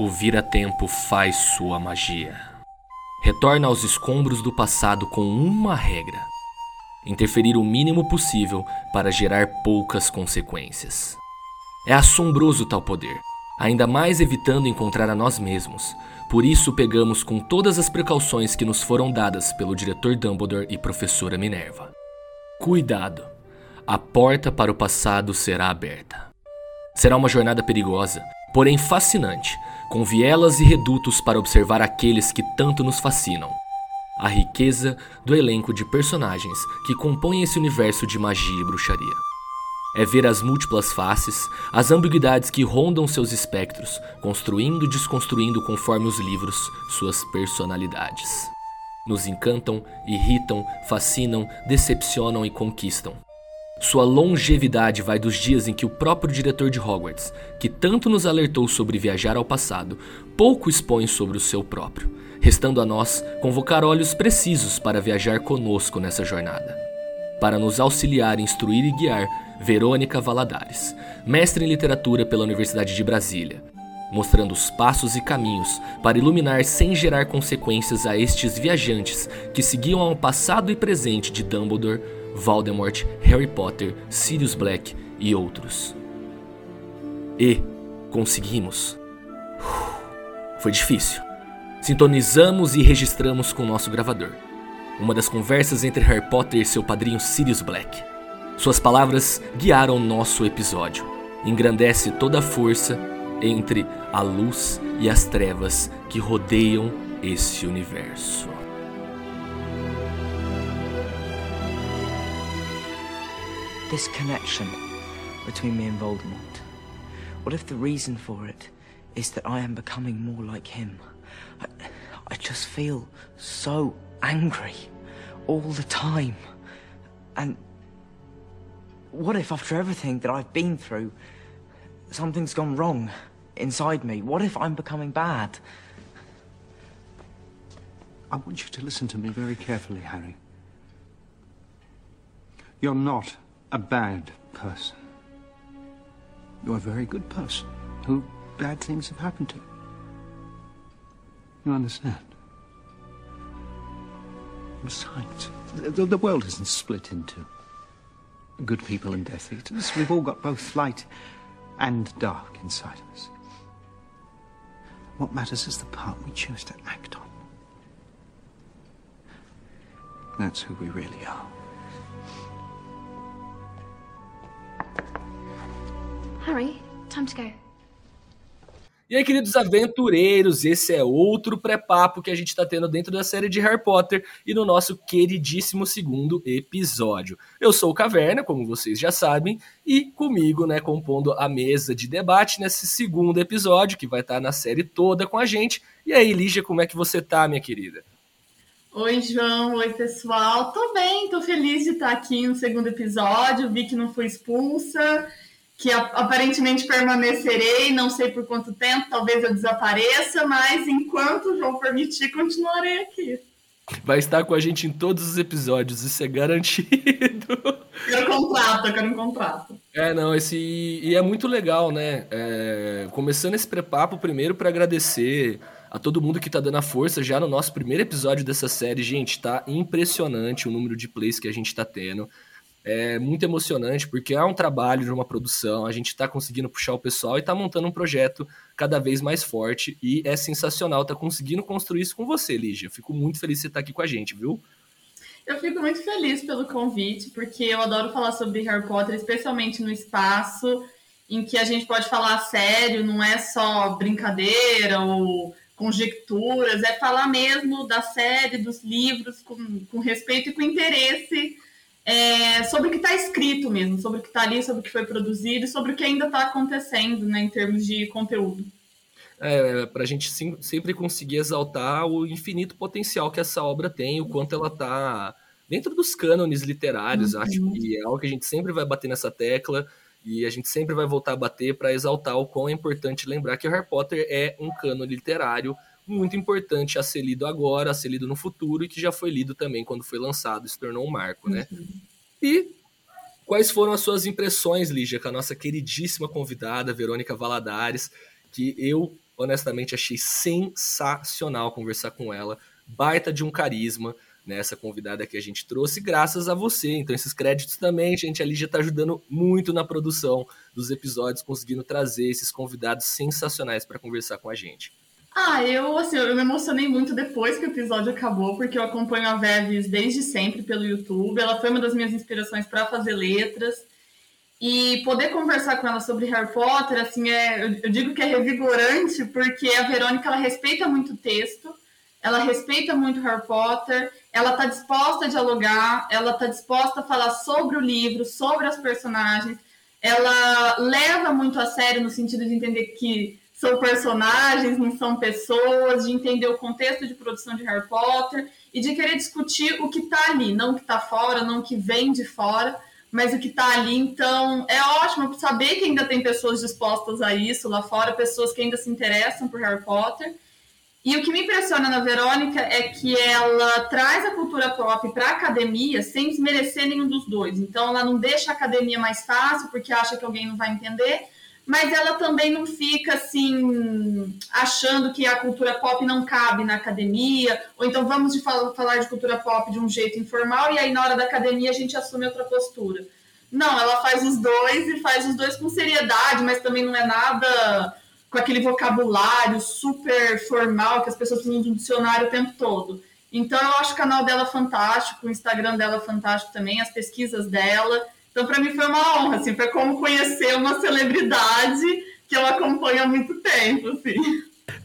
O vira-tempo faz sua magia. Retorna aos escombros do passado com uma regra: interferir o mínimo possível para gerar poucas consequências. É assombroso tal poder, ainda mais evitando encontrar a nós mesmos. Por isso pegamos com todas as precauções que nos foram dadas pelo diretor Dumbledore e professora Minerva. Cuidado! A porta para o passado será aberta. Será uma jornada perigosa, porém fascinante, com vielas e redutos para observar aqueles que tanto nos fascinam. A riqueza do elenco de personagens que compõem esse universo de magia e bruxaria. É ver as múltiplas faces, as ambiguidades que rondam seus espectros, construindo e desconstruindo conforme os livros suas personalidades. Nos encantam, irritam, fascinam, decepcionam e conquistam. Sua longevidade vai dos dias em que o próprio diretor de Hogwarts, que tanto nos alertou sobre viajar ao passado, pouco expõe sobre o seu próprio, restando a nós convocar olhos precisos para viajar conosco nessa jornada. Para nos auxiliar, instruir e guiar, Verônica Valadares, mestre em literatura pela Universidade de Brasília, mostrando os passos e caminhos para iluminar sem gerar consequências a estes viajantes que seguiam ao passado e presente de Dumbledore Voldemort, Harry Potter, Sirius Black e outros. E conseguimos. Foi difícil. Sintonizamos e registramos com nosso gravador. Uma das conversas entre Harry Potter e seu padrinho Sirius Black. Suas palavras guiaram nosso episódio. Engrandece toda a força entre a luz e as trevas que rodeiam esse universo. This connection between me and Voldemort? What if the reason for it is that I am becoming more like him? I, I just feel so angry all the time. And what if after everything that I've been through, something's gone wrong inside me? What if I'm becoming bad? I want you to listen to me very carefully, Harry. You're not a bad person. You're a very good person who bad things have happened to. You understand? Besides, the, the world isn't split into good people and Death Eaters. We've all got both light and dark inside of us. What matters is the part we choose to act on. That's who we really are. Time to go. E aí, queridos aventureiros, esse é outro pré-papo que a gente está tendo dentro da série de Harry Potter e no nosso queridíssimo segundo episódio. Eu sou o Caverna, como vocês já sabem, e comigo, né, compondo a mesa de debate nesse segundo episódio, que vai estar tá na série toda com a gente. E aí, Lígia, como é que você tá, minha querida? Oi, João. Oi, pessoal. Tô bem, tô feliz de estar aqui no segundo episódio. Vi que não fui expulsa que aparentemente permanecerei, não sei por quanto tempo, talvez eu desapareça, mas enquanto o João permitir, continuarei aqui. Vai estar com a gente em todos os episódios, isso é garantido. Quero contrato, quero um contrato. É, não, esse. E é muito legal, né? É... Começando esse pré-papo, primeiro, para agradecer a todo mundo que tá dando a força já no nosso primeiro episódio dessa série. Gente, tá impressionante o número de plays que a gente tá tendo é muito emocionante porque é um trabalho de uma produção, a gente está conseguindo puxar o pessoal e está montando um projeto cada vez mais forte e é sensacional tá conseguindo construir isso com você, Lígia. Fico muito feliz de você estar tá aqui com a gente, viu? Eu fico muito feliz pelo convite, porque eu adoro falar sobre Harry Potter, especialmente no espaço em que a gente pode falar sério, não é só brincadeira ou conjecturas, é falar mesmo da série, dos livros, com, com respeito e com interesse é, sobre o que está escrito mesmo, sobre o que está ali, sobre o que foi produzido e sobre o que ainda está acontecendo né, em termos de conteúdo. É, para a gente sim, sempre conseguir exaltar o infinito potencial que essa obra tem, o quanto ela está dentro dos cânones literários. Uhum. Acho que é algo que a gente sempre vai bater nessa tecla e a gente sempre vai voltar a bater para exaltar o quão é importante lembrar que Harry Potter é um cânone literário muito importante a ser lido agora, a ser lido no futuro e que já foi lido também quando foi lançado, se tornou um marco, né? Uhum. E quais foram as suas impressões, Lígia, com a nossa queridíssima convidada, Verônica Valadares, que eu honestamente achei sensacional conversar com ela, baita de um carisma, né, convidada que a gente trouxe, graças a você. Então, esses créditos também, gente, a Lígia está ajudando muito na produção dos episódios, conseguindo trazer esses convidados sensacionais para conversar com a gente. Ah, eu, assim, eu me emocionei muito depois que o episódio acabou, porque eu acompanho a Veves desde sempre pelo YouTube. Ela foi uma das minhas inspirações para fazer letras. E poder conversar com ela sobre Harry Potter, assim, é, eu digo que é revigorante, porque a Verônica, ela respeita muito o texto, ela respeita muito Harry Potter, ela está disposta a dialogar, ela está disposta a falar sobre o livro, sobre as personagens, ela leva muito a sério no sentido de entender que são personagens, não são pessoas, de entender o contexto de produção de Harry Potter e de querer discutir o que está ali, não o que está fora, não o que vem de fora, mas o que está ali. Então, é ótimo saber que ainda tem pessoas dispostas a isso lá fora, pessoas que ainda se interessam por Harry Potter e o que me impressiona na Verônica é que ela traz a cultura pop para a academia sem desmerecer nenhum dos dois. Então, ela não deixa a academia mais fácil porque acha que alguém não vai entender, mas ela também não fica assim achando que a cultura pop não cabe na academia, ou então vamos de falar de cultura pop de um jeito informal e aí na hora da academia a gente assume outra postura. Não, ela faz os dois e faz os dois com seriedade, mas também não é nada com aquele vocabulário super formal que as pessoas precisam de um dicionário o tempo todo. Então eu acho o canal dela fantástico, o Instagram dela fantástico também, as pesquisas dela. Então para mim foi uma honra, assim, foi como conhecer uma celebridade que eu acompanho há muito tempo, assim.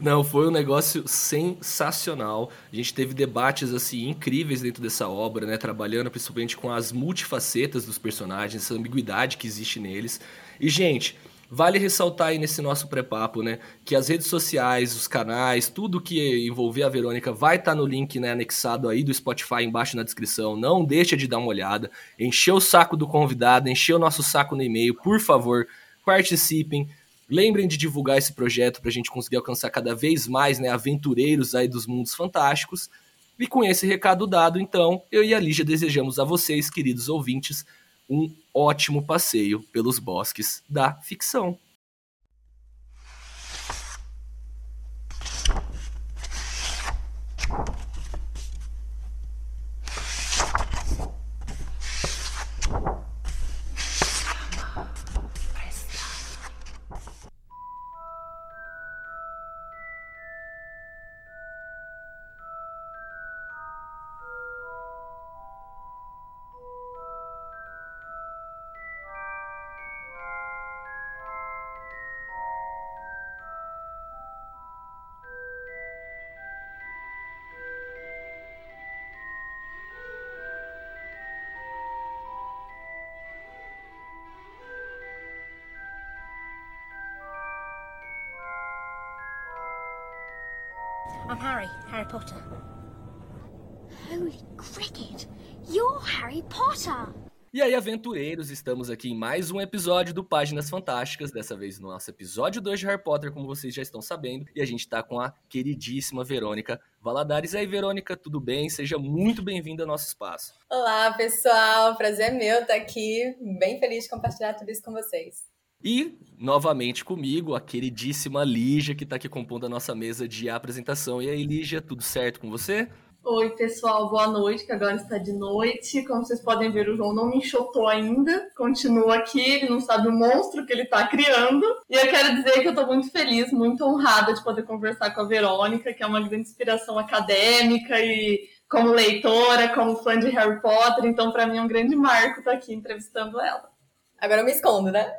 Não, foi um negócio sensacional. A gente teve debates assim incríveis dentro dessa obra, né, trabalhando principalmente com as multifacetas dos personagens, essa ambiguidade que existe neles. E gente, Vale ressaltar aí nesse nosso pré-papo, né, que as redes sociais, os canais, tudo que envolver a Verônica vai estar tá no link né, anexado aí do Spotify embaixo na descrição. Não deixa de dar uma olhada, encher o saco do convidado, encher o nosso saco no e-mail, por favor, participem. Lembrem de divulgar esse projeto para a gente conseguir alcançar cada vez mais né, aventureiros aí dos mundos fantásticos. E com esse recado dado, então, eu e a Lígia desejamos a vocês, queridos ouvintes, um ótimo passeio pelos bosques da ficção. Aí, aventureiros, estamos aqui em mais um episódio do Páginas Fantásticas, dessa vez no nosso episódio 2 de Harry Potter, como vocês já estão sabendo, e a gente tá com a queridíssima Verônica Valadares. E aí, Verônica, tudo bem? Seja muito bem-vinda ao nosso espaço. Olá, pessoal, prazer meu estar aqui, bem feliz de compartilhar tudo isso com vocês. E, novamente comigo, a queridíssima Lígia, que está aqui compondo a nossa mesa de apresentação. E aí, Lígia, tudo certo com você? Oi, pessoal, boa noite, que agora está de noite. Como vocês podem ver, o João não me enxotou ainda, continua aqui, ele não sabe o monstro que ele está criando. E eu quero dizer que eu estou muito feliz, muito honrada de poder conversar com a Verônica, que é uma grande inspiração acadêmica e como leitora, como fã de Harry Potter. Então, para mim, é um grande marco estar aqui entrevistando ela. Agora eu me escondo, né?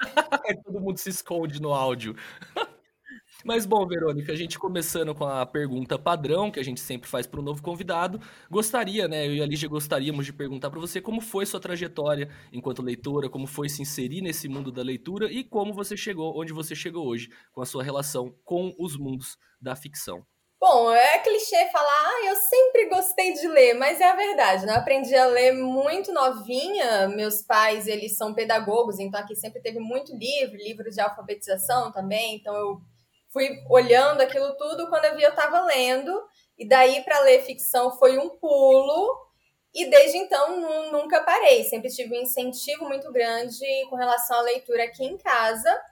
Todo mundo se esconde no áudio. Mas bom, Verônica, a gente começando com a pergunta padrão que a gente sempre faz para o novo convidado, gostaria, né, eu e a Lígia gostaríamos de perguntar para você como foi sua trajetória enquanto leitora, como foi se inserir nesse mundo da leitura e como você chegou onde você chegou hoje com a sua relação com os mundos da ficção. Bom, é clichê falar, ah, eu sempre gostei de ler, mas é a verdade, né? Eu aprendi a ler muito novinha. Meus pais, eles são pedagogos, então aqui sempre teve muito livro, livros de alfabetização também. Então eu fui olhando aquilo tudo, quando eu vi eu estava lendo. E daí para ler ficção foi um pulo. E desde então nunca parei, sempre tive um incentivo muito grande com relação à leitura aqui em casa.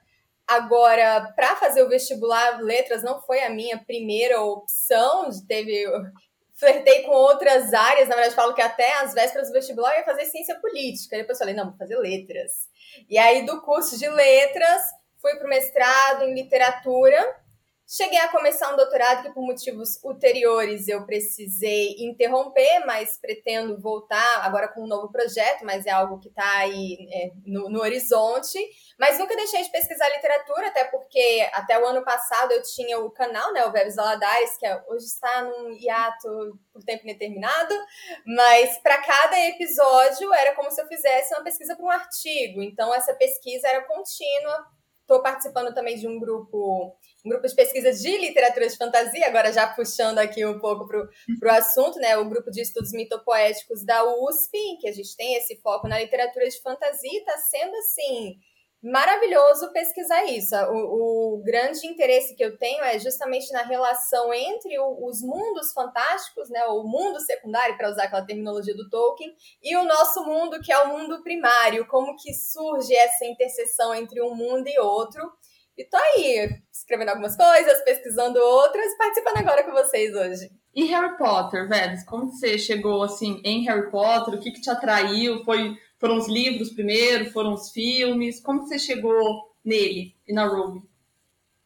Agora, para fazer o vestibular, letras não foi a minha primeira opção. Teve flertei com outras áreas, na verdade, falo que até às vésperas do vestibular eu ia fazer ciência política. Depois falei, não, vou fazer letras. E aí, do curso de letras, fui para o mestrado em literatura Cheguei a começar um doutorado que, por motivos ulteriores, eu precisei interromper, mas pretendo voltar agora com um novo projeto, mas é algo que está aí é, no, no, horizonte. Mas nunca deixei de pesquisar literatura, até porque até o ano passado eu tinha o canal, né, o Verbos Valadares, que é, hoje está num hiato por tempo indeterminado, mas para cada episódio era como se eu fizesse uma pesquisa para um artigo. Então, essa pesquisa era contínua. Estou participando também de um grupo um grupo de pesquisa de literatura de fantasia, agora já puxando aqui um pouco para o assunto, né? O grupo de estudos mitopoéticos da USP, que a gente tem esse foco na literatura de fantasia, está sendo assim maravilhoso pesquisar isso. O, o, grande interesse que eu tenho é justamente na relação entre o, os mundos fantásticos, né, o mundo secundário, para usar aquela terminologia do Tolkien, e o nosso mundo, que é o mundo primário, como que surge essa interseção entre um mundo e outro. E tô aí, escrevendo algumas coisas, pesquisando outras, participando agora com vocês hoje. E Harry Potter, velho? Como você chegou assim em Harry Potter? O que, que te atraiu? Foi, foram os livros primeiro? Foram os filmes? Como você chegou nele e na Rowling?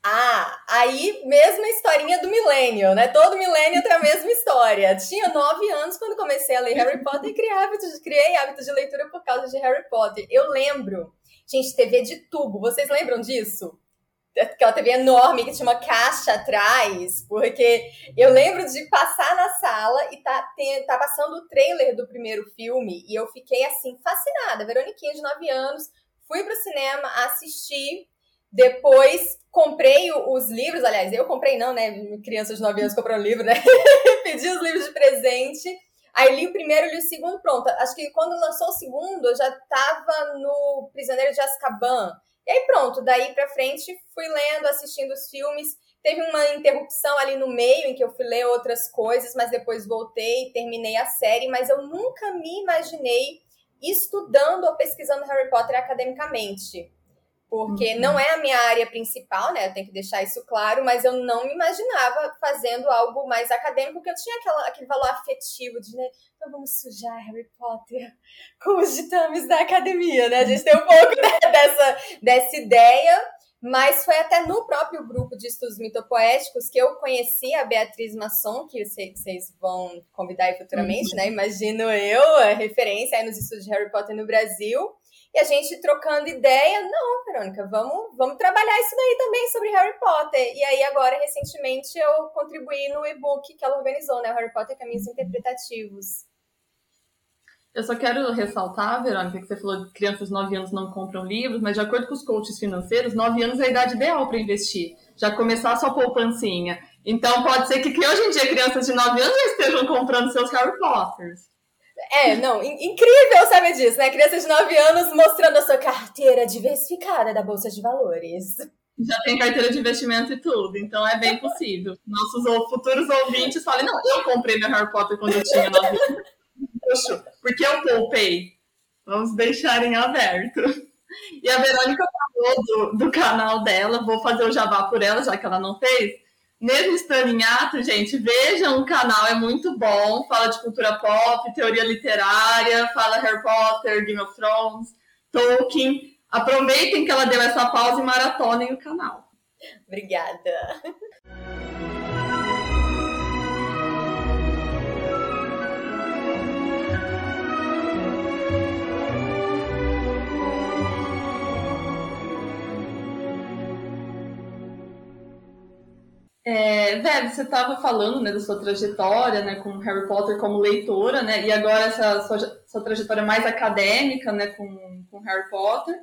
Ah, aí mesma historinha do milênio, né? Todo milênio tem a mesma história. Tinha nove anos quando comecei a ler Harry Potter e criei hábitos, criei hábitos de leitura por causa de Harry Potter. Eu lembro, gente, TV de tubo. Vocês lembram disso? Aquela TV enorme que tinha uma caixa atrás, porque eu lembro de passar na sala e tá, tá passando o trailer do primeiro filme e eu fiquei assim, fascinada. Veroniquinha de 9 anos, fui pro cinema assistir, depois comprei os livros, aliás, eu comprei não, né? Crianças de 9 anos comprando livro, né? Pedi os livros de presente. Aí li o primeiro, li o segundo, pronto. Acho que quando lançou o segundo, eu já tava no Prisioneiro de Azkaban. E aí pronto, daí pra frente fui lendo, assistindo os filmes. Teve uma interrupção ali no meio em que eu fui ler outras coisas, mas depois voltei e terminei a série. Mas eu nunca me imaginei estudando ou pesquisando Harry Potter academicamente porque uhum. não é a minha área principal, né? Eu tenho que deixar isso claro, mas eu não me imaginava fazendo algo mais acadêmico, porque eu tinha aquela, aquele valor afetivo de, né? Então vamos sujar Harry Potter com os ditames da academia, né? A gente tem um pouco dessa, dessa ideia, mas foi até no próprio grupo de estudos mitopoéticos que eu conheci a Beatriz Masson, que vocês vão convidar aí futuramente, uhum. né? Imagino eu, a referência aí nos estudos de Harry Potter no Brasil. E a gente trocando ideia, não, Verônica, vamos, vamos trabalhar isso daí também sobre Harry Potter. E aí, agora, recentemente, eu contribuí no e-book que ela organizou, né? Harry Potter Caminhos Interpretativos. Eu só quero ressaltar, Verônica, que você falou que crianças de 9 anos não compram livros, mas de acordo com os coaches financeiros, 9 anos é a idade ideal para investir. Já começar a sua poupancinha. Então, pode ser que hoje em dia crianças de 9 anos já estejam comprando seus Harry Potters. É, não, incrível saber disso, né? Criança de 9 anos mostrando a sua carteira diversificada da Bolsa de Valores. Já tem carteira de investimento e tudo, então é bem possível. Nossos futuros ouvintes falem, não, eu comprei meu Harry Potter quando eu tinha 9 anos. Poxa, porque eu poupei. Vamos deixar em aberto. E a Verônica falou do, do canal dela, vou fazer o jabá por ela, já que ela não fez mesmo estando em ato, gente, vejam o canal, é muito bom. Fala de cultura pop, teoria literária, fala Harry Potter, Game of Thrones, Tolkien. Aproveitem que ela deu essa pausa e maratonem o canal. Obrigada. É, você estava falando né, da sua trajetória né, com Harry Potter como leitora, né, e agora essa sua, sua trajetória mais acadêmica né, com, com Harry Potter.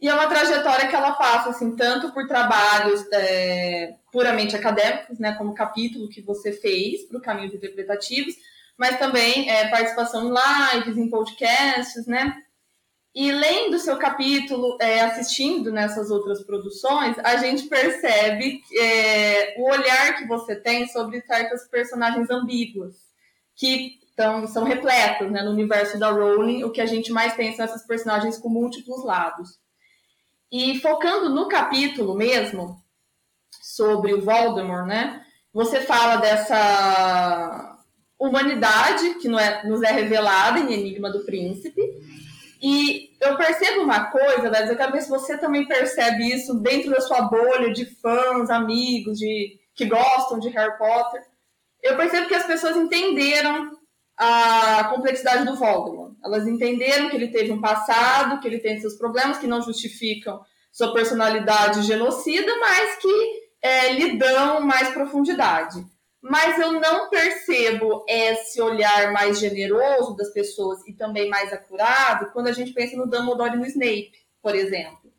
E é uma trajetória que ela passa assim, tanto por trabalhos é, puramente acadêmicos, né, como o capítulo que você fez para o Caminhos Interpretativos, mas também é, participação em lives, em podcasts, né? E lendo seu capítulo, é, assistindo nessas outras produções, a gente percebe é, o olhar que você tem sobre certas personagens ambíguas, que tão, são repletas né, no universo da Rowling. O que a gente mais tem são essas personagens com múltiplos lados. E focando no capítulo mesmo, sobre o Voldemort, né? Você fala dessa humanidade que não é, nos é revelada em Enigma do Príncipe. E eu percebo uma coisa, Dez, eu quero ver se você também percebe isso dentro da sua bolha de fãs, amigos, de que gostam de Harry Potter. Eu percebo que as pessoas entenderam a complexidade do Voldemort. Elas entenderam que ele teve um passado, que ele tem seus problemas que não justificam sua personalidade genocida, mas que é, lhe dão mais profundidade. Mas eu não percebo esse olhar mais generoso das pessoas e também mais acurado quando a gente pensa no Dumbledore e no Snape, por exemplo.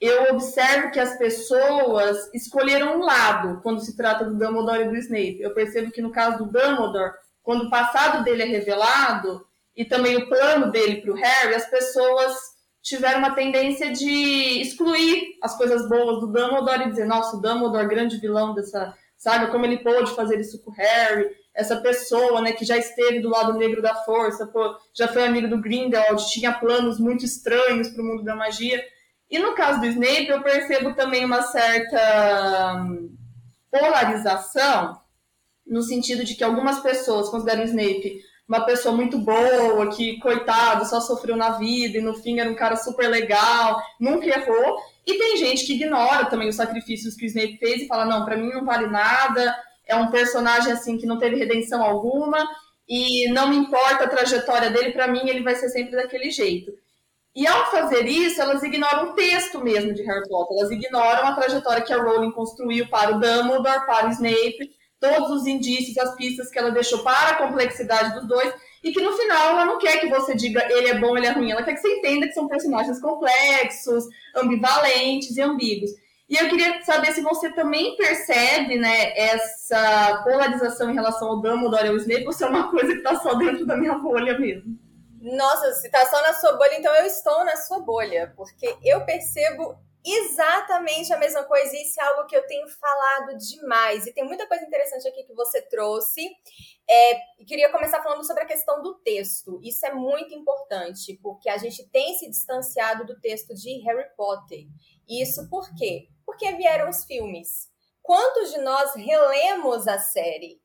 Eu observo que as pessoas escolheram um lado quando se trata do Dumbledore e do Snape. Eu percebo que no caso do Dumbledore, quando o passado dele é revelado e também o plano dele para o Harry, as pessoas tiveram uma tendência de excluir as coisas boas do Dumbledore e dizer, nossa, o Dumbledore, grande vilão dessa saga, como ele pôde fazer isso com o Harry, essa pessoa, né, que já esteve do lado negro da força, pô, já foi amigo do Grindelwald, tinha planos muito estranhos para o mundo da magia. E no caso do Snape, eu percebo também uma certa hum, polarização no sentido de que algumas pessoas consideram o Snape uma pessoa muito boa, que, coitado, só sofreu na vida e no fim era um cara super legal, nunca errou. E tem gente que ignora também os sacrifícios que o Snape fez e fala: não, para mim não vale nada, é um personagem assim que não teve redenção alguma e não me importa a trajetória dele, para mim ele vai ser sempre daquele jeito. E ao fazer isso, elas ignoram o texto mesmo de Harry Potter, elas ignoram a trajetória que a Rowling construiu para o Dumbledore, para o Snape, todos os indícios, as pistas que ela deixou para a complexidade dos dois, e que no final ela não quer que você diga ele é bom, ele é ruim, ela quer que você entenda que são personagens complexos, ambivalentes e ambíguos. E eu queria saber se você também percebe né, essa polarização em relação ao Dumbledore e ao Snape, ou se é uma coisa que está só dentro da minha bolha mesmo. Nossa, se está só na sua bolha, então eu estou na sua bolha, porque eu percebo exatamente a mesma coisa, e isso é algo que eu tenho falado demais. E tem muita coisa interessante aqui que você trouxe. É, queria começar falando sobre a questão do texto. Isso é muito importante, porque a gente tem se distanciado do texto de Harry Potter. Isso por quê? Porque vieram os filmes. Quantos de nós relemos a série?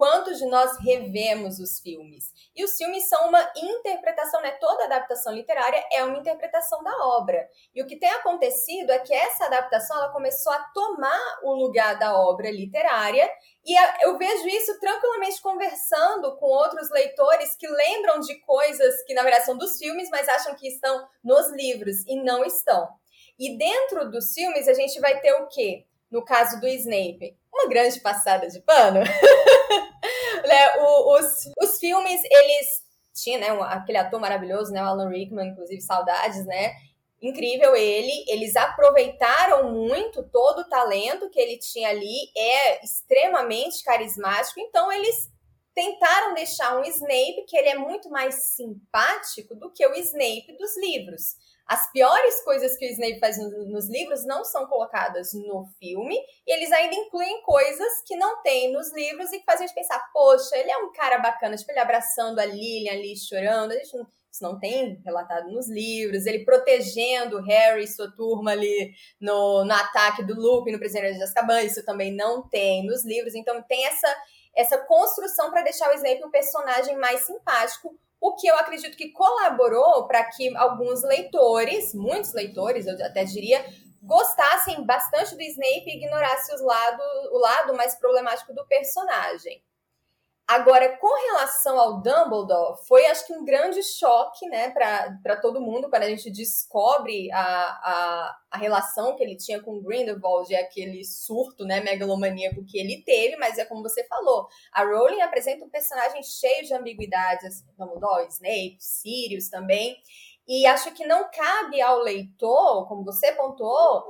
quantos de nós revemos os filmes. E os filmes são uma interpretação, né? Toda adaptação literária é uma interpretação da obra. E o que tem acontecido é que essa adaptação ela começou a tomar o lugar da obra literária. E eu vejo isso tranquilamente conversando com outros leitores que lembram de coisas que na verdade são dos filmes, mas acham que estão nos livros e não estão. E dentro dos filmes a gente vai ter o quê? No caso do Snape, uma grande passada de pano. né, o, os, os filmes, eles tinha, né, aquele ator maravilhoso, né, o Alan Rickman, inclusive saudades, né? Incrível ele, eles aproveitaram muito todo o talento que ele tinha ali, é extremamente carismático, então eles tentaram deixar um Snape que ele é muito mais simpático do que o Snape dos livros. As piores coisas que o Snape faz nos livros não são colocadas no filme, e eles ainda incluem coisas que não tem nos livros e que fazem a gente pensar, poxa, ele é um cara bacana, tipo, ele abraçando a Lilian ali, chorando, a gente não, isso não tem relatado nos livros, ele protegendo Harry e sua turma ali no, no ataque do Lupin, no Prisioneiro de Azkaban, isso também não tem nos livros, então tem essa, essa construção para deixar o Snape um personagem mais simpático, o que eu acredito que colaborou para que alguns leitores, muitos leitores, eu até diria, gostassem bastante do Snape e ignorassem lado, o lado mais problemático do personagem. Agora, com relação ao Dumbledore, foi acho que um grande choque, né, para todo mundo, quando a gente descobre a, a, a relação que ele tinha com Grindelwald e aquele surto, né, megalomaníaco que ele teve, mas é como você falou, a Rowling apresenta um personagem cheio de ambiguidades, Dumbledore, Snape, Sirius também, e acho que não cabe ao leitor, como você pontuou,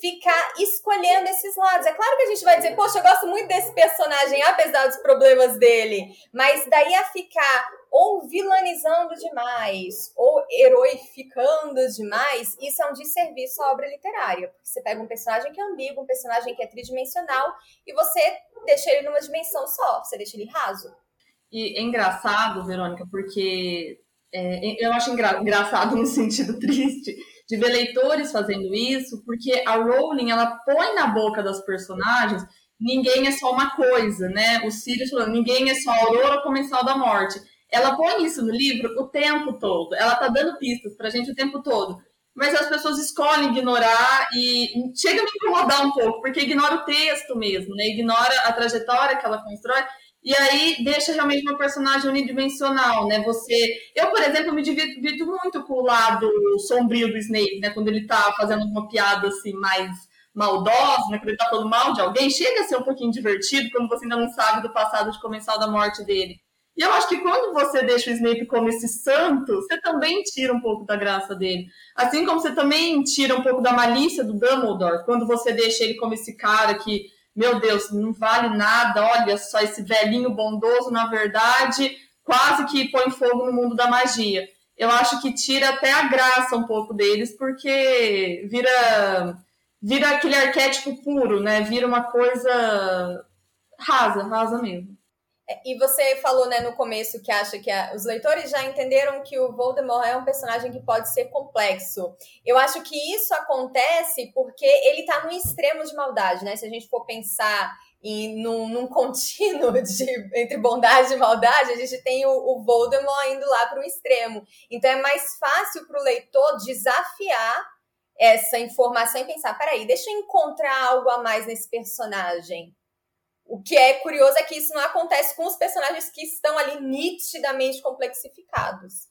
ficar escolhendo esses lados. É claro que a gente vai dizer, poxa, eu gosto muito desse personagem, apesar dos problemas dele, mas daí a ficar ou vilanizando demais, ou heroificando demais, isso é um desserviço à obra literária. Porque você pega um personagem que é ambíguo, um personagem que é tridimensional, e você deixa ele numa dimensão só, você deixa ele raso. E é engraçado, Verônica, porque é, eu acho engra engraçado no sentido triste de ver leitores fazendo isso, porque a Rowling, ela põe na boca das personagens ninguém é só uma coisa, né? O Sirius falando, ninguém é só a Aurora Comensal da Morte. Ela põe isso no livro o tempo todo. Ela tá dando pistas pra gente o tempo todo. Mas as pessoas escolhem ignorar e chega a me incomodar um pouco, porque ignora o texto mesmo, né? Ignora a trajetória que ela constrói e aí deixa realmente uma personagem unidimensional, né? Você, eu por exemplo me divirto muito com o lado sombrio do Snape, né? Quando ele tá fazendo uma piada assim mais maldosa, né? Quando ele tá falando mal de alguém, chega a ser um pouquinho divertido quando você ainda não sabe do passado de comensal da morte dele. E eu acho que quando você deixa o Snape como esse santo, você também tira um pouco da graça dele. Assim como você também tira um pouco da malícia do Dumbledore, quando você deixa ele como esse cara que meu Deus, não vale nada, olha só esse velhinho bondoso, na verdade, quase que põe fogo no mundo da magia. Eu acho que tira até a graça um pouco deles, porque vira vira aquele arquétipo puro, né? Vira uma coisa rasa, rasa mesmo. E você falou, né, no começo que acha que a, os leitores já entenderam que o Voldemort é um personagem que pode ser complexo. Eu acho que isso acontece porque ele tá no extremo de maldade, né? Se a gente for pensar em, num, num contínuo de, entre bondade e maldade, a gente tem o, o Voldemort indo lá para o extremo. Então é mais fácil para o leitor desafiar essa informação e pensar: peraí, deixa eu encontrar algo a mais nesse personagem o que é curioso é que isso não acontece com os personagens que estão ali nitidamente complexificados.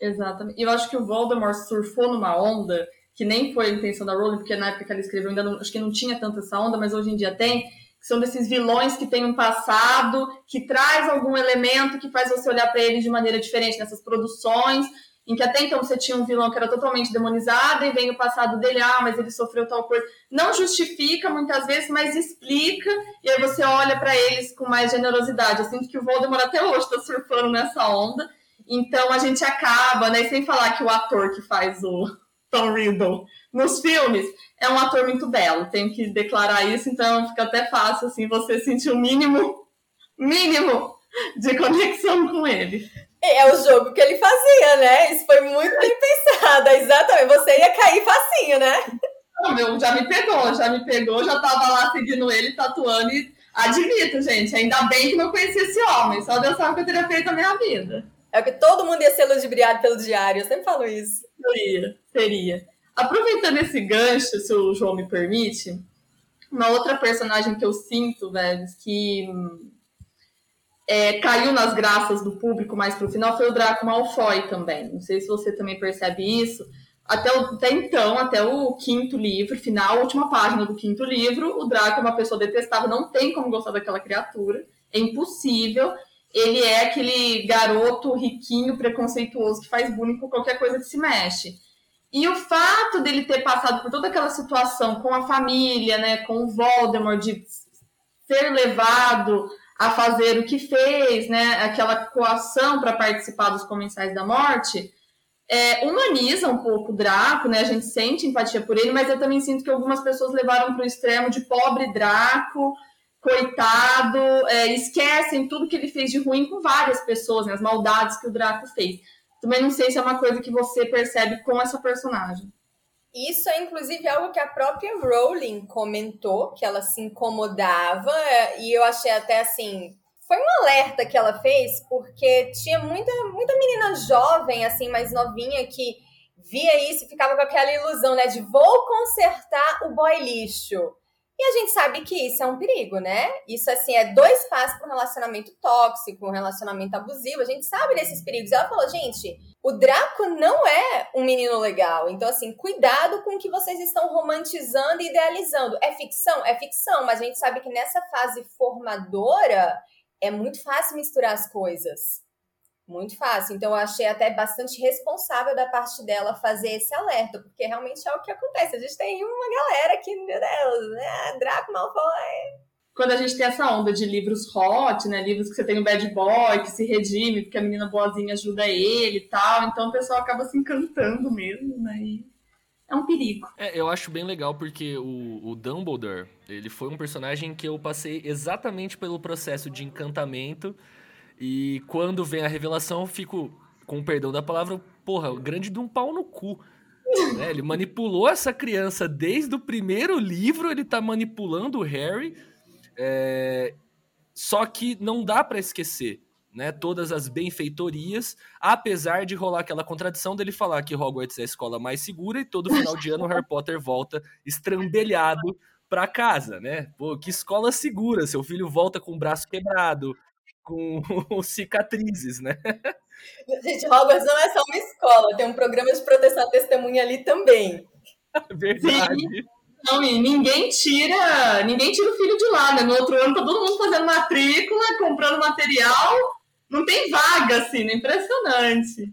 Exatamente. E eu acho que o Voldemort surfou numa onda que nem foi a intenção da Rowling, porque na época que ela escreveu ainda não, acho que não tinha tanta essa onda, mas hoje em dia tem, que são desses vilões que têm um passado, que traz algum elemento que faz você olhar para eles de maneira diferente nessas produções, em que até então você tinha um vilão que era totalmente demonizado e vem o passado dele, ah, mas ele sofreu tal coisa. Não justifica muitas vezes, mas explica, e aí você olha para eles com mais generosidade. Eu sinto que o Voldemort até hoje está surfando nessa onda, então a gente acaba, né, sem falar que o ator que faz o Tom Riddle nos filmes é um ator muito belo, tenho que declarar isso, então fica até fácil assim você sentir o mínimo, mínimo de conexão com ele. É o jogo que ele fazia, né? Isso foi muito bem pensado. Exatamente. Você ia cair facinho, né? Não, meu, já me pegou, já me pegou, já tava lá seguindo ele, tatuando e admito, gente, ainda bem que não conhecia esse homem. Só Deus sabe o que eu teria feito na minha vida. É que todo mundo ia ser ludibriado pelo diário, eu sempre falo isso. Seria, seria. Aproveitando esse gancho, se o João me permite, uma outra personagem que eu sinto, velho, que é, caiu nas graças do público mais pro final foi o Draco Malfoy também. Não sei se você também percebe isso. Até, o, até então, até o quinto livro, final, última página do quinto livro, o Draco é uma pessoa detestável, não tem como gostar daquela criatura, é impossível. Ele é aquele garoto riquinho, preconceituoso, que faz bullying com qualquer coisa que se mexe. E o fato dele ter passado por toda aquela situação com a família, né, com o Voldemort, de ser levado a fazer o que fez, né, aquela coação para participar dos comensais da morte, é, humaniza um pouco o Draco, né? A gente sente empatia por ele, mas eu também sinto que algumas pessoas levaram para o extremo de pobre Draco, coitado, é, esquecem tudo que ele fez de ruim com várias pessoas, né? As maldades que o Draco fez. Também não sei se é uma coisa que você percebe com essa personagem. Isso é inclusive algo que a própria Rowling comentou, que ela se incomodava, e eu achei até assim. Foi um alerta que ela fez, porque tinha muita, muita menina jovem, assim, mais novinha, que via isso e ficava com aquela ilusão, né, de vou consertar o boy lixo. E a gente sabe que isso é um perigo, né? Isso, assim, é dois passos para um relacionamento tóxico, um relacionamento abusivo. A gente sabe desses perigos. Ela falou, gente, o Draco não é um menino legal. Então, assim, cuidado com o que vocês estão romantizando e idealizando. É ficção? É ficção, mas a gente sabe que nessa fase formadora é muito fácil misturar as coisas. Muito fácil. Então, eu achei até bastante responsável da parte dela fazer esse alerta, porque realmente é o que acontece. A gente tem uma galera que, meu Deus, né? Draco Malfoy. Quando a gente tem essa onda de livros hot, né? Livros que você tem o bad boy que se redime, porque a menina boazinha ajuda ele e tal. Então o pessoal acaba se encantando mesmo, né? E é um perigo. É, eu acho bem legal porque o, o Dumbledore, ele foi um personagem que eu passei exatamente pelo processo de encantamento e quando vem a revelação, eu fico, com o perdão da palavra, porra, grande de um pau no cu. Né? Ele manipulou essa criança desde o primeiro livro, ele tá manipulando o Harry. É... Só que não dá para esquecer né, todas as benfeitorias, apesar de rolar aquela contradição dele falar que Hogwarts é a escola mais segura e todo final de ano o Harry Potter volta estrambelhado para casa, né? Pô, que escola segura, seu filho volta com o braço quebrado, com cicatrizes, né? Gente, Hogwarts não é só uma escola, tem um programa de proteção à testemunha ali também. Verdade. Sim. Não, e ninguém tira, ninguém tira o filho de lá, né? No outro ano tá todo mundo fazendo matrícula, comprando material, não tem vaga, assim, né? Impressionante.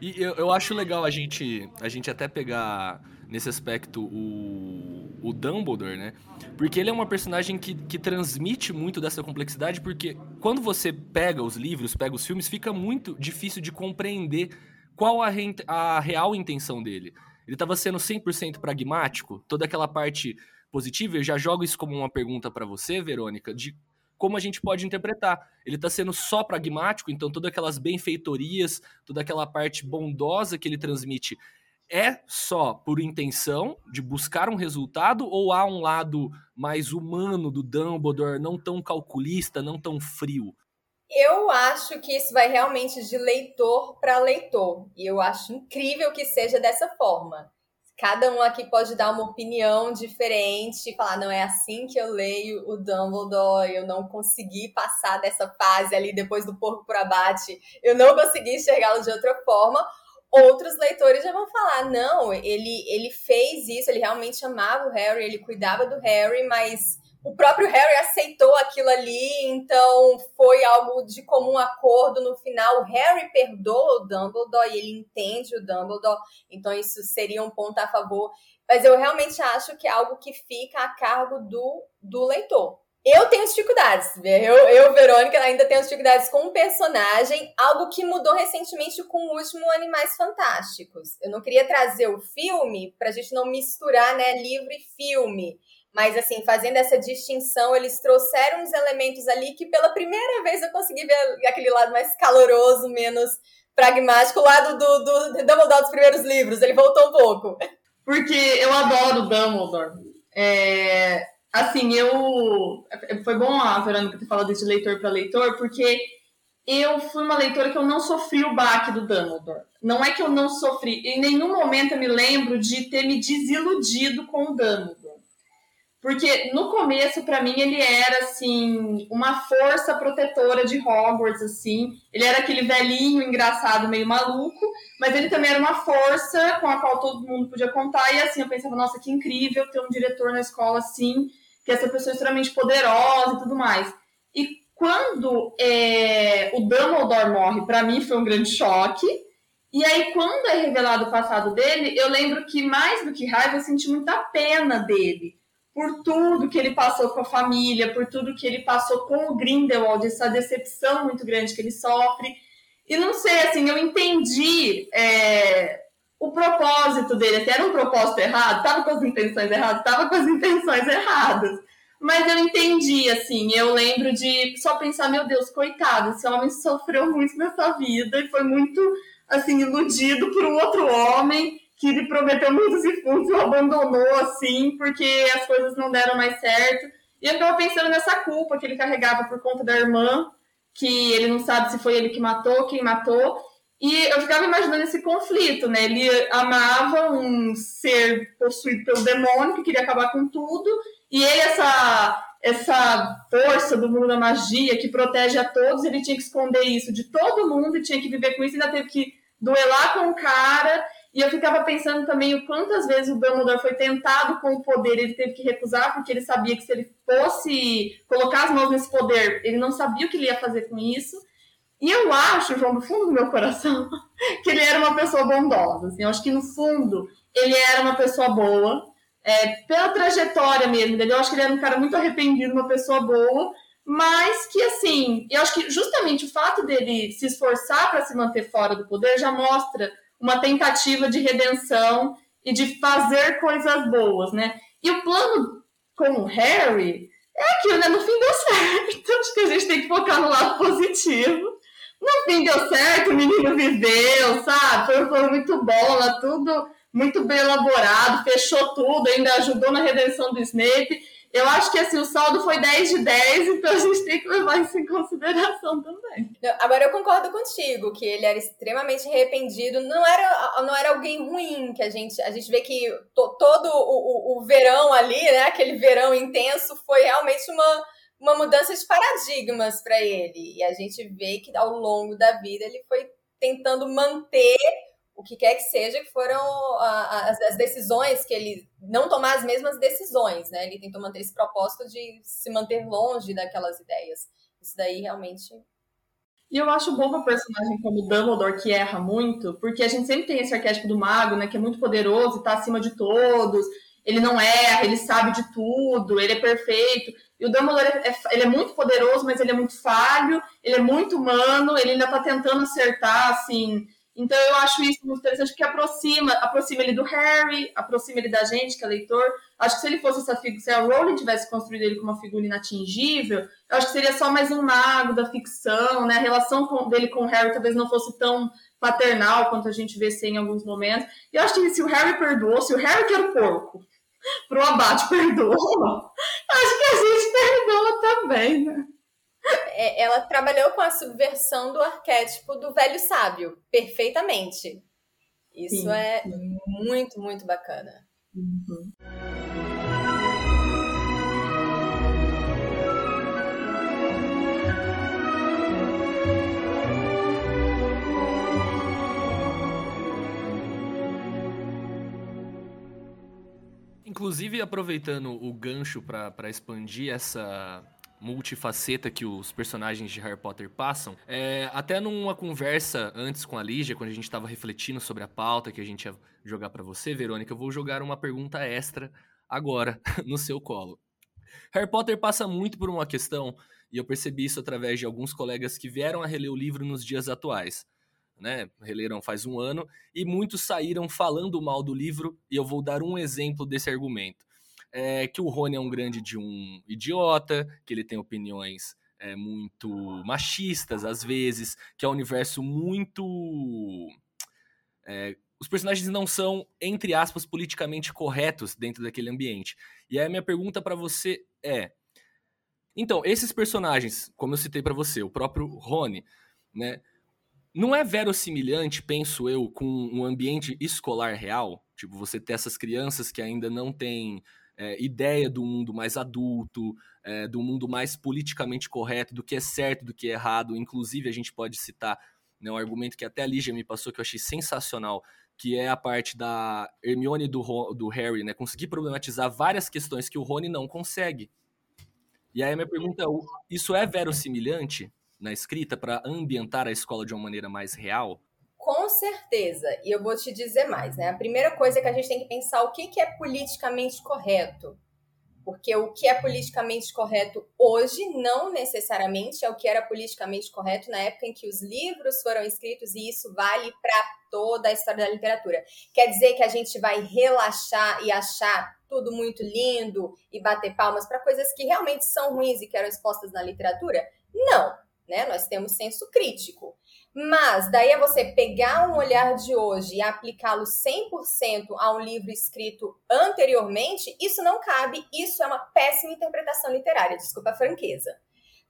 E eu, eu acho legal a gente, a gente até pegar nesse aspecto o, o Dumbledore, né? Porque ele é uma personagem que, que transmite muito dessa complexidade, porque quando você pega os livros, pega os filmes, fica muito difícil de compreender qual a, a real intenção dele. Ele estava sendo 100% pragmático, toda aquela parte positiva, eu já jogo isso como uma pergunta para você, Verônica, de como a gente pode interpretar. Ele está sendo só pragmático, então todas aquelas benfeitorias, toda aquela parte bondosa que ele transmite é só por intenção de buscar um resultado ou há um lado mais humano do Dumbledore, não tão calculista, não tão frio? Eu acho que isso vai realmente de leitor para leitor. E eu acho incrível que seja dessa forma. Cada um aqui pode dar uma opinião diferente, falar, não é assim que eu leio o Dumbledore, eu não consegui passar dessa fase ali depois do porco por abate, eu não consegui enxergá-lo de outra forma outros leitores já vão falar: não, ele, ele fez isso, ele realmente amava o Harry, ele cuidava do Harry, mas o próprio Harry aceitou aquilo ali, então foi algo de comum acordo no final. O Harry perdoa o Dumbledore e ele entende o Dumbledore, então isso seria um ponto a favor. Mas eu realmente acho que é algo que fica a cargo do, do leitor. Eu tenho dificuldades, eu, eu, Verônica, ainda tenho dificuldades com um personagem, algo que mudou recentemente com o último Animais Fantásticos. Eu não queria trazer o filme pra gente não misturar, né, livro e filme. Mas, assim, fazendo essa distinção, eles trouxeram uns elementos ali que pela primeira vez eu consegui ver aquele lado mais caloroso, menos pragmático, o lado do, do, do Dumbledore dos primeiros livros. Ele voltou um pouco. Porque eu adoro Dumbledore. É, assim, eu. Foi bom a Verônica ter falado de leitor para leitor, porque eu fui uma leitora que eu não sofri o baque do Dumbledore. Não é que eu não sofri, em nenhum momento eu me lembro de ter me desiludido com o Dumbledore. Porque no começo, para mim, ele era assim, uma força protetora de Hogwarts, assim. Ele era aquele velhinho engraçado, meio maluco, mas ele também era uma força com a qual todo mundo podia contar. E assim, eu pensava, nossa, que incrível ter um diretor na escola assim que essa pessoa é extremamente poderosa e tudo mais. E quando é, o Dumbledore morre, para mim foi um grande choque. E aí, quando é revelado o passado dele, eu lembro que mais do que raiva, eu senti muita pena dele. Por tudo que ele passou com a família, por tudo que ele passou com o Grindelwald, essa decepção muito grande que ele sofre. E não sei, assim, eu entendi é, o propósito dele, se era um propósito errado, estava com as intenções erradas, estava com as intenções erradas. Mas eu entendi, assim, eu lembro de só pensar, meu Deus, coitado, esse homem sofreu muito nessa vida e foi muito, assim, iludido por um outro homem que lhe prometeu muitos e fundos abandonou, assim, porque as coisas não deram mais certo. E eu estava pensando nessa culpa que ele carregava por conta da irmã, que ele não sabe se foi ele que matou, quem matou. E eu ficava imaginando esse conflito, né? Ele amava um ser possuído pelo demônio que queria acabar com tudo, e ele, essa, essa força do mundo da magia que protege a todos, ele tinha que esconder isso de todo mundo e tinha que viver com isso, ainda teve que duelar com o cara. E eu ficava pensando também o quantas vezes o Dumbledore foi tentado com o poder, ele teve que recusar, porque ele sabia que se ele fosse colocar as mãos nesse poder, ele não sabia o que ele ia fazer com isso. E eu acho, João, no fundo do meu coração, que ele era uma pessoa bondosa. Assim, eu acho que no fundo ele era uma pessoa boa, é, pela trajetória mesmo dele. Eu acho que ele era um cara muito arrependido, uma pessoa boa, mas que assim, eu acho que justamente o fato dele se esforçar para se manter fora do poder já mostra uma tentativa de redenção e de fazer coisas boas, né? E o plano com o Harry é aquilo, né? No fim deu certo. Acho que a gente tem que focar no lado positivo no fim deu certo, o menino viveu, sabe? Foi, foi muito bom, tudo muito bem elaborado, fechou tudo, ainda ajudou na redenção do Snape. Eu acho que assim, o saldo foi 10 de 10, então a gente tem que levar isso em consideração também. Agora eu concordo contigo, que ele era extremamente arrependido. Não era, não era alguém ruim, que a gente, a gente vê que to, todo o, o, o verão ali, né? Aquele verão intenso, foi realmente uma, uma mudança de paradigmas para ele. E a gente vê que ao longo da vida ele foi tentando manter o que quer que seja, que foram as, decisões que ele não tomar as mesmas decisões, né? Ele tentou manter esse propósito de se manter longe daquelas ideias. Isso daí realmente. E eu acho bom para personagem como Dumbledore que erra muito, porque a gente sempre tem esse arquétipo do mago, né, que é muito poderoso, está acima de todos. Ele não erra, ele sabe de tudo, ele é perfeito. E o Dumbledore é, ele é muito poderoso, mas ele é muito falho, ele é muito humano, ele ainda está tentando acertar, assim, então eu acho isso muito interessante porque aproxima, aproxima ele do Harry, aproxima ele da gente, que é leitor. Acho que se ele fosse essa figura, se a Rowling tivesse construído ele como uma figura inatingível, eu acho que seria só mais um mago da ficção, né? A relação com, dele com o Harry talvez não fosse tão paternal quanto a gente vê ser em alguns momentos. E eu acho que se o Harry perdoou, se o Harry que era o porco, pro abate perdoou, acho que a gente perdoa também, né? É, ela trabalhou com a subversão do arquétipo do velho sábio, perfeitamente. Isso sim, é sim. muito, muito bacana. Uhum. Inclusive, aproveitando o gancho para expandir essa, multifaceta que os personagens de Harry Potter passam. É, até numa conversa antes com a Lígia, quando a gente estava refletindo sobre a pauta que a gente ia jogar para você, Verônica, eu vou jogar uma pergunta extra agora no seu colo. Harry Potter passa muito por uma questão, e eu percebi isso através de alguns colegas que vieram a reler o livro nos dias atuais. Né, releram faz um ano, e muitos saíram falando mal do livro, e eu vou dar um exemplo desse argumento é, que o Rony é um grande de um idiota, que ele tem opiniões é, muito machistas às vezes, que é um universo muito. É, os personagens não são, entre aspas, politicamente corretos dentro daquele ambiente. E aí a minha pergunta para você é: então, esses personagens, como eu citei para você, o próprio Rony, né? Não é verossimilhante, penso eu, com um ambiente escolar real? Tipo, você ter essas crianças que ainda não têm é, ideia do mundo mais adulto, é, do mundo mais politicamente correto, do que é certo, do que é errado. Inclusive, a gente pode citar né, um argumento que até a Lígia me passou que eu achei sensacional, que é a parte da Hermione do, do Harry, né? Conseguir problematizar várias questões que o Rony não consegue. E aí a minha pergunta é, isso é verossimilhante na escrita para ambientar a escola de uma maneira mais real? Com certeza. E eu vou te dizer mais, né? A primeira coisa é que a gente tem que pensar o que, é politicamente correto. Porque o que é politicamente correto hoje não necessariamente é o que era politicamente correto na época em que os livros foram escritos, e isso vale para toda a história da literatura. Quer dizer que a gente vai relaxar e achar tudo muito lindo e bater palmas para coisas que realmente são ruins e que eram expostas na literatura? Não, né? Nós temos senso crítico. Mas daí é você pegar um olhar de hoje e aplicá-lo 100% a um livro escrito anteriormente, isso não cabe, isso é uma péssima interpretação literária, desculpa a franqueza.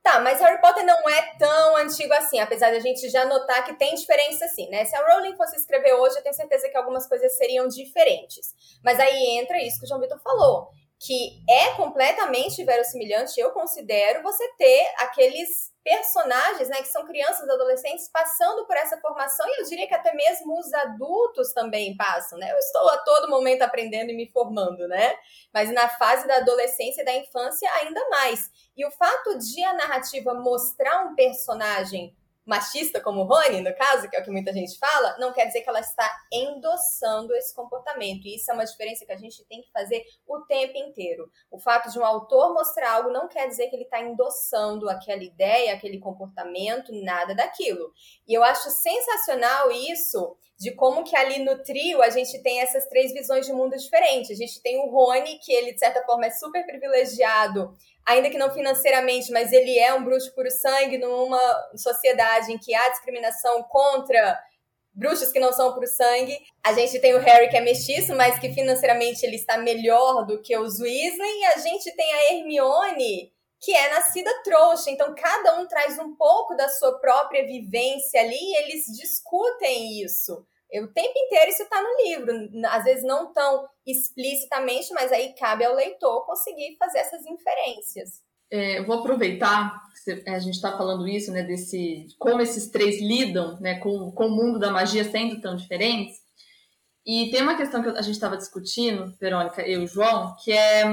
Tá, mas Harry Potter não é tão antigo assim, apesar de a gente já notar que tem diferença sim, né? Se a Rowling fosse escrever hoje, eu tenho certeza que algumas coisas seriam diferentes. Mas aí entra isso que o João Vitor falou, que é completamente verossimilhante, eu considero, você ter aqueles personagens, né, que são crianças, adolescentes, passando por essa formação, e eu diria que até mesmo os adultos também passam, né? Eu estou a todo momento aprendendo e me formando, né? Mas na fase da adolescência e da infância, ainda mais. E o fato de a narrativa mostrar um personagem machista, como o Rony, no caso, que é o que muita gente fala, não quer dizer que ela está endossando esse comportamento. E isso é uma diferença que a gente tem que fazer o tempo inteiro. O fato de um autor mostrar algo não quer dizer que ele está endossando aquela ideia, aquele comportamento, nada daquilo. E eu acho sensacional isso de como que ali no trio a gente tem essas três visões de mundo diferentes. A gente tem o Rony, que ele, de certa forma, é super privilegiado ainda que não financeiramente, mas ele é um bruxo puro sangue numa sociedade em que há discriminação contra bruxos que não são por sangue. A gente tem o Harry que é mestiço, mas que financeiramente ele está melhor do que os Weasley. E a gente tem a Hermione, que é nascida trouxa. Então cada um traz um pouco da sua própria vivência ali e eles discutem isso. O tempo inteiro isso está no livro, às vezes não tão explicitamente, mas aí cabe ao leitor conseguir fazer essas inferências. É, vou aproveitar que a gente está falando isso, né, desse como esses três lidam, né, com, com o mundo da magia sendo tão diferentes. E tem uma questão que a gente estava discutindo, Verônica, eu e o João, que é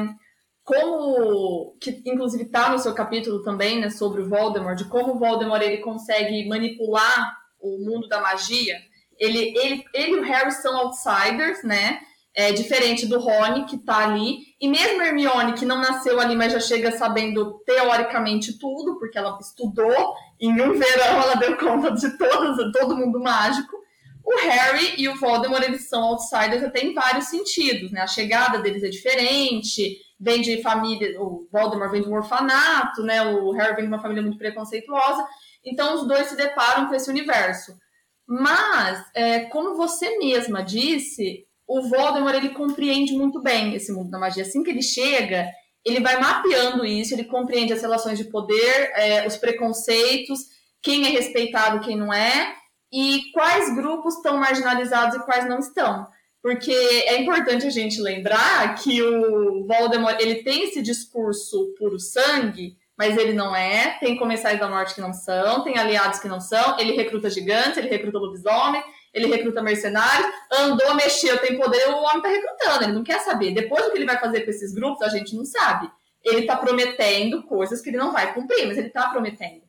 como que inclusive está no seu capítulo também, né, sobre o Voldemort, de como o Voldemort ele consegue manipular o mundo da magia. Ele, ele, ele e o Harry são outsiders, né? É diferente do Rony, que tá ali. E mesmo Hermione, que não nasceu ali, mas já chega sabendo teoricamente tudo, porque ela estudou, em um verão ela deu conta de todos, todo mundo mágico. O Harry e o Voldemort, eles são outsiders até em vários sentidos, né? A chegada deles é diferente, vem de família, o Voldemort vem de um orfanato, né? O Harry vem de uma família muito preconceituosa. Então os dois se deparam com esse universo. Mas, é, como você mesma disse, o Voldemort ele compreende muito bem esse mundo da magia. Assim que ele chega, ele vai mapeando isso, ele compreende as relações de poder, é, os preconceitos, quem é respeitado, quem não é, e quais grupos estão marginalizados e quais não estão. Porque é importante a gente lembrar que o Voldemort ele tem esse discurso puro sangue, mas ele não é. Tem comensais da morte que não são, tem aliados que não são. Ele recruta gigantes, ele recruta lobisomem, ele recruta mercenários, andou, mexeu, tem poder, o homem tá recrutando, ele não quer saber. Depois o que ele vai fazer com esses grupos, a gente não sabe. Ele tá prometendo coisas que ele não vai cumprir, mas ele tá prometendo.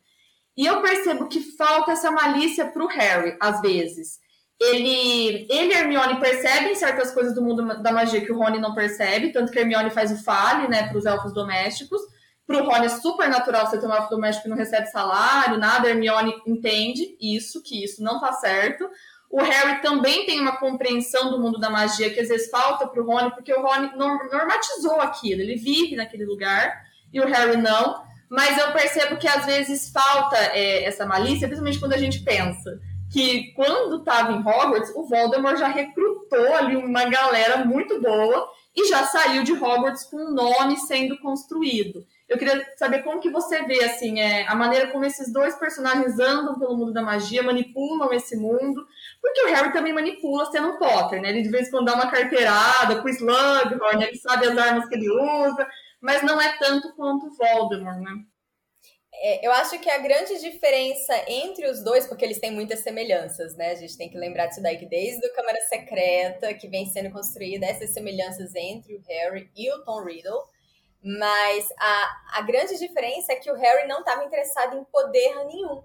E eu percebo que falta essa malícia pro Harry, às vezes. Ele, ele e Hermione percebem certas coisas do mundo da magia que o Rony não percebe, tanto que Hermione faz o fale, né, pros elfos domésticos. Pro Rony é super natural você ter um elfo doméstico que não recebe salário, nada. Hermione entende isso, que isso não tá certo. O Harry também tem uma compreensão do mundo da magia que às vezes falta para o Rony, porque o Rony normatizou aquilo, ele vive naquele lugar e o Harry não. Mas eu percebo que às vezes falta é, essa malícia, principalmente quando a gente pensa que quando estava em Hogwarts, o Voldemort já recrutou ali uma galera muito boa e já saiu de Hogwarts com um nome sendo construído. Eu queria saber como que você vê assim, é, a maneira como esses dois personagens andam pelo mundo da magia, manipulam esse mundo, porque o Harry também manipula sendo um Potter, né? Ele de vez em quando dá uma carteirada com o Slughorn, ele sabe as armas que ele usa, mas não é tanto quanto Voldemort, né? É, eu acho que a grande diferença entre os dois, porque eles têm muitas semelhanças, né? A gente tem que lembrar disso daí, que desde o Câmara Secreta, que vem sendo construída, essas semelhanças entre o Harry e o Tom Riddle. Mas a, a grande diferença é que o Harry não estava interessado em poder nenhum.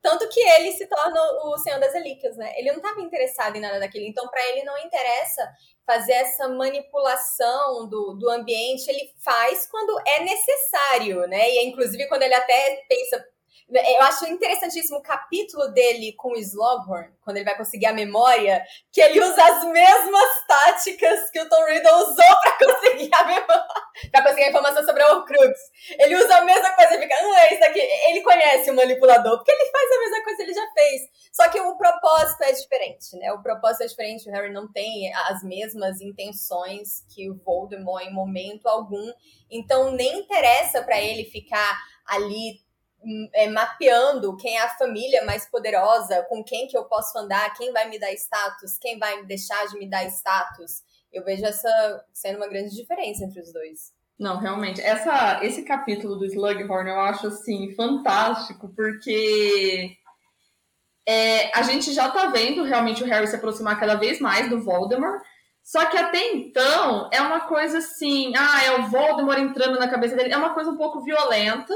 Tanto que ele se torna o Senhor das Relíquias, né? Ele não estava interessado em nada daquilo. Então, para ele, não interessa fazer essa manipulação do, do ambiente. Ele faz quando é necessário, né? E, inclusive, quando ele até pensa, eu acho interessantíssimo o capítulo dele com o Slughorn, quando ele vai conseguir a memória, que ele usa as mesmas táticas que o Tom Riddle usou para conseguir a memória, para conseguir a informação sobre o Horcrux. Ele usa a mesma coisa e fica, ah, isso aqui. Ele conhece o manipulador, porque ele faz a mesma coisa que ele já fez. Só que o propósito é diferente, né? O propósito é diferente, o Harry não tem as mesmas intenções que o Voldemort em momento algum. Então nem interessa para ele ficar ali é, mapeando quem é a família mais poderosa, com quem que eu posso andar, quem vai me dar status, quem vai deixar de me dar status. Eu vejo essa sendo uma grande diferença entre os dois. Não, realmente. Essa, esse capítulo do Slughorn eu acho assim fantástico, porque é, a gente já tá vendo realmente o Harry se aproximar cada vez mais do Voldemort. Só que até então é uma coisa assim, ah, é o Voldemort entrando na cabeça dele, é uma coisa um pouco violenta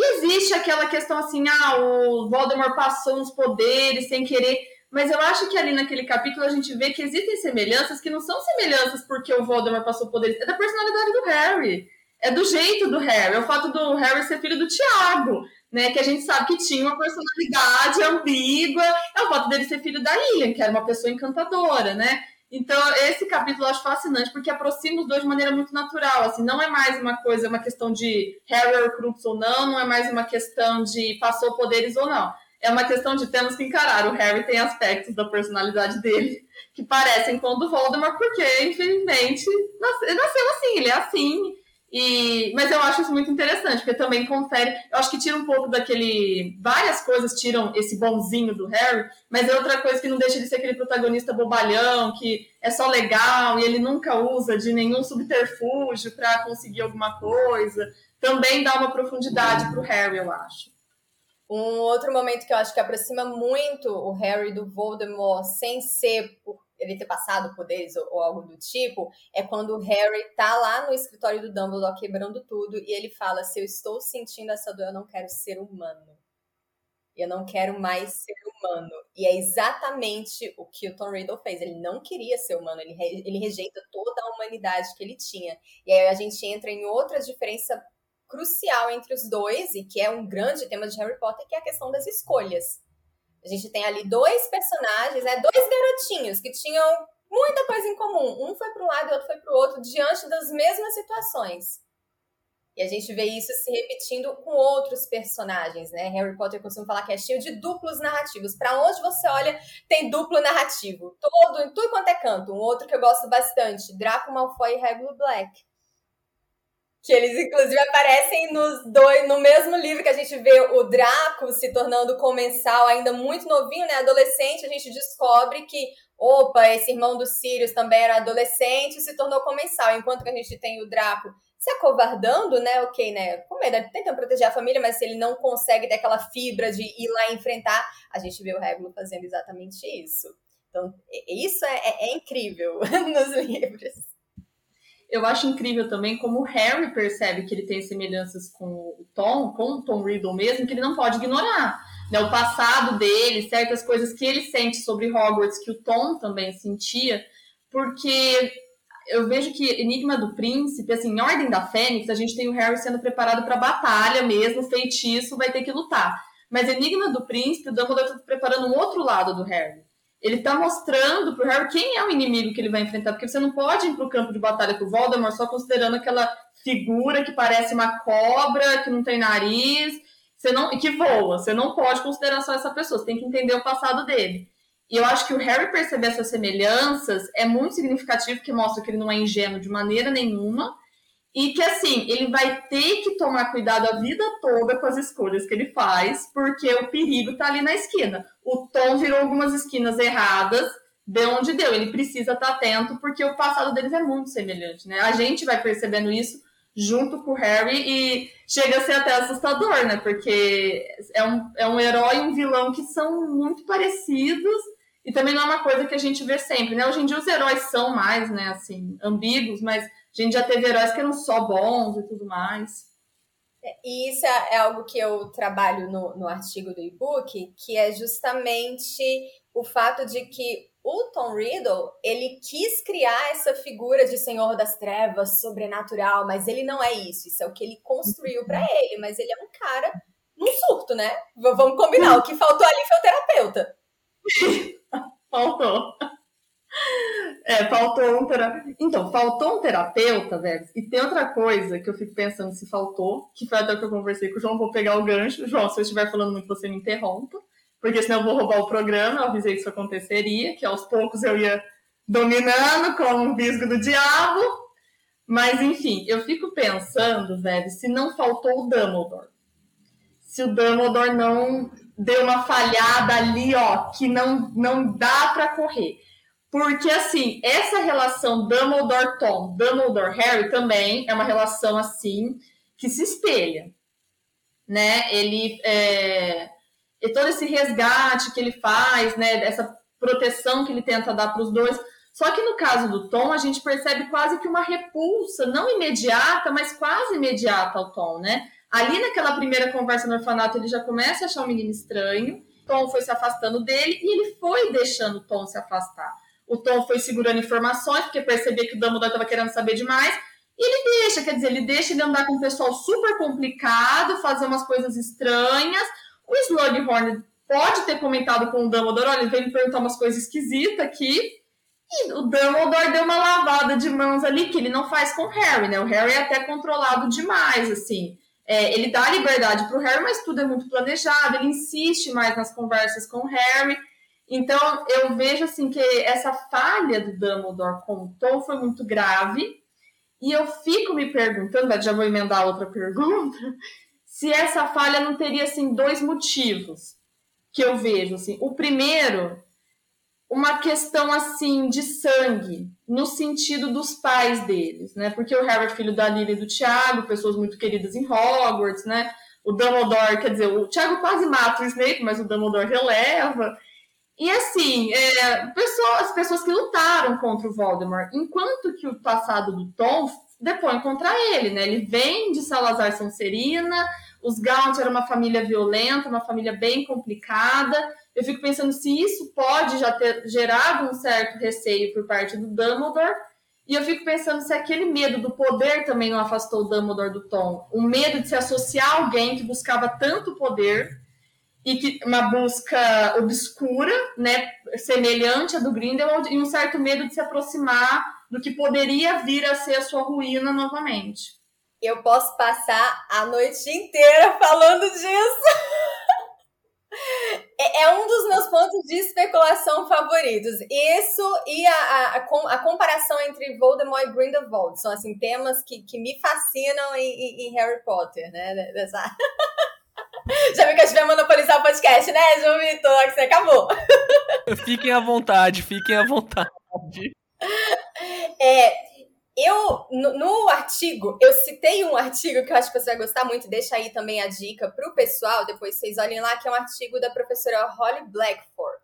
e existe aquela questão assim, ah, o Voldemort passou uns poderes sem querer. Mas eu acho que ali naquele capítulo a gente vê que existem semelhanças que não são semelhanças porque o Voldemort passou poderes. É da personalidade do Harry. É do jeito do Harry. É o fato do Harry ser filho do Tiago, né? Que a gente sabe que tinha uma personalidade ambígua. É o fato dele ser filho da Lilian, que era uma pessoa encantadora, né? Então, esse capítulo eu acho fascinante, porque aproxima os dois de maneira muito natural. Assim, não é mais uma coisa, uma questão de Harry Crux ou não, não é mais uma questão de passou poderes ou não. é uma questão de temos que encarar. O Harry tem aspectos da personalidade dele que parecem com o do Voldemort, porque, infelizmente, nasceu assim, ele é assim. E, mas eu acho isso muito interessante, porque também confere. Eu acho que tira um pouco daquele. Várias coisas tiram esse bonzinho do Harry, mas é outra coisa que não deixa de ser aquele protagonista bobalhão, que é só legal e ele nunca usa de nenhum subterfúgio para conseguir alguma coisa. Também dá uma profundidade para o Harry, eu acho. Um outro momento que eu acho que aproxima muito o Harry do Voldemort, sem ser por ele ter passado poderes ou, ou, algo do tipo, é quando o Harry tá lá no escritório do Dumbledore quebrando tudo e ele fala: se eu estou sentindo essa dor, eu não quero ser humano. Eu não quero mais ser humano. E é exatamente o que o Tom Riddle fez. Ele não queria ser humano, ele, re, ele rejeita toda a humanidade que ele tinha. E aí a gente entra em outra diferença crucial entre os dois, e que é um grande tema de Harry Potter, que é a questão das escolhas. A gente tem ali dois personagens, né, dois garotinhos que tinham muita coisa em comum. Um foi para um lado e outro foi para o outro, diante das mesmas situações. E a gente vê isso se repetindo com outros personagens, né? Harry Potter costuma falar que é cheio de duplos narrativos. Para onde você olha, tem duplo narrativo. Todo, em tudo quanto é canto. Um outro que eu gosto bastante, Draco Malfoy e Regulus Black. Que eles, inclusive, aparecem nos dois, no mesmo livro que a gente vê o Draco se tornando comensal, ainda muito novinho, né? Adolescente, a gente descobre que, opa, esse irmão do Sirius também era adolescente e se tornou comensal. Enquanto que a gente tem o Draco se acovardando, né? Ok, né? Com medo, tentando proteger a família, mas se ele não consegue ter aquela fibra de ir lá enfrentar, a gente vê o Regulo fazendo exatamente isso. Então, isso é, é, é incrível nos livros. Eu acho incrível também como o Harry percebe que ele tem semelhanças com o Tom, com o Tom Riddle mesmo, que ele não pode ignorar. Né? O passado dele, certas coisas que ele sente sobre Hogwarts, que o Tom também sentia, porque eu vejo que Enigma do Príncipe, assim, em Ordem da Fênix, a gente tem o Harry sendo preparado para batalha mesmo, feitiço, vai ter que lutar. Mas Enigma do Príncipe, o Dumbledore está preparando um outro lado do Harry ele está mostrando pro Harry quem é o inimigo que ele vai enfrentar, porque você não pode ir pro campo de batalha com o Voldemort só considerando aquela figura que parece uma cobra, que não tem nariz, você não, que voa. Você não pode considerar só essa pessoa, você tem que entender o passado dele. E eu acho que o Harry perceber essas semelhanças é muito significativo, que mostra que ele não é ingênuo de maneira nenhuma, e que assim, ele vai ter que tomar cuidado a vida toda com as escolhas que ele faz, porque o perigo está ali na esquina. O Tom virou algumas esquinas erradas, de onde deu. Ele precisa estar tá atento, porque o passado deles é muito semelhante, né? A gente vai percebendo isso junto com o Harry e chega a ser até assustador, né? Porque é um, é um herói e um vilão que são muito parecidos e também não é uma coisa que a gente vê sempre, né? Hoje em dia os heróis são mais, né, assim, ambíguos, mas a gente já teve heróis que eram só bons e tudo mais. É, e isso é, é algo que eu trabalho no, no artigo do e-book, que é justamente o fato de que o Tom Riddle, ele quis criar essa figura de Senhor das Trevas, sobrenatural, mas ele não é isso. Isso é o que ele construiu para ele, mas ele é um cara num surto, né? Vamos combinar, o que faltou ali foi o terapeuta. Faltou. É, faltou um terapeuta. Então, faltou um terapeuta, velho. E tem outra coisa que eu fico pensando se faltou, que foi até que eu conversei com o João, vou pegar o gancho. João, se eu estiver falando muito, você me interrompa, porque senão eu vou roubar o programa. Eu avisei que isso aconteceria, que aos poucos eu ia dominando com um visgo do diabo. Mas, enfim, eu fico pensando, velho, se não faltou o Dumbledore. Se o Dumbledore não deu uma falhada ali, ó, que não, não dá para correr. Porque, assim, essa relação Dumbledore-Tom, Dumbledore-Harry também é uma relação, assim, que se espelha, né? Ele, é, e todo esse resgate que ele faz, né? Essa proteção que ele tenta dar para os dois. Só que no caso do Tom, a gente percebe quase que uma repulsa, não imediata, mas quase imediata ao Tom, né? Ali naquela primeira conversa no orfanato, ele já começa a achar o menino estranho. Tom foi se afastando dele e ele foi deixando o Tom se afastar o Tom foi segurando informações, porque percebia que o Dumbledore estava querendo saber demais, e ele deixa, quer dizer, ele deixa ele andar com um pessoal super complicado, fazer umas coisas estranhas. O Slughorn pode ter comentado com o Dumbledore, olha, ele veio me perguntar umas coisas esquisitas aqui, e o Dumbledore deu uma lavada de mãos ali, que ele não faz com o Harry, né? O Harry é até controlado demais, assim. é, ele dá liberdade para o Harry, mas tudo é muito planejado, ele insiste mais nas conversas com o Harry. Então, eu vejo assim que essa falha do Dumbledore com o Tom foi muito grave. E eu fico me perguntando, já vou emendar outra pergunta, se essa falha não teria assim dois motivos que eu vejo assim. O primeiro, uma questão assim de sangue, no sentido dos pais deles, né? Porque o Harry é filho da Lily e do Tiago, pessoas muito queridas em Hogwarts, né? O Dumbledore, quer dizer, o Tiago quase mata o Snape, mas o Dumbledore releva. E assim, é, pessoas, pessoas que lutaram contra o Voldemort, enquanto que o passado do Tom depõe contra ele, né? Ele vem de Salazar Sonserina, os Gaunt era uma família violenta, uma família bem complicada. Eu fico pensando se isso pode já ter gerado um certo receio por parte do Dumbledore. E eu fico pensando se aquele medo do poder também não afastou o Dumbledore do Tom. O medo de se associar a alguém que buscava tanto poder e que uma busca obscura, né, semelhante à do Grindelwald, e um certo medo de se aproximar do que poderia vir a ser a sua ruína novamente. Eu posso passar a noite inteira falando disso. É, é um dos meus pontos de especulação favoritos. Isso e a, a, a, comparação entre Voldemort e Grindelwald são assim temas que, que me fascinam em, em Harry Potter, né? Dessa... Já viu que a gente vai monopolizar o podcast, né, João Vitor? Que você acabou. Fiquem à vontade, fiquem à vontade. É, eu, no, no, artigo, eu citei um artigo que eu acho que você vai gostar muito, deixa aí também a dica para o pessoal, depois vocês olhem lá, que é um artigo da professora Holly Blackford,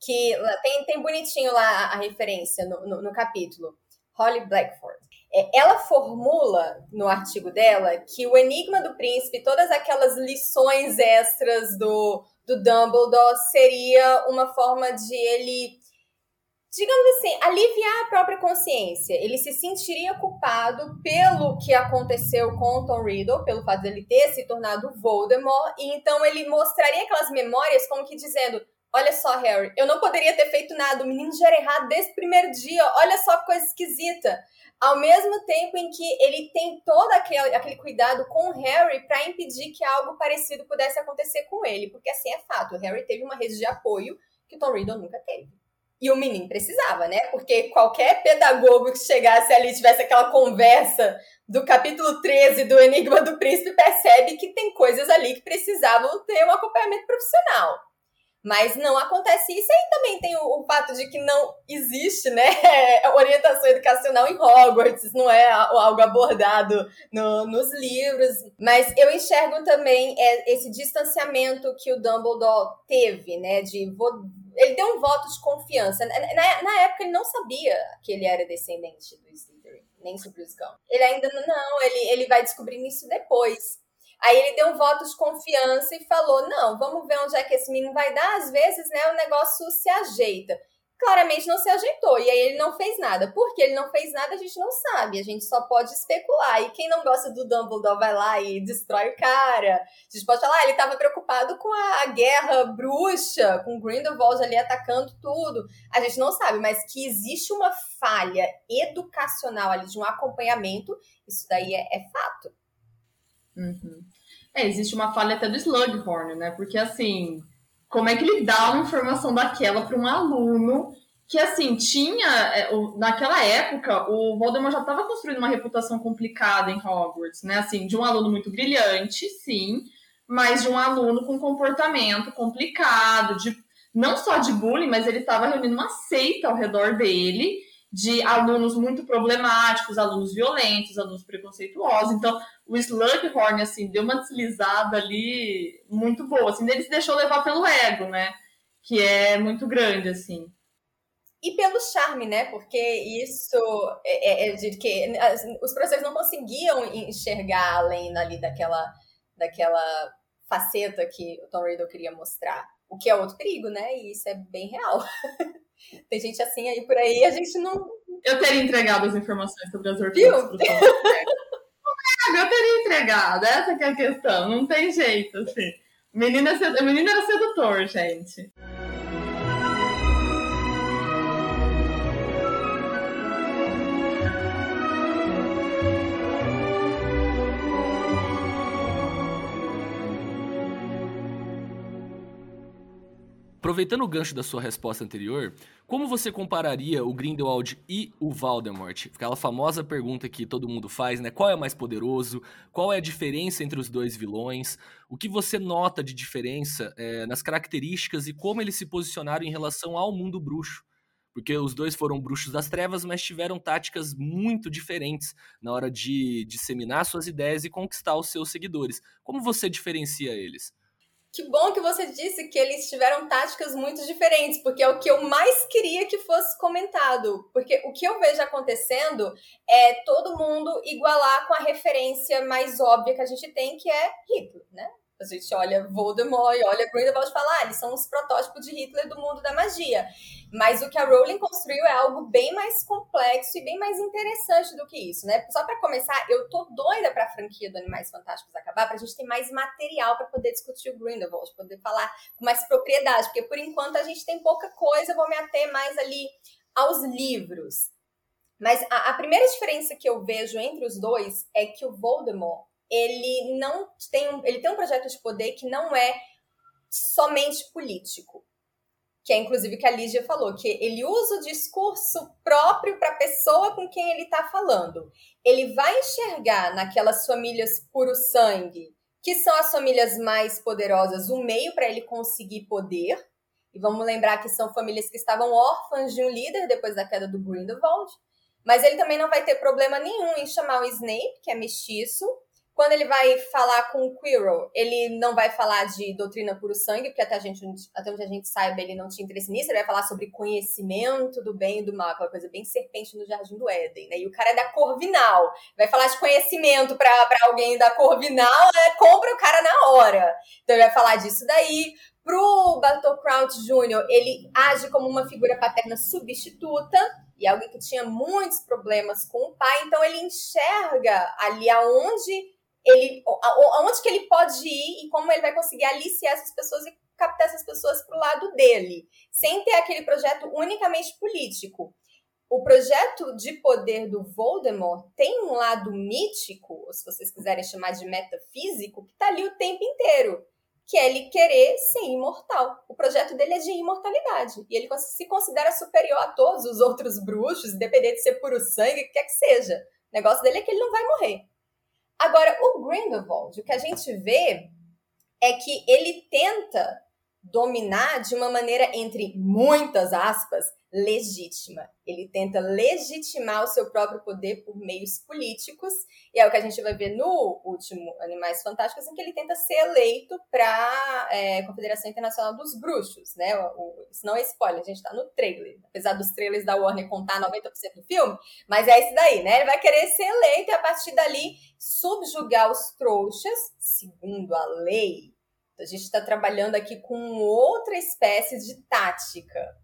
que tem, tem bonitinho lá a referência no, no, no capítulo. Holly Blackford. É, ela formula no artigo dela que o Enigma do Príncipe, todas aquelas lições extras do, do Dumbledore, seria uma forma de ele, digamos assim, aliviar a própria consciência. Ele se sentiria culpado pelo que aconteceu com o Tom Riddle, pelo fato dele ter se tornado Voldemort, e então ele mostraria aquelas memórias como que dizendo. Olha só, Harry, eu não poderia ter feito nada. O menino já era errado desde o primeiro dia. Olha só que coisa esquisita ao mesmo tempo em que ele tem todo aquele, aquele cuidado com o Harry para impedir que algo parecido pudesse acontecer com ele, porque assim é fato, o Harry teve uma rede de apoio que o Tom Riddle nunca teve. E o menino precisava, né? Porque qualquer pedagogo que chegasse ali e tivesse aquela conversa do capítulo 13 do Enigma do Príncipe percebe que tem coisas ali que precisavam ter um acompanhamento profissional. Mas não acontece isso. E aí também tem o, o, fato de que não existe, né, orientação educacional em Hogwarts, não é algo abordado no, nos livros. Mas eu enxergo também é, esse distanciamento que o Dumbledore teve, né, de ele deu um voto de confiança. Na, na, época ele não sabia que ele era descendente do Slytherin, nem sobre os Gaunt. Ele ainda não, ele, ele vai descobrindo isso depois. Aí ele deu um voto de confiança e falou: não, vamos ver onde é que esse menino vai dar. Às vezes, né, o negócio se ajeita. Claramente não se ajeitou. E aí ele não fez nada. Por que ele não fez nada, a gente não sabe. A gente só pode especular. E quem não gosta do Dumbledore vai lá e destrói o cara. A gente pode falar, ah, ele estava preocupado com a guerra bruxa, com Grindelwald ali atacando tudo. A gente não sabe, mas que existe uma falha educacional ali de um acompanhamento, isso daí é, é fato. Uhum. É, existe uma falha até do Slughorn, né? Porque assim, como é que ele dá uma informação daquela para um aluno que assim tinha é, naquela época o Voldemort já estava construindo uma reputação complicada em Hogwarts, né? Assim, de um aluno muito brilhante, sim, mas de um aluno com comportamento complicado, de não só de bullying, mas ele estava reunindo uma seita ao redor dele de alunos muito problemáticos, alunos violentos, alunos preconceituosos. Então, o Slughorn, assim, deu uma deslizada ali muito boa. Assim, ele se deixou levar pelo ego, né? Que é muito grande, assim. E pelo charme, né? Porque isso é, é, é de que os professores não conseguiam enxergar além ali daquela, daquela faceta que o Tom Riddle queria mostrar. O que é outro perigo, né? E isso é bem real. Tem gente assim aí por aí, a gente não. Eu teria entregado as informações sobre as hortênsias. Eu teria entregado, essa é a questão, não tem jeito, assim. Menina, menino era sedutor, gente. Aproveitando o gancho da sua resposta anterior, como você compararia o Grindelwald e o Voldemort? Aquela famosa pergunta que todo mundo faz, né? Qual é mais poderoso? Qual é a diferença entre os dois vilões? O que você nota de diferença é, nas características e como eles se posicionaram em relação ao mundo bruxo? Porque os dois foram bruxos das trevas, mas tiveram táticas muito diferentes na hora de disseminar suas ideias e conquistar os seus seguidores. Como você diferencia eles? Que bom que você disse que eles tiveram táticas muito diferentes, porque é o que eu mais queria que fosse comentado. Porque o que eu vejo acontecendo é todo mundo igualar com a referência mais óbvia que a gente tem, que é Hitler, né? A gente olha Voldemort e olha Grindelwald e fala, ah, eles são os protótipos de Hitler do mundo da magia. Mas o que a Rowling construiu é algo bem mais complexo e bem mais interessante do que isso, né? Só para começar, eu tô doida pra franquia do Animais Fantásticos acabar, pra gente ter mais material para poder discutir o Grindelwald, poder falar com mais propriedade, porque por enquanto a gente tem pouca coisa, vou me ater mais ali aos livros. Mas a, a primeira diferença que eu vejo entre os dois é que o Voldemort ele não tem um, ele tem um projeto de poder que não é somente político. Que é inclusive que a Lígia falou, que ele usa o discurso próprio para a pessoa com quem ele está falando. Ele vai enxergar naquelas famílias puro sangue, que são as famílias mais poderosas, um meio para ele conseguir poder. E vamos lembrar que são famílias que estavam órfãs de um líder depois da queda do Grindelwald. Mas ele também não vai ter problema nenhum em chamar o Snape, que é mestiço, quando ele vai falar com o Quirrell, ele não vai falar de doutrina puro sangue, porque até, a gente, até onde a gente saiba, ele não tinha interesse nisso. Ele vai falar sobre conhecimento do bem e do mal, aquela coisa bem serpente no Jardim do Éden, né? E o cara é da Corvinal. Vai falar de conhecimento para alguém da Corvinal, né? compra o cara na hora. Então ele vai falar disso daí. Pro Bartol Crouch Jr., ele age como uma figura paterna substituta, e alguém que tinha muitos problemas com o pai, então ele enxerga ali aonde ele, aonde que ele pode ir e como ele vai conseguir aliciar essas pessoas e captar essas pessoas para o lado dele, sem ter aquele projeto unicamente político. O projeto de poder do Voldemort tem um lado mítico, ou se vocês quiserem chamar de metafísico, que está ali o tempo inteiro, que é ele querer ser imortal. O projeto dele é de imortalidade, e ele se considera superior a todos os outros bruxos, independente de ser puro sangue, o que quer que seja. O negócio dele é que ele não vai morrer. Agora, o Grindelwald, o que a gente vê é que ele tenta dominar de uma maneira, entre muitas aspas, legítima. Ele tenta legitimar o seu próprio poder por meios políticos, e é o que a gente vai ver no último Animais Fantásticos, em que ele tenta ser eleito para a é, Confederação Internacional dos Bruxos, né? O, o, isso não é spoiler, a gente está no trailer, apesar dos trailers da Warner contar 90% do filme, mas é isso daí, né? Ele vai querer ser eleito e a partir dali subjugar os trouxas, segundo a lei. A gente está trabalhando aqui com outra espécie de tática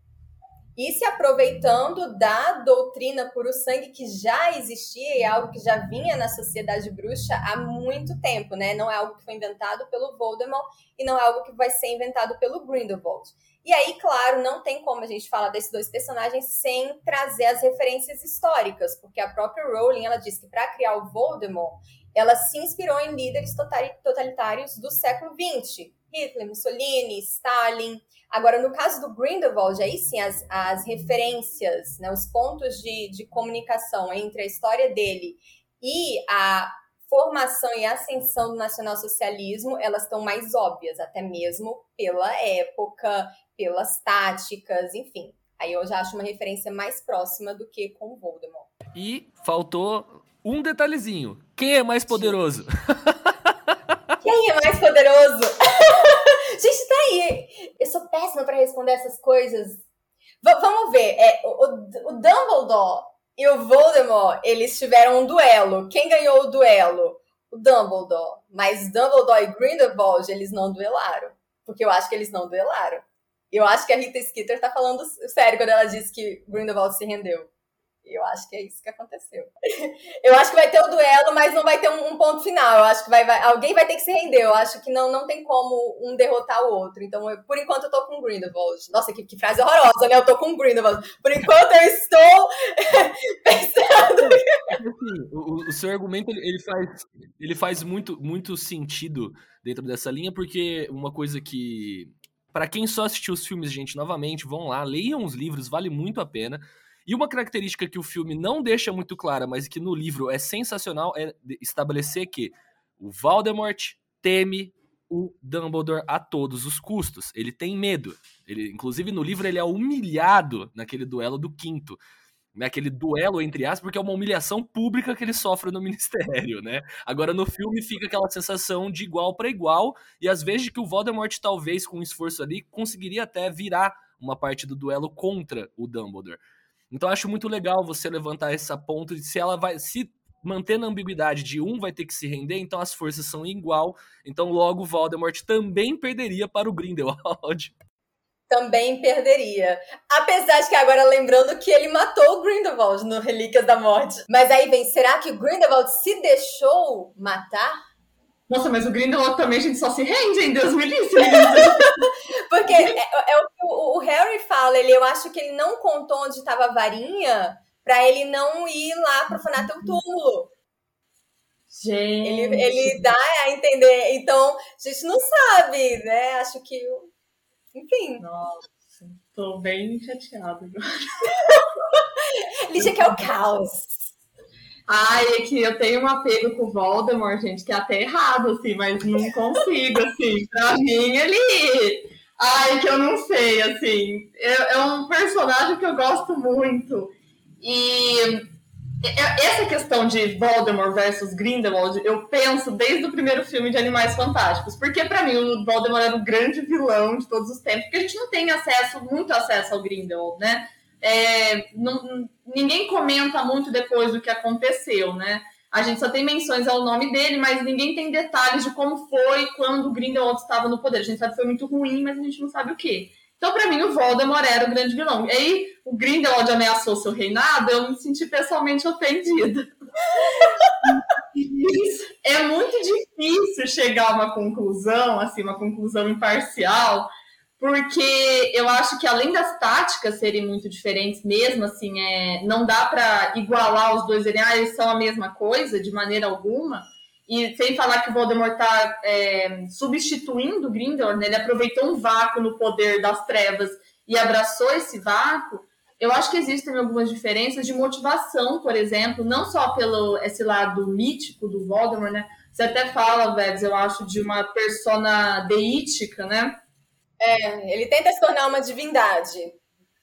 e se aproveitando da doutrina puro sangue que já existia e algo que já vinha na sociedade bruxa há muito tempo, né? Não é algo que foi inventado pelo Voldemort e não é algo que vai ser inventado pelo Grindelwald. E aí, claro, não tem como a gente falar desses dois personagens sem trazer as referências históricas, porque a própria Rowling ela diz que para criar o Voldemort, ela se inspirou em líderes totalitários do século XX, Hitler, Mussolini, Stalin. Agora, no caso do Grindelwald, aí sim, as, as referências, né, os pontos de, de comunicação entre a história dele e a formação e ascensão do nacionalsocialismo, elas estão mais óbvias, até mesmo pela época, pelas táticas, enfim. Aí eu já acho uma referência mais próxima do que com o Voldemort. E faltou um detalhezinho. Quem é mais poderoso? Quem é mais poderoso? Gente, tá aí. Eu sou péssima para responder essas coisas. V vamos ver. É, o, o Dumbledore e o Voldemort, eles tiveram um duelo. Quem ganhou o duelo? O Dumbledore. Mas Dumbledore e Grindelwald, eles não duelaram. Porque eu acho que eles não duelaram. Eu acho que a Rita Skeeter tá falando sério quando ela disse que Grindelwald se rendeu. Eu acho que é isso que aconteceu. Eu acho que vai ter o duelo, mas não vai ter um, um ponto final. Eu acho que vai, vai, alguém vai ter que se render. Eu acho que não, não tem como um derrotar o outro. Então, eu, por enquanto, eu tô com o Grindelwald. Nossa, que, que frase horrorosa, né? Eu tô com o Grindelwald. Por enquanto, eu estou pensando. Assim, o, o, seu argumento ele, ele, faz, ele faz muito, muito sentido dentro dessa linha, porque uma coisa que Para quem só assistiu os filmes, gente, novamente, vão lá, leiam os livros, vale muito a pena. E uma característica que o filme não deixa muito clara, mas que no livro é sensacional, é estabelecer que o Voldemort teme o Dumbledore a todos os custos. Ele tem medo. Ele, inclusive, no livro, ele é humilhado naquele duelo do quinto. Né, aquele duelo, entre aspas, porque é uma humilhação pública que ele sofre no ministério, né? Agora, no filme, fica aquela sensação de igual para igual, e às vezes que o Voldemort, talvez, com um esforço ali, conseguiria até virar uma parte do duelo contra o Dumbledore. Então, acho muito legal você levantar essa ponto de se ela vai. Se mantendo a ambiguidade de um vai ter que se render, então as forças são igual, então logo Voldemort também perderia para o Grindelwald. Também perderia. Apesar de que agora lembrando que ele matou o Grindelwald no Relíquias da Morte. Mas aí vem, será que o Grindelwald se deixou matar? Nossa, mas o Grindelwald também a gente só se rende, hein? Deus me livre. Porque é, é, o que o, Harry fala, ele, eu acho que ele não contou onde estava a varinha para ele não ir lá profanar teu túmulo. Gente. Ele, ele dá a entender. Então, a gente não sabe, né? Acho que. Enfim. Nossa, tô bem chateada agora. Lígia que é o caos. Ai, é que eu tenho um apego com o Voldemort, gente, que é até errado, assim, mas não consigo, assim. Pra mim, ele. Ai, que eu não sei, assim. É, é um personagem que eu gosto muito. E essa questão de Voldemort versus Grindelwald, eu penso desde o primeiro filme de Animais Fantásticos, porque para mim o Voldemort era o grande vilão de todos os tempos, porque a gente não tem acesso, muito acesso ao Grindelwald, né? É, não, ninguém comenta muito depois do que aconteceu, né? A gente só tem menções ao nome dele, mas ninguém tem detalhes de como foi quando o Grindelwald estava no poder. A gente sabe que foi muito ruim, mas a gente não sabe o que. Então, para mim, o Voldemort era o grande vilão. E aí, o Grindelwald ameaçou seu reinado, eu me senti pessoalmente ofendida. é muito difícil chegar a uma conclusão, assim, uma conclusão imparcial, porque eu acho que além das táticas serem muito diferentes, mesmo assim, é, não dá para igualar os dois, ah, eles são a mesma coisa de maneira alguma. E sem falar que o Voldemort está é, substituindo o Grindelwald, né? ele aproveitou um vácuo no poder das trevas e abraçou esse vácuo. Eu acho que existem algumas diferenças de motivação, por exemplo, não só pelo esse lado mítico do Voldemort, né? Você até fala, Vebs, eu acho, de uma persona deítica, né? É, ele tenta se tornar uma divindade.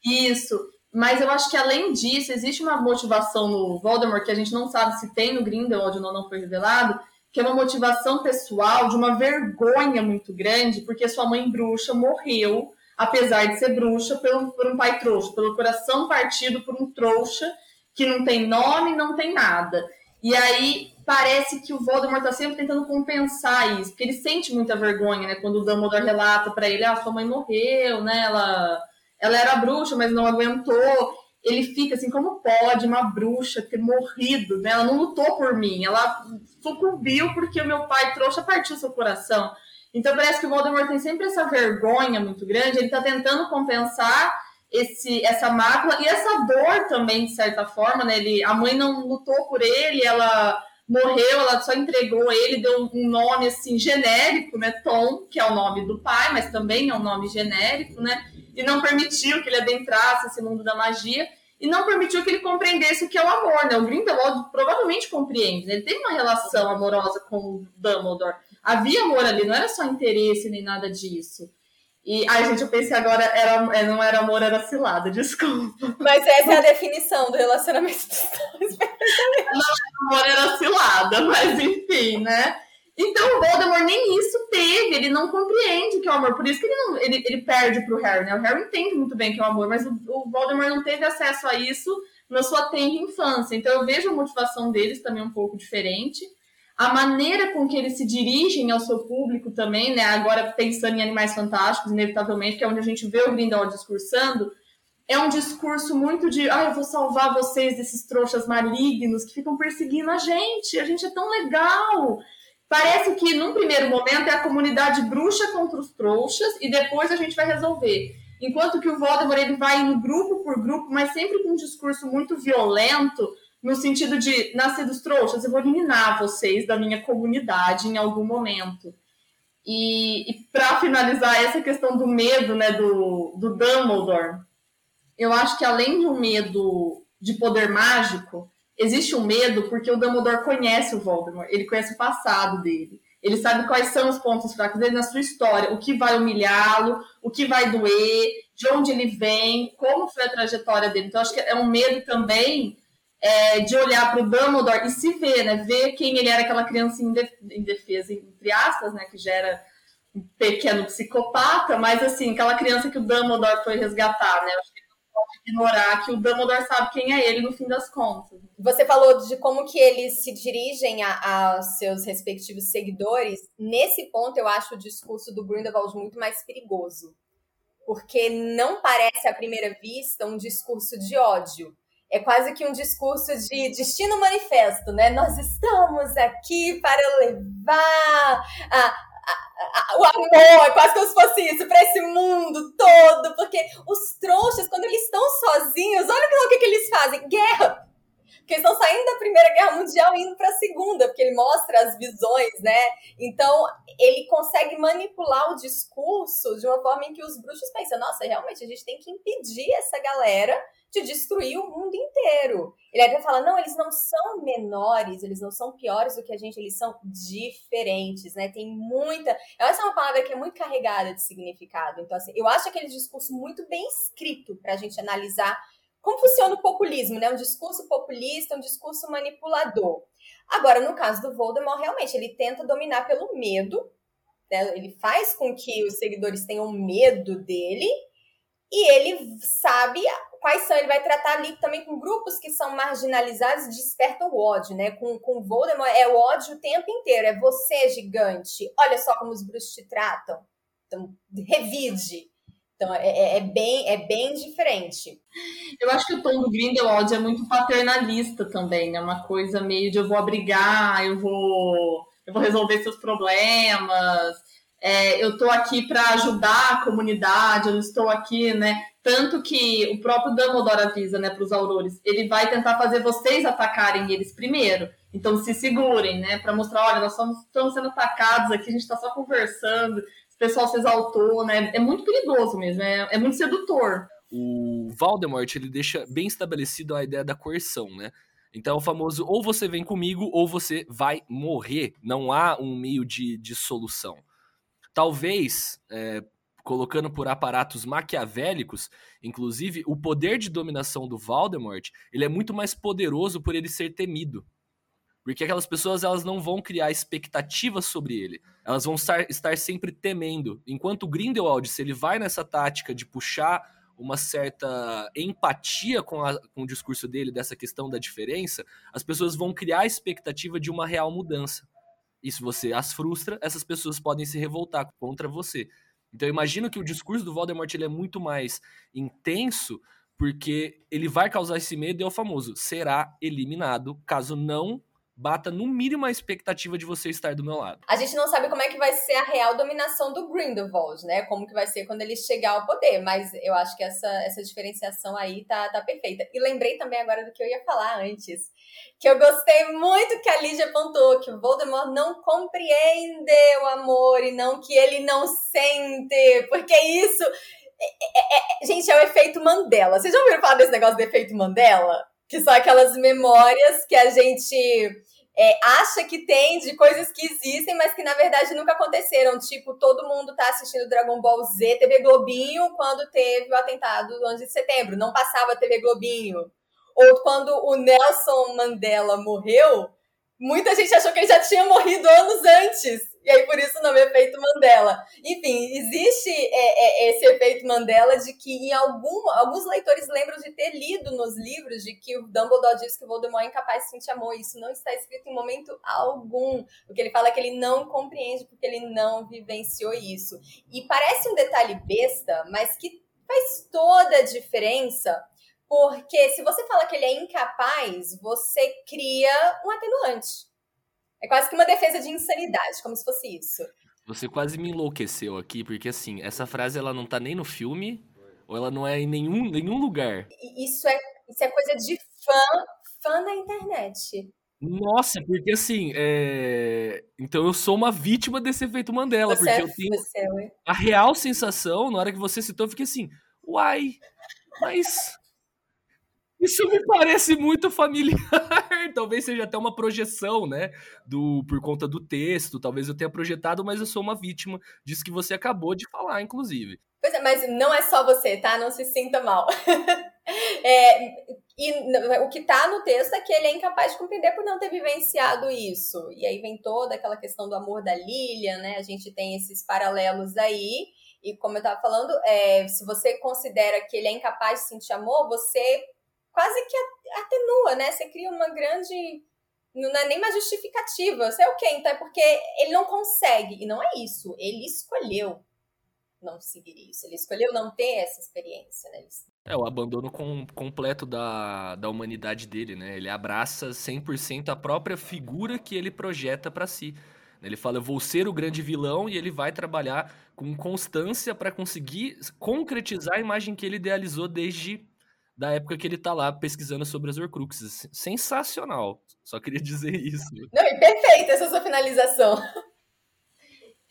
Isso. Mas eu acho que além disso, existe uma motivação no Voldemort que a gente não sabe se tem no Grindelwald ou não, não foi revelado, que é uma motivação pessoal de uma vergonha muito grande, porque sua mãe bruxa morreu, apesar de ser bruxa, por, por um pai trouxa, pelo coração partido por um trouxa que não tem nome, não tem nada. E aí parece que o Voldemort está sempre tentando compensar isso, porque ele sente muita vergonha, né? Quando o Dumbledore relata para ele, ah, sua mãe morreu, né? Ela, ela era bruxa, mas não aguentou ele fica assim, como pode uma bruxa ter morrido, né? Ela não lutou por mim, ela sucumbiu porque o meu pai trouxe a partir do seu coração. Então parece que o Voldemort tem sempre essa vergonha muito grande, ele tá tentando compensar esse, essa mácula e essa dor também, de certa forma, né? Ele, a mãe não lutou por ele, ela morreu, ela só entregou ele, deu um nome assim genérico, né? Tom, que é o nome do pai, mas também é um nome genérico, né? E não permitiu que ele adentrasse esse mundo da magia e não permitiu que ele compreendesse o que é o amor, né? O Grindelwald provavelmente compreende, né? Ele tem uma relação amorosa com o Dumbledore. Havia amor ali, não era só interesse nem nada disso. E, ai, gente, eu pensei agora, era, é, não era amor, era cilada, desculpa. Mas essa é a definição do relacionamento dos dois. não, amor era cilada, mas enfim, né? Então o Voldemort nem isso teve, ele não compreende que é o amor, por isso que ele, não, ele, ele perde pro Harry, né? O Harry entende muito bem que é o amor, mas o, o Voldemort não teve acesso a isso na sua tenra infância. Então eu vejo a motivação deles também um pouco diferente. A maneira com que eles se dirigem ao seu público também, né? Agora pensando em Animais Fantásticos, inevitavelmente, que é onde a gente vê o Grindelwald discursando, é um discurso muito de, ah, eu vou salvar vocês desses trouxas malignos que ficam perseguindo a gente, a gente é tão legal, Parece que, num primeiro momento, é a comunidade bruxa contra os trouxas e depois a gente vai resolver. Enquanto que o Voldemort ele vai indo grupo por grupo, mas sempre com um discurso muito violento, no sentido de nascer dos trouxas, eu vou eliminar vocês da minha comunidade em algum momento. E, e para finalizar essa questão do medo, né, do, do Dumbledore, eu acho que além um medo de poder mágico, existe um medo porque o Dumbledore conhece o Voldemort, ele conhece o passado dele. Ele sabe quais são os pontos fracos dele na sua história, o que vai humilhá-lo, o que vai doer, de onde ele vem, como foi a trajetória dele. Então, acho que é um medo também é, de olhar para o Dumbledore e se ver, né? Ver quem ele era, aquela criança indefesa, entre aspas, né? Que já era um pequeno psicopata, mas assim, aquela criança que o Dumbledore foi resgatar, né? Acho que não pode ignorar que o Dumbledore sabe quem é ele no fim das contas. Você falou de como que eles se dirigem aos seus respectivos seguidores. Nesse ponto, eu acho o discurso do Grindelwald muito mais perigoso. Porque não parece, à primeira vista, um discurso de ódio é quase que um discurso de destino manifesto, né? Nós estamos aqui para levar a, o amor, é quase como se fosse isso, para esse mundo todo, porque os trouxas, quando eles estão sozinhos, olha o que, que eles fazem: guerra. Porque eles estão saindo da Primeira Guerra Mundial e indo para a Segunda, porque ele mostra as visões, né? Então, ele consegue manipular o discurso de uma forma em que os bruxos pensam: nossa, realmente, a gente tem que impedir essa galera de destruir o mundo inteiro. Ele até fala: não, eles não são menores, eles não são piores do que a gente, eles são diferentes, né? Tem muita. Essa é uma palavra que é muito carregada de significado. Então, assim, eu acho aquele discurso muito bem escrito para a gente analisar como funciona o populismo, né? Um discurso populista, um discurso manipulador. Agora, no caso do Voldemort, realmente, ele tenta dominar pelo medo, né? ele faz com que os seguidores tenham medo dele, e ele sabe quais são, ele vai tratar ali também com grupos que são marginalizados e despertam o ódio, né? Com, com Voldemort é o ódio o tempo inteiro, é você gigante, olha só como os bruxos te tratam, então revide. Então é, é, é bem, é bem diferente. Eu acho que o tom do Grindelwald é muito paternalista também, né? uma coisa meio de eu vou abrigar, eu vou, eu vou resolver seus problemas, é, eu estou aqui para ajudar a comunidade, eu estou aqui, né? Tanto que o próprio Dumbledore avisa, né, para os aurores, ele vai tentar fazer vocês atacarem eles primeiro. Então se segurem, né, para mostrar, olha, nós somos, estamos sendo atacados aqui, a gente está só conversando, o pessoal se exaltou, né? É muito perigoso mesmo, é, é muito sedutor. O Voldemort, ele deixa bem estabelecido a ideia da coerção, né? Então é o famoso ou você vem comigo ou você vai morrer. Não há um meio de, de solução. Talvez, é, colocando por aparatos maquiavélicos, inclusive, o poder de dominação do Voldemort, ele é muito mais poderoso por ele ser temido. Porque aquelas pessoas elas não vão criar expectativas sobre ele. Elas vão estar, sempre temendo. Enquanto o Grindelwald, se ele vai nessa tática de puxar uma certa empatia com, a, com o discurso dele dessa questão da diferença, as pessoas vão criar a expectativa de uma real mudança. E se você as frustra, essas pessoas podem se revoltar contra você. Então eu imagino que o discurso do Voldemort ele é muito mais intenso porque ele vai causar esse medo e é o famoso será eliminado caso não bata no mínimo a expectativa de você estar do meu lado. A gente não sabe como é que vai ser a real dominação do Grindelwald, né? Como que vai ser quando ele chegar ao poder, mas eu acho que essa, essa diferenciação aí tá, tá perfeita. E lembrei também agora do que eu ia falar antes, que eu gostei muito que a Lígia apontou, que o Voldemort não compreende o amor e não que ele não sente, porque isso... É, é, é, gente, é o efeito Mandela. Vocês já ouviram falar desse negócio do efeito Mandela? Que são aquelas memórias que a gente é, acha que tem de coisas que existem, mas que na verdade nunca aconteceram. Tipo, todo mundo tá assistindo Dragon Ball Z, TV Globinho, quando teve o atentado do 11 de setembro. Não passava TV Globinho. Ou quando o Nelson Mandela morreu, muita gente achou que ele já tinha morrido anos antes. E aí, por isso, o nome é efeito Mandela. Enfim, existe é, é, esse efeito Mandela de que em algum, alguns leitores lembram de ter lido nos livros de que o Dumbledore diz que o Voldemort é incapaz de sentir amor. Isso não está escrito em momento algum. O que ele fala é que ele não compreende porque ele não vivenciou isso. E parece um detalhe besta, mas que faz toda a diferença porque se você fala que ele é incapaz, você cria um atenuante. É quase que uma defesa de insanidade, como se fosse isso. Você quase me enlouqueceu aqui, porque assim, essa frase ela não tá nem no filme, ou ela não é em nenhum, nenhum lugar. Isso é, isso é coisa de fã, fã da internet. Nossa, porque assim, é... então eu sou uma vítima desse efeito Mandela, Você porque é- eu tenho você é- a real sensação, na hora que você citou, eu fiquei assim, uai, mas isso me parece muito familiar. Talvez seja até uma projeção, né, do por conta do texto, talvez eu tenha projetado, mas eu sou uma vítima disso que você acabou de falar, inclusive. Pois é, mas não é só você, tá? Não se sinta mal. É, e o que tá no texto é que ele é incapaz de compreender por não ter vivenciado isso. E aí vem toda aquela questão do amor da Lilian, né? A gente tem esses paralelos aí. E como eu tava falando, é, se você considera que ele é incapaz de sentir amor, você quase que atenua, né? Você cria uma grande. Não é nem uma justificativa. Você é o quê? Então é porque ele não consegue. E não é isso. Ele escolheu não seguir isso. Ele escolheu não ter essa experiência, né? É, o abandono com- completo da, da humanidade dele, né? Ele abraça 100% a própria figura que ele projeta pra si. Ele fala, eu vou ser o grande vilão, e ele vai trabalhar com constância pra conseguir concretizar a imagem que ele idealizou desde da época que ele tá lá pesquisando sobre as Horcruxes. Sensacional. Só queria dizer isso. Não, e perfeita essa sua finalização.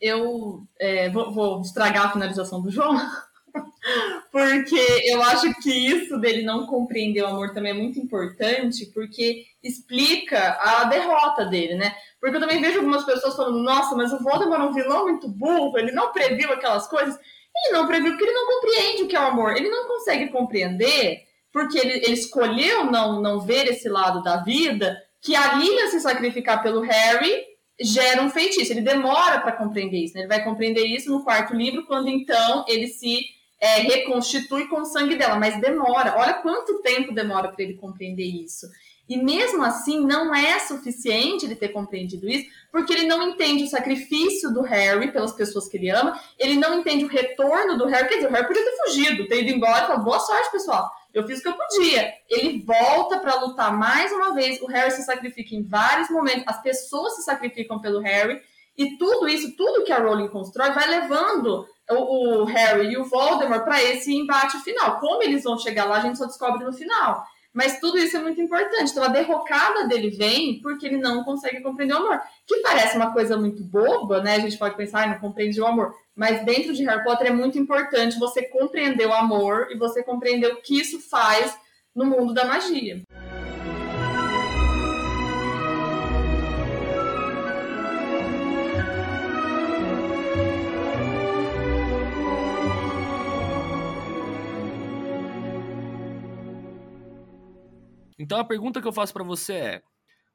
eu é, vou, vou estragar a finalização do João, porque eu acho que isso dele não compreender o amor também é muito importante, porque explica a derrota dele, né? Porque eu também vejo algumas pessoas falando, nossa, mas o Voldemort é um vilão muito burro, ele não previu aquelas coisas. Ele não previu porque ele não compreende o que é o amor. Ele não consegue compreender porque ele, ele escolheu não, não ver esse lado da vida, que a Lilian se sacrificar pelo Harry gera um feitiço. Ele demora para compreender isso. Né? Ele vai compreender isso no quarto livro, quando então ele se é, reconstitui com o sangue dela. Mas demora. Olha quanto tempo demora para ele compreender isso. E mesmo assim, não é suficiente ele ter compreendido isso, porque ele não entende o sacrifício do Harry pelas pessoas que ele ama, ele não entende o retorno do Harry. Quer dizer, o Harry podia ter fugido, ter ido embora e falar: boa sorte, pessoal. Eu fiz o que eu podia. Ele volta para lutar mais uma vez. O Harry se sacrifica em vários momentos. As pessoas se sacrificam pelo Harry. E tudo isso, tudo que a Rowling constrói, vai levando o, o Harry e o Voldemort para esse embate final. Como eles vão chegar lá, a gente só descobre no final. Mas tudo isso é muito importante. Então a derrocada dele vem porque ele não consegue compreender o amor. Que parece uma coisa muito boba, né? A gente pode pensar, ah, não compreende o amor. Mas dentro de Harry Potter é muito importante você compreender o amor e você compreender o que isso faz no mundo da magia. Então a pergunta que eu faço pra você é: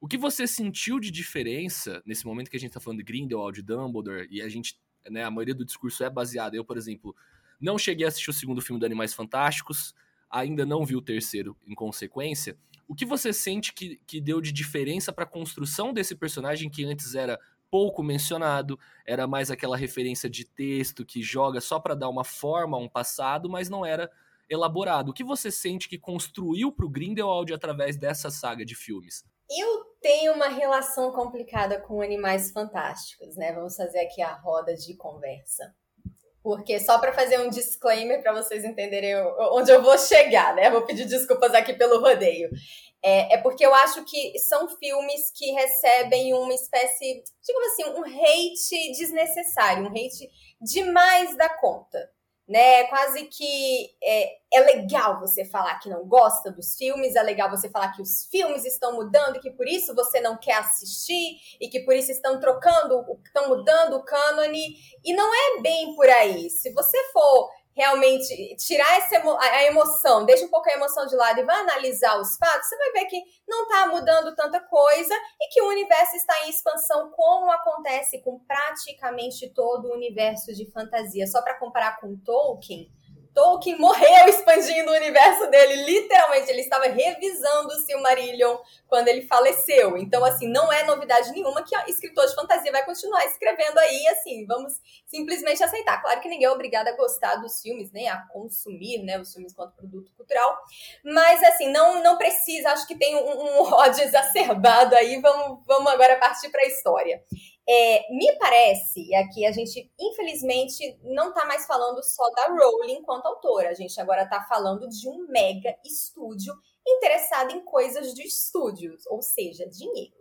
o que você sentiu de diferença nesse momento que a gente tá falando de Grindelwald, de Dumbledore, e a gente, né, a maioria do discurso é baseada. Eu, por exemplo, não cheguei a assistir o segundo filme do Animais Fantásticos, ainda não vi o terceiro em consequência. O que você sente que, que deu de diferença pra construção desse personagem que antes era pouco mencionado, era mais aquela referência de texto que joga só pra dar uma forma a um passado, mas não era elaborado. O que você sente que construiu pro Grindelwald através dessa saga de filmes? Eu tenho uma relação complicada com animais fantásticos, né? Vamos fazer aqui a roda de conversa. Porque só para fazer um disclaimer para vocês entenderem onde eu vou chegar, né? Vou pedir desculpas aqui pelo rodeio. É, é, porque eu acho que são filmes que recebem uma espécie, digamos assim, um hate desnecessário, um hate demais da conta né? Quase que é, é, legal você falar que não gosta dos filmes, é legal você falar que os filmes estão mudando e que por isso você não quer assistir e que por isso estão trocando, estão mudando o cânone. E não é bem por aí. Se você for realmente tirar essa emo a emoção, deixa um pouco a emoção de lado e vai analisar os fatos, você vai ver que não está mudando tanta coisa e que o universo está em expansão, como acontece com praticamente todo o universo de fantasia. Só para comparar com Tolkien, Tolkien morreu expandindo o universo dele, literalmente. Ele estava revisando o Silmarillion quando ele faleceu. Então, assim, não é novidade nenhuma que escritor de fantasia vai continuar escrevendo aí, assim, vamos simplesmente aceitar. Claro que ninguém é obrigado a gostar dos filmes, nem a consumir, né, os filmes quanto produto cultural. Mas, assim, não, não precisa, acho que tem um, um ódio exacerbado aí. Vamos, vamos agora partir para a história. É, me parece, e aqui a gente, infelizmente, não está mais falando só da Rowling enquanto autora. A gente agora está falando de um mega estúdio interessado em coisas de estúdios, ou seja, dinheiro.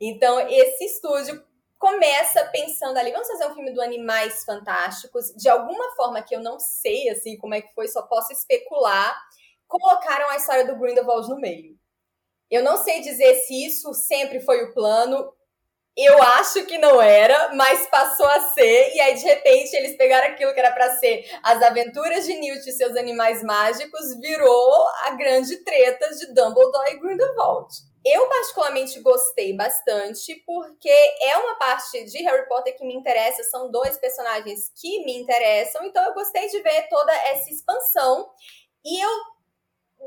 Então, esse estúdio começa pensando ali, vamos fazer um filme do Animais Fantásticos, de alguma forma que eu não sei, assim, como é que foi, só posso especular, colocaram a história do Grindelwald no meio. Eu não sei dizer se isso sempre foi o plano, eu acho que não era, mas passou a ser, e aí de repente eles pegaram aquilo que era para ser as aventuras de Newt e seus animais mágicos, virou a grande treta de Dumbledore e Grindelwald. Eu particularmente gostei bastante, porque é uma parte de Harry Potter que me interessa, são dois personagens que me interessam, então eu gostei de ver toda essa expansão. E eu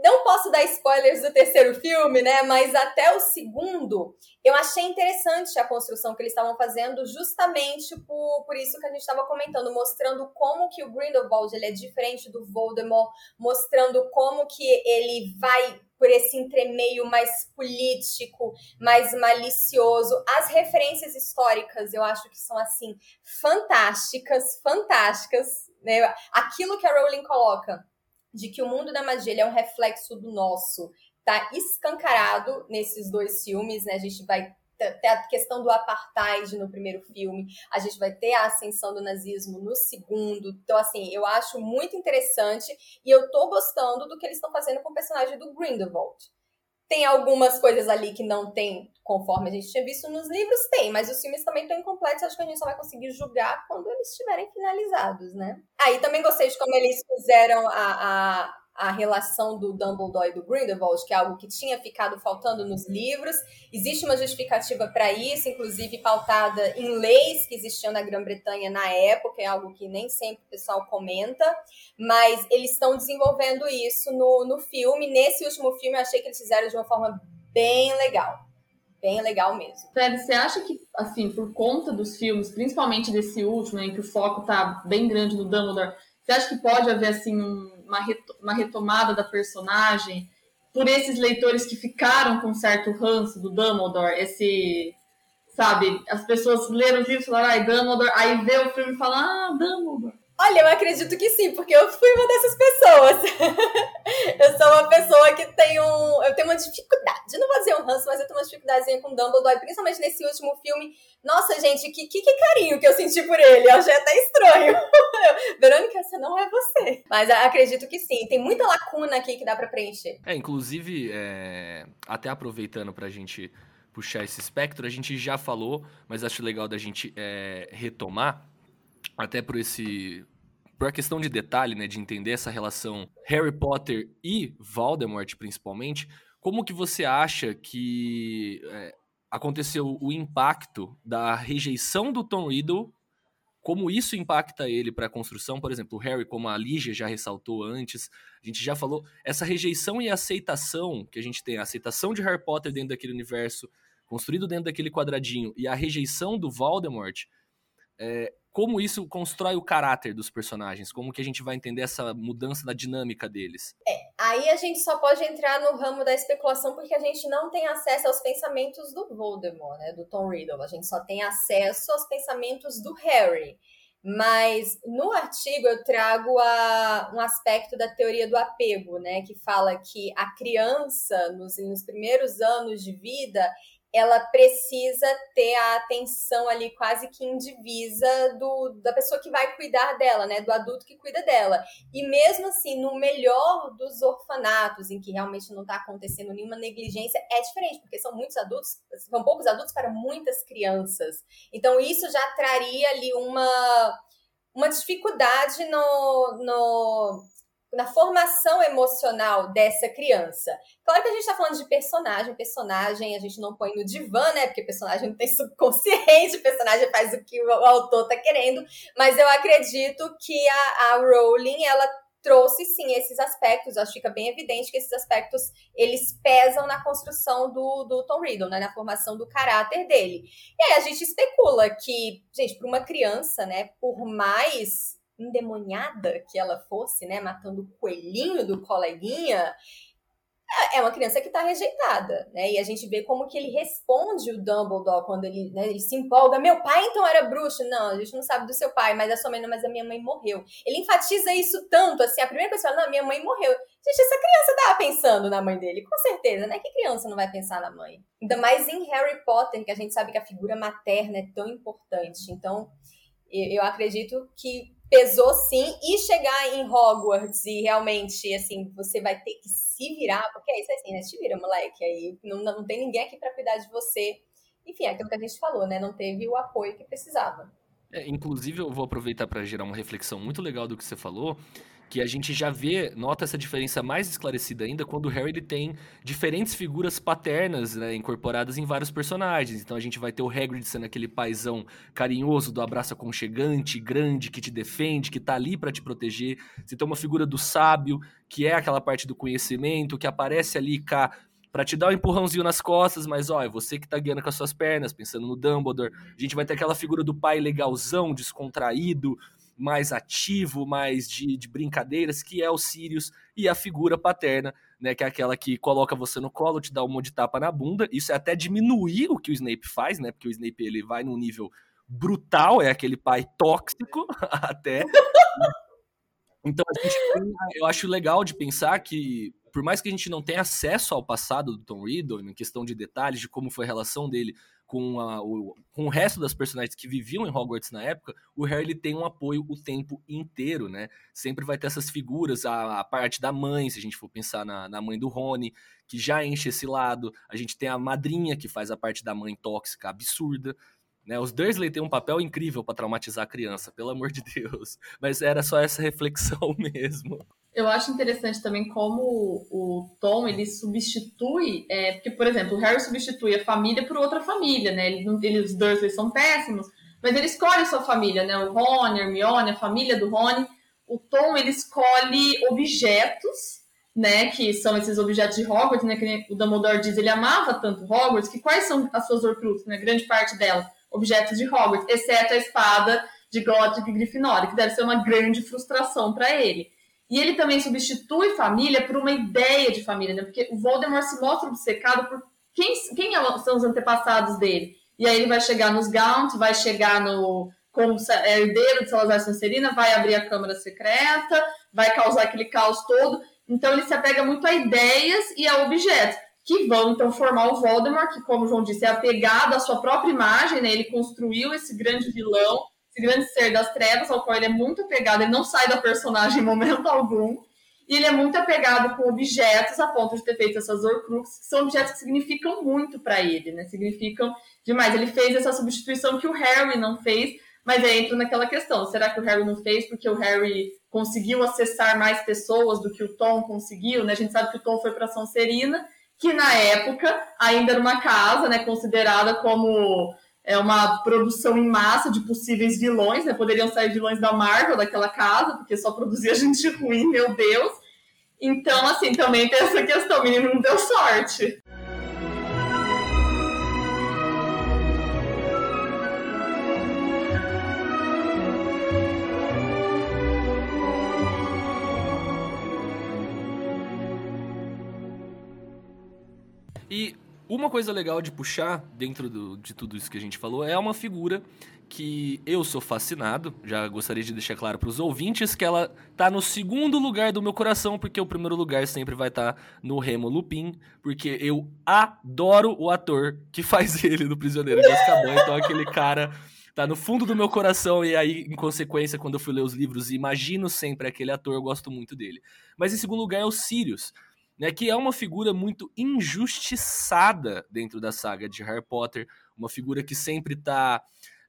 não posso dar spoilers do terceiro filme, né? Mas até o segundo, eu achei interessante a construção que eles estavam fazendo, justamente por, por isso que a gente estava comentando, mostrando como que o Grindelwald ele é diferente do Voldemort, mostrando como que ele vai por esse entremeio mais político, mais malicioso. As referências históricas, eu acho que são assim fantásticas, fantásticas, né? Aquilo que a Rowling coloca de que o mundo da magia é um reflexo do nosso, tá escancarado nesses dois filmes, né? A gente vai ter a questão do apartheid no primeiro filme, a gente vai ter a ascensão do nazismo no segundo. Então, assim, eu acho muito interessante e eu tô gostando do que eles estão fazendo com o personagem do Grindelwald. Tem algumas coisas ali que não tem, conforme a gente tinha visto nos livros, tem, mas os filmes também estão incompletos, acho que a gente só vai conseguir julgar quando eles estiverem finalizados, né? Aí ah, também gostei de como eles fizeram a, a a relação do Dumbledore e do Grindelwald, que é algo que tinha ficado faltando nos livros. Existe uma justificativa para isso, inclusive pautada em leis que existiam na Grã-Bretanha na época, é algo que nem sempre o pessoal comenta, mas eles estão desenvolvendo isso no, no filme. Nesse último filme, eu achei que eles fizeram de uma forma bem legal. Bem legal mesmo. Fred, você acha que, assim, por conta dos filmes, principalmente desse último, em que o foco tá bem grande no Dumbledore, você acha que pode haver, assim, um uma retomada da personagem por esses leitores que ficaram com certo ranço do Dumbledore, esse sabe, as pessoas leram o livro e falaram, ai, Dumbledore, aí vê o filme e fala, ah, Dumbledore. Olha, eu acredito que sim, porque eu fui uma dessas pessoas. eu sou uma pessoa que tem um. Eu tenho uma dificuldade. Não vou dizer um ranço, mas eu tenho uma dificuldadezinha com Dumbledore, principalmente nesse último filme. Nossa, gente, que, que, que carinho que eu senti por ele. Eu achei até estranho. Verônica, essa não é você. Mas acredito que sim. Tem muita lacuna aqui que dá para preencher. É, inclusive, é... até aproveitando pra gente puxar esse espectro, a gente já falou, mas acho legal da gente é, retomar até por esse por a questão de detalhe, né, de entender essa relação Harry Potter e Voldemort, principalmente, como que você acha que é, aconteceu o impacto da rejeição do Tom Riddle, como isso impacta ele para a construção, por exemplo, o Harry, como a Lígia já ressaltou antes, a gente já falou, essa rejeição e aceitação que a gente tem, a aceitação de Harry Potter dentro daquele universo, construído dentro daquele quadradinho, e a rejeição do Voldemort, é, como isso constrói o caráter dos personagens, como que a gente vai entender essa mudança da dinâmica deles. É, aí a gente só pode entrar no ramo da especulação porque a gente não tem acesso aos pensamentos do Voldemort, né, do Tom Riddle. A gente só tem acesso aos pensamentos do Harry. Mas no artigo eu trago a, um aspecto da teoria do apego, né, que fala que a criança nos, nos primeiros anos de vida ela precisa ter a atenção ali quase que indivisa do, da pessoa que vai cuidar dela, né? Do adulto que cuida dela. E mesmo assim, no melhor dos orfanatos, em que realmente não está acontecendo nenhuma negligência, é diferente, porque são muitos adultos, são poucos adultos para muitas crianças. Então, isso já traria ali uma, uma dificuldade no, no na formação emocional dessa criança. Claro que a gente está falando de personagem, personagem a gente não põe no divã, né? Porque personagem não tem subconsciente, personagem faz o que o autor tá querendo, mas eu acredito que a, a Rowling, ela trouxe sim esses aspectos, acho que fica bem evidente que esses aspectos eles pesam na construção do, do Tom Riddle, né, na formação do caráter dele. E aí a gente especula que, gente, para uma criança, né, por mais endemoniada que ela fosse, né, matando o coelhinho do coleguinha, é, uma criança que está rejeitada, né? E a gente vê como que ele responde o Dumbledore quando ele, né, ele se empolga. Meu pai então era bruxo? Não, a gente não sabe do seu pai, mas a sua mãe não, mas a minha mãe morreu. Ele enfatiza isso tanto, assim, a primeira pessoa, não, minha mãe morreu. Gente, essa criança tava pensando na mãe dele, com certeza, né? Que criança não vai pensar na mãe? Ainda mais em Harry Potter, que a gente sabe que a figura materna é tão importante. Então, eu acredito que pesou sim e chegar em Hogwarts e realmente assim você vai ter que se virar porque é isso assim né? Se vira moleque aí não, não tem ninguém aqui para cuidar de você. Enfim é aquilo que a gente falou né? Não teve o apoio que precisava. É, inclusive eu vou aproveitar para gerar uma reflexão muito legal do que você falou que a gente já vê, nota essa diferença mais esclarecida ainda quando o Harry ele tem diferentes figuras paternas né, incorporadas em vários personagens. Então a gente vai ter o Hagrid sendo aquele paizão carinhoso, do abraço aconchegante, grande, que te defende, que tá ali para te proteger. Você tem uma figura do sábio, que é aquela parte do conhecimento, que aparece ali cá para te dar um empurrãozinho nas costas, mas ó, é você que tá guiando com as suas pernas, pensando no Dumbledore. A gente vai ter aquela figura do pai legalzão, descontraído, mais ativo, mais de, de brincadeiras, que é o Sirius, e a figura paterna, né, que é aquela que coloca você no colo, te dá um monte de tapa na bunda. Isso é até diminuir o que o Snape faz, né? Porque o Snape ele vai num nível brutal, é aquele pai tóxico até. Então gente eu acho legal de pensar que por mais que a gente não tenha acesso ao passado do Tom Riddle, em questão de detalhes de como foi a relação dele com, a, o, com o resto das personagens que viviam em Hogwarts na época, o Harry tem um apoio o tempo inteiro, né? Sempre vai ter essas figuras, a, a parte da mãe, se a gente for pensar na, na mãe do Rony, que já enche esse lado. A gente tem a madrinha, que faz a parte da mãe tóxica absurda. Né, os Dursley têm um papel incrível para traumatizar a criança, pelo amor de Deus. Mas era só essa reflexão mesmo. Eu acho interessante também como o Tom ele substitui, é, porque por exemplo o Harry substitui a família por outra família, né? Ele, ele, os Dursley são péssimos, mas ele escolhe a sua família, né? O Rony, a Hermione, a família do Rony. O Tom ele escolhe objetos, né? Que são esses objetos de Hogwarts, né? Que o Dumbledore diz, ele amava tanto Hogwarts que quais são as suas Horcruxes, né? Grande parte delas objetos de Hogwarts, exceto a espada de Godric Grifinória, que deve ser uma grande frustração para ele. E ele também substitui família por uma ideia de família, né? Porque o Voldemort se mostra obcecado por quem, quem é são os antepassados dele. E aí ele vai chegar nos Gaunt, vai chegar no como é, herdeiro de Salazar Sonserina, vai abrir a Câmara Secreta, vai causar aquele caos todo. Então ele se apega muito a ideias e a objetos, que vão então formar o Voldemort, que, como o João disse, é apegado à sua própria imagem, né? Ele construiu esse grande vilão grande ser das trevas, ao qual ele é muito apegado, ele não sai da personagem em momento algum, e ele é muito apegado com objetos a ponto de ter feito essas Horcruxes, que são objetos que significam muito para ele, né? Significam demais. Ele fez essa substituição que o Harry não fez, mas aí entra naquela questão: será que o Harry não fez porque o Harry conseguiu acessar mais pessoas do que o Tom conseguiu? Né? A gente sabe que o Tom foi para Sonserina, que na época ainda era uma casa, né, considerada como é uma produção em massa de possíveis vilões, né? Poderiam sair vilões da Marvel daquela casa, porque só produzia gente ruim, meu Deus. Então, assim, também tem essa questão, o menino não deu sorte. E uma coisa legal de puxar dentro do, de tudo isso que a gente falou é uma figura que eu sou fascinado. Já gostaria de deixar claro para os ouvintes que ela tá no segundo lugar do meu coração, porque o primeiro lugar sempre vai estar tá no Remo Lupin, porque eu adoro o ator que faz ele no Prisioneiro de Azkaban. Então aquele cara tá no fundo do meu coração e aí, em consequência, quando eu fui ler os livros, imagino sempre aquele ator, eu gosto muito dele. Mas em segundo lugar é o Sirius né, que é uma figura muito injustiçada dentro da saga de Harry Potter, uma figura que sempre está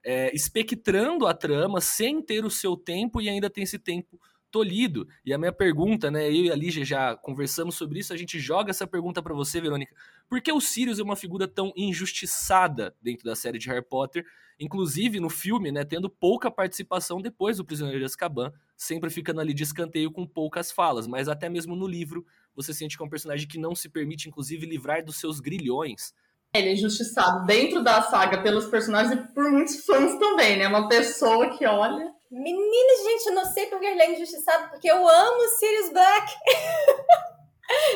é, espectrando a trama sem ter o seu tempo e ainda tem esse tempo tolhido. E a minha pergunta, né, eu e a Lígia já conversamos sobre isso, a gente joga essa pergunta para você, Verônica. Por que o Sirius é uma figura tão injustiçada dentro da série de Harry Potter, inclusive no filme, né, tendo pouca participação depois do Prisioneiro de Azkaban, sempre ficando ali de escanteio com poucas falas, mas até mesmo no livro você sente que é um personagem que não se permite, inclusive, livrar dos seus grilhões. Ele é injustiçado dentro da saga pelos personagens e por muitos fãs também, né? Uma pessoa que olha. Menina, gente, eu não sei porque ele é injustiçado, porque eu amo Sirius Black.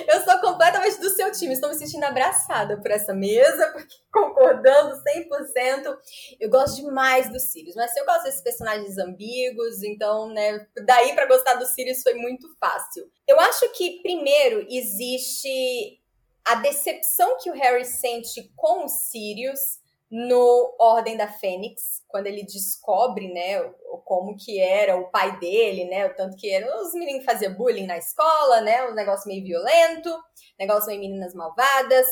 Eu sou completamente do seu time. Estou me sentindo abraçada por essa mesa, porque concordando 100%. Eu gosto demais dos Sirius, mas eu gosto desses personagens ambíguos, então, né, daí para gostar dos Sirius foi muito fácil. Eu acho que, primeiro, existe a decepção que o Harry sente com os Sirius no Ordem da Fênix, quando ele descobre, né, como que era o pai dele, né, o tanto que era, os meninos faziam bullying na escola, né, um negócio meio violento, negócio meio meninas malvadas,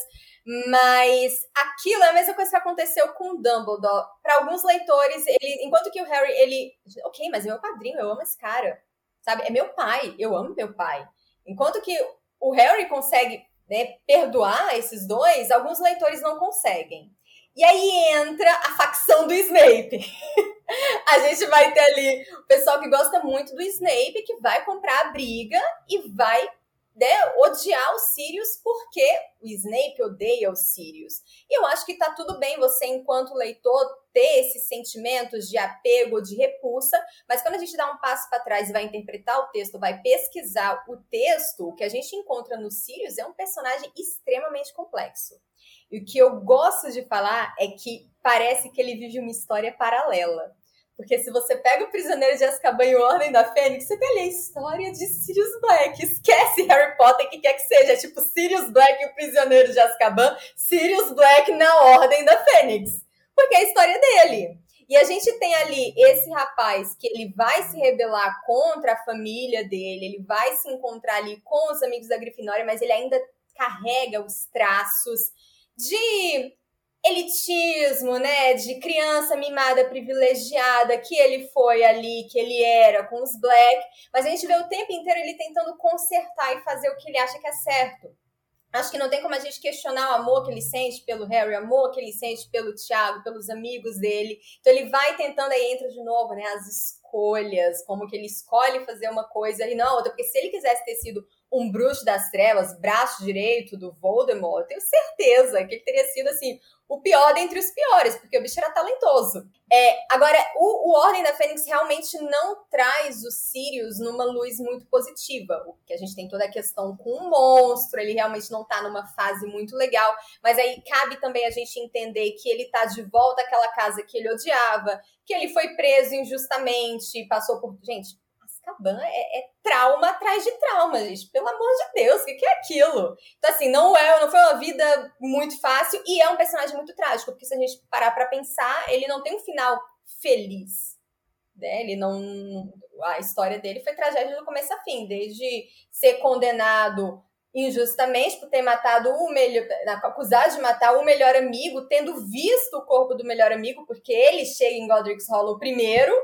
mas aquilo é a mesma coisa que aconteceu com o Dumbledore. Para alguns leitores, ele, enquanto que o Harry, ele, ok, mas é meu padrinho, eu amo esse cara, sabe, é meu pai, eu amo meu pai. Enquanto que o Harry consegue né, perdoar esses dois, alguns leitores não conseguem. E aí entra a facção do Snape. a gente vai ter ali o pessoal que gosta muito do Snape, que vai comprar a briga e vai né, odiar os Sirius porque o Snape odeia os Sirius. E eu acho que tá tudo bem você, enquanto leitor, ter esses sentimentos de apego, de repulsa, mas quando a gente dá um passo para trás e vai interpretar o texto, vai pesquisar o texto, o que a gente encontra no Sirius é um personagem extremamente complexo. E o que eu gosto de falar é que parece que ele vive uma história paralela. Porque se você pega o Prisioneiro de Azkaban e o Ordem da Fênix, você tem ali a história de Sirius Black. Esquece Harry Potter, que quer que seja. É tipo Sirius Black e o Prisioneiro de Azkaban, Sirius Black na Ordem da Fênix. Porque é a história dele. E a gente tem ali esse rapaz que ele vai se rebelar contra a família dele, ele vai se encontrar ali com os amigos da Grifinória, mas ele ainda carrega os traços de elitismo, né, de criança mimada privilegiada que ele foi ali, que ele era com os black, mas a gente vê o tempo inteiro ele tentando consertar e fazer o que ele acha que é certo. Acho que não tem como a gente questionar o amor que ele sente pelo Harry, o amor que ele sente pelo Thiago, pelos amigos dele. Então ele vai tentando aí entra de novo, né, as escolhas, como que ele escolhe fazer uma coisa e não outra, porque se ele quisesse ter sido um bruxo das trevas, braço direito do Voldemort, eu tenho certeza que ele teria sido assim o pior dentre os piores, porque o bicho era talentoso. É, agora, o, o Ordem da Fênix realmente não traz os Sirius numa luz muito positiva. O que a gente tem toda a questão com o monstro, ele realmente não tá numa fase muito legal. Mas aí cabe também a gente entender que ele tá de volta àquela casa que ele odiava, que ele foi preso injustamente, passou por. Gente, Azkaban é, é, trauma atrás de trauma, gente. Pelo amor de Deus, o que, que, é aquilo? Então, assim, não, é, não foi uma vida muito fácil e é um personagem muito trágico, porque se a gente parar pra pensar, ele não tem um final feliz. Né? Ele não. A história dele foi tragédia do começo a fim, desde ser condenado injustamente por ter matado o melhor, acusado de matar o melhor amigo, tendo visto o corpo do melhor amigo, porque ele chega em Godric's Hollow primeiro,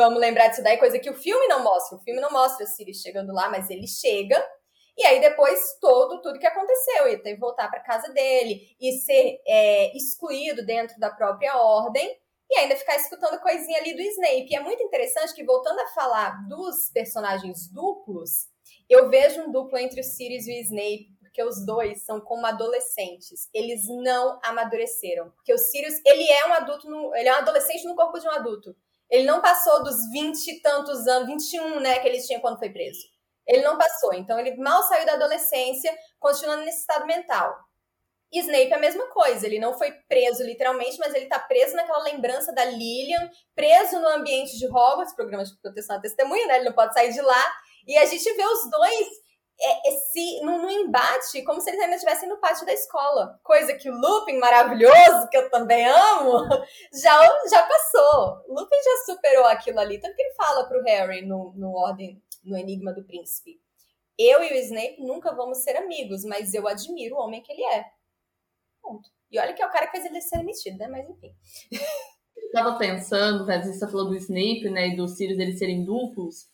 Vamos lembrar disso daí, coisa que o filme não mostra. O filme não mostra Sirius chegando lá, mas ele chega. E aí depois todo tudo que aconteceu, ele teve que voltar para casa dele e ser é, excluído dentro da própria ordem e ainda ficar escutando coisinha ali do Snape. E é muito interessante que voltando a falar dos personagens duplos, eu vejo um duplo entre o Sirius e o Snape porque os dois são como adolescentes. Eles não amadureceram. Porque o Sirius, ele é um adulto, no, ele é um adolescente no corpo de um adulto. Ele não passou dos 20 e tantos anos, 21, né, que ele tinha quando foi preso. Ele não passou. Então, ele mal saiu da adolescência, continuando nesse estado mental. Snape é a mesma coisa, ele não foi preso literalmente, mas ele tá preso naquela lembrança da Lilian, preso no ambiente de Hogwarts, programa de proteção à testemunha, né? Ele não pode sair de lá. E a gente vê os dois é, esse, no, embate como se eles ainda estivessem no pátio da escola. Coisa que o Lupin, maravilhoso, que eu também amo, já, já passou. Lupin já superou aquilo ali. Tanto que ele fala pro Harry no, no Ordem, no Enigma do Príncipe. Eu e o Snape nunca vamos ser amigos, mas eu admiro o homem que ele é. Ponto. E olha que é o cara que fez ele ser emitido, né? Mas enfim. Eu tava pensando, né, você falou do Snape, né, e dos Sirius eles serem duplos.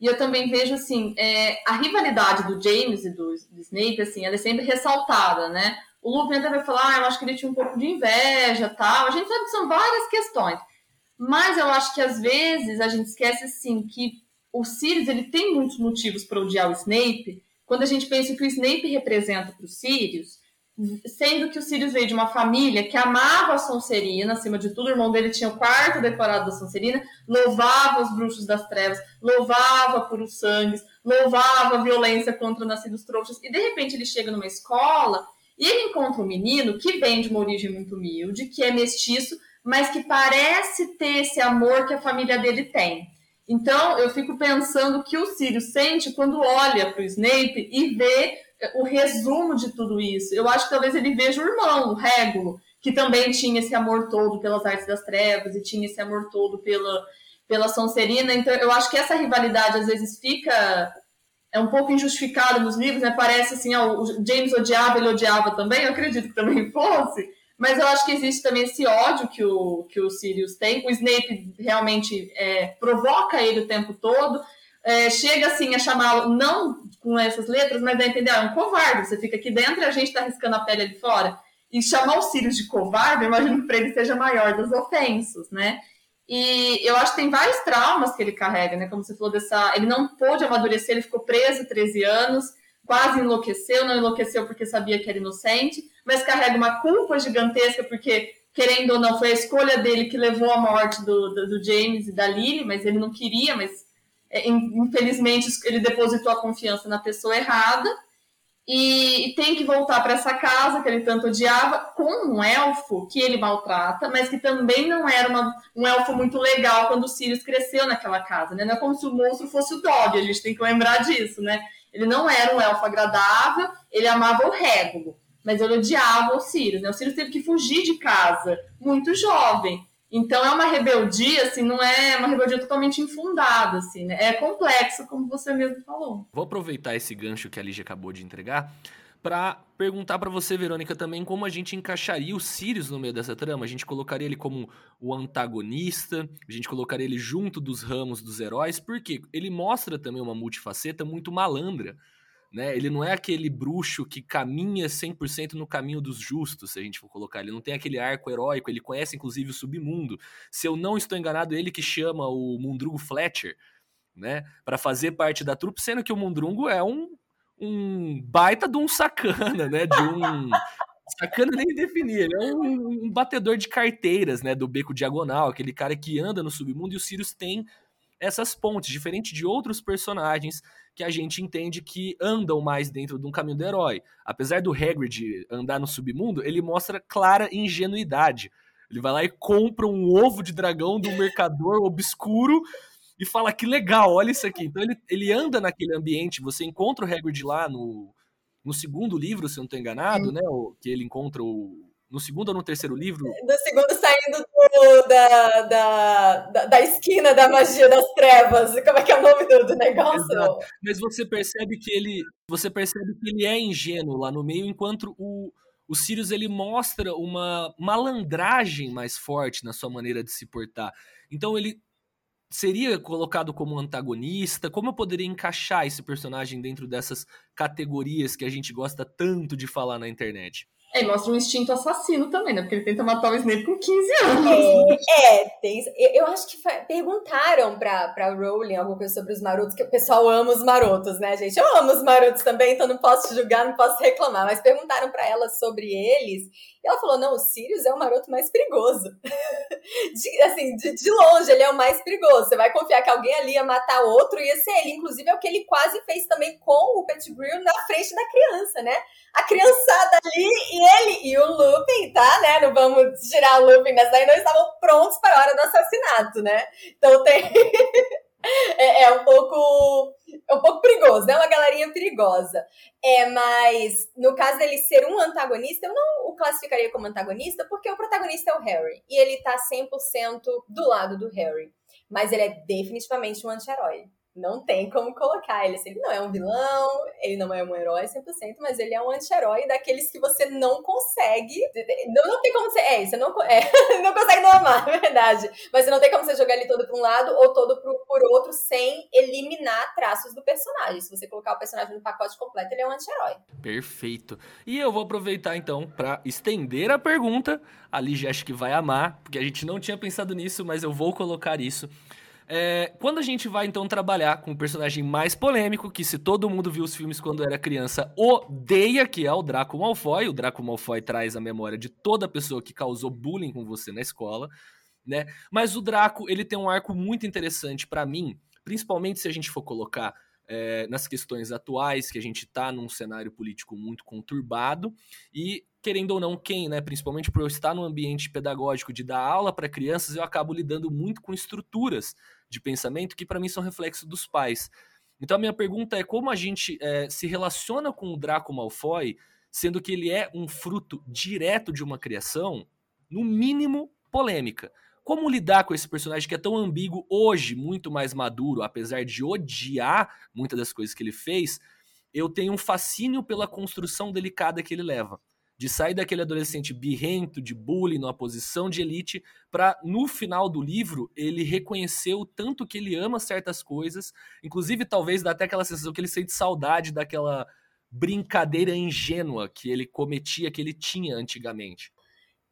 E eu também vejo, assim, é, a rivalidade do James e do, do, Snape, assim, ela é sempre ressaltada, né? O Lupin até vai falar, ah, eu acho que ele tinha um pouco de inveja, tal. A gente sabe que são várias questões. Mas eu acho que, às vezes, a gente esquece, assim, que o Sirius, ele tem muitos motivos para odiar o Snape. Quando a gente pensa que o Snape representa para os Sirius, sendo que o Sirius veio de uma família que amava a Sonserina, acima de tudo, o irmão dele tinha o quarto decorado da Sonserina, louvava os bruxos das trevas, louvava por os sangues, louvava a violência contra nascidos trouxas, e de repente ele chega numa escola e ele encontra um menino que vem de uma origem muito humilde, que é mestiço, mas que parece ter esse amor que a família dele tem. Então, eu fico pensando o que o Sirius sente quando olha para o Snape e vê o resumo de tudo isso. Eu acho que talvez ele veja o irmão, o Régulo, que também tinha esse amor todo pelas artes das trevas e tinha esse amor todo pela, pela Sonserina. Então, eu acho que essa rivalidade às vezes fica é um pouco injustificada nos livros, né? Parece assim, ó, o James odiava, ele odiava também, eu acredito que também fosse. Mas eu acho que existe também esse ódio que o, que o Sirius tem. O Snape realmente é, provoca ele o tempo todo é, chega assim a chamá-lo, não com essas letras, mas a entender, é um covarde, você fica aqui dentro e a gente está riscando a pele ali fora. E chamar o Sirius de covarde, eu imagino que para ele seja maior dos ofensos, né? E eu acho que tem vários traumas que ele carrega, né? Como você falou dessa. Ele não pôde amadurecer, ele ficou preso 13 anos, quase enlouqueceu, não enlouqueceu porque sabia que era inocente, mas carrega uma culpa gigantesca, porque, querendo ou não, foi a escolha dele que levou à morte do, do, do James e da Lily, mas ele não queria, mas infelizmente ele depositou a confiança na pessoa errada e, tem que voltar para essa casa que ele tanto odiava com um elfo que ele maltrata, mas que também não era uma, um elfo muito legal quando o Sirius cresceu naquela casa, né? Não é como se o monstro fosse o Dobby, a gente tem que lembrar disso, né? Ele não era um elfo agradável, ele amava o Régulo, mas ele odiava o Sirius, né? O Sirius teve que fugir de casa muito jovem. Então é uma rebeldia, assim, não é uma rebeldia totalmente infundada, assim, né? É complexo, como você mesmo falou. Vou aproveitar esse gancho que a Lígia acabou de entregar para perguntar para você, Verônica, também como a gente encaixaria o Sirius no meio dessa trama. A gente colocaria ele como o antagonista, a gente colocaria ele junto dos ramos dos heróis, porque ele mostra também uma multifaceta muito malandra né? Ele não é aquele bruxo que caminha 100% no caminho dos justos, se a gente for colocar. Ele não tem aquele arco heróico, ele conhece inclusive o submundo. Se eu não estou enganado, ele que chama o Mundrugo Fletcher, né, para fazer parte da trupe, sendo que o Mundrugo é um, um baita de um sacana, né, de um sacana nem definir, ele é um, um batedor de carteiras, né, do beco diagonal, aquele cara que anda no submundo e o Sirius tem essas pontes, diferente de outros personagens que a gente entende que andam mais dentro de um caminho do herói. Apesar do Hagrid andar no submundo, ele mostra clara ingenuidade. Ele vai lá e compra um ovo de dragão do mercador obscuro e fala que legal, olha isso aqui. Então ele, ele anda naquele ambiente, você encontra o Hagrid lá no, no segundo livro, se eu não estou enganado, né? O, que ele encontra o, no segundo ou no terceiro livro? No segundo, saindo do, da, da, da, da, esquina da magia das trevas. Como é que é o nome do, do negócio? Exato. Mas você percebe que ele. Você percebe que ele é ingênuo lá no meio, enquanto o, o Sirius ele mostra uma malandragem mais forte na sua maneira de se portar. Então ele seria colocado como antagonista? Como eu poderia encaixar esse personagem dentro dessas categorias que a gente gosta tanto de falar na internet? É, mostra um instinto assassino também, né? Porque ele tenta matar o Snape com 15 anos. É, é tem, eu acho que perguntaram pra, pra Rowling alguma coisa sobre os marotos, que o pessoal ama os marotos, né, gente? Eu amo os marotos também, então não posso julgar, não posso reclamar. Mas perguntaram pra ela sobre eles, e ela falou: não, o Sirius é o maroto mais perigoso. de, assim, de, de longe, ele é o mais perigoso. Você vai confiar que alguém ali ia matar outro, ia ser ele. Inclusive, é o que ele quase fez também com o Pettigrew na frente da criança, né? A criançada ali ele e o Lupin, tá, né? Não vamos tirar o Lupin nessa aí, não estavam prontos para a hora do assassinato, né? Então tem. é, é, um pouco. É um pouco perigoso, né? Uma galerinha perigosa. É, mas no caso dele ser um antagonista, eu não o classificaria como antagonista, porque o protagonista é o Harry. E ele tá 100% do lado do Harry. Mas ele é definitivamente um anti-herói não tem como colocar ele. Ele não é um vilão, ele não é um herói 100%, mas ele é um anti-herói daqueles que você não consegue. Não, não tem como você. É, você não, é, não consegue não amar, é verdade. Mas você não tem como você jogar ele todo para um lado ou todo pro, por outro sem eliminar traços do personagem. Se você colocar o personagem no pacote completo, ele é um anti-herói. Perfeito. E eu vou aproveitar então para estender a pergunta. A Lígia acho que vai amar, porque a gente não tinha pensado nisso, mas eu vou colocar isso É, quando a gente vai então trabalhar com o personagem mais polêmico, que se todo mundo viu os filmes quando era criança, odeia, que é o Draco Malfoy. O Draco Malfoy traz a memória de toda pessoa que causou bullying com você na escola, né? Mas o Draco, ele tem um arco muito interessante para mim, principalmente se a gente for colocar é, nas questões atuais, que a gente está num cenário político muito conturbado, e querendo ou não, quem, né? Principalmente por eu estar no ambiente pedagógico de dar aula para crianças, eu acabo lidando muito com estruturas de pensamento que para mim são reflexo dos pais. Então a minha pergunta é como a gente é, se relaciona com o Draco Malfoy, sendo que ele é um fruto direto de uma criação, no mínimo polêmica. Como lidar com esse personagem que é tão ambíguo hoje, muito mais maduro, apesar de odiar muitas das coisas que ele fez, eu tenho um fascínio pela construção delicada que ele leva de sair daquele adolescente birrento, de bullying, numa posição de elite, para no final do livro ele reconhecer o tanto que ele ama certas coisas, inclusive talvez dá até aquela sensação que ele sente saudade daquela brincadeira ingênua que ele cometia, que ele tinha antigamente.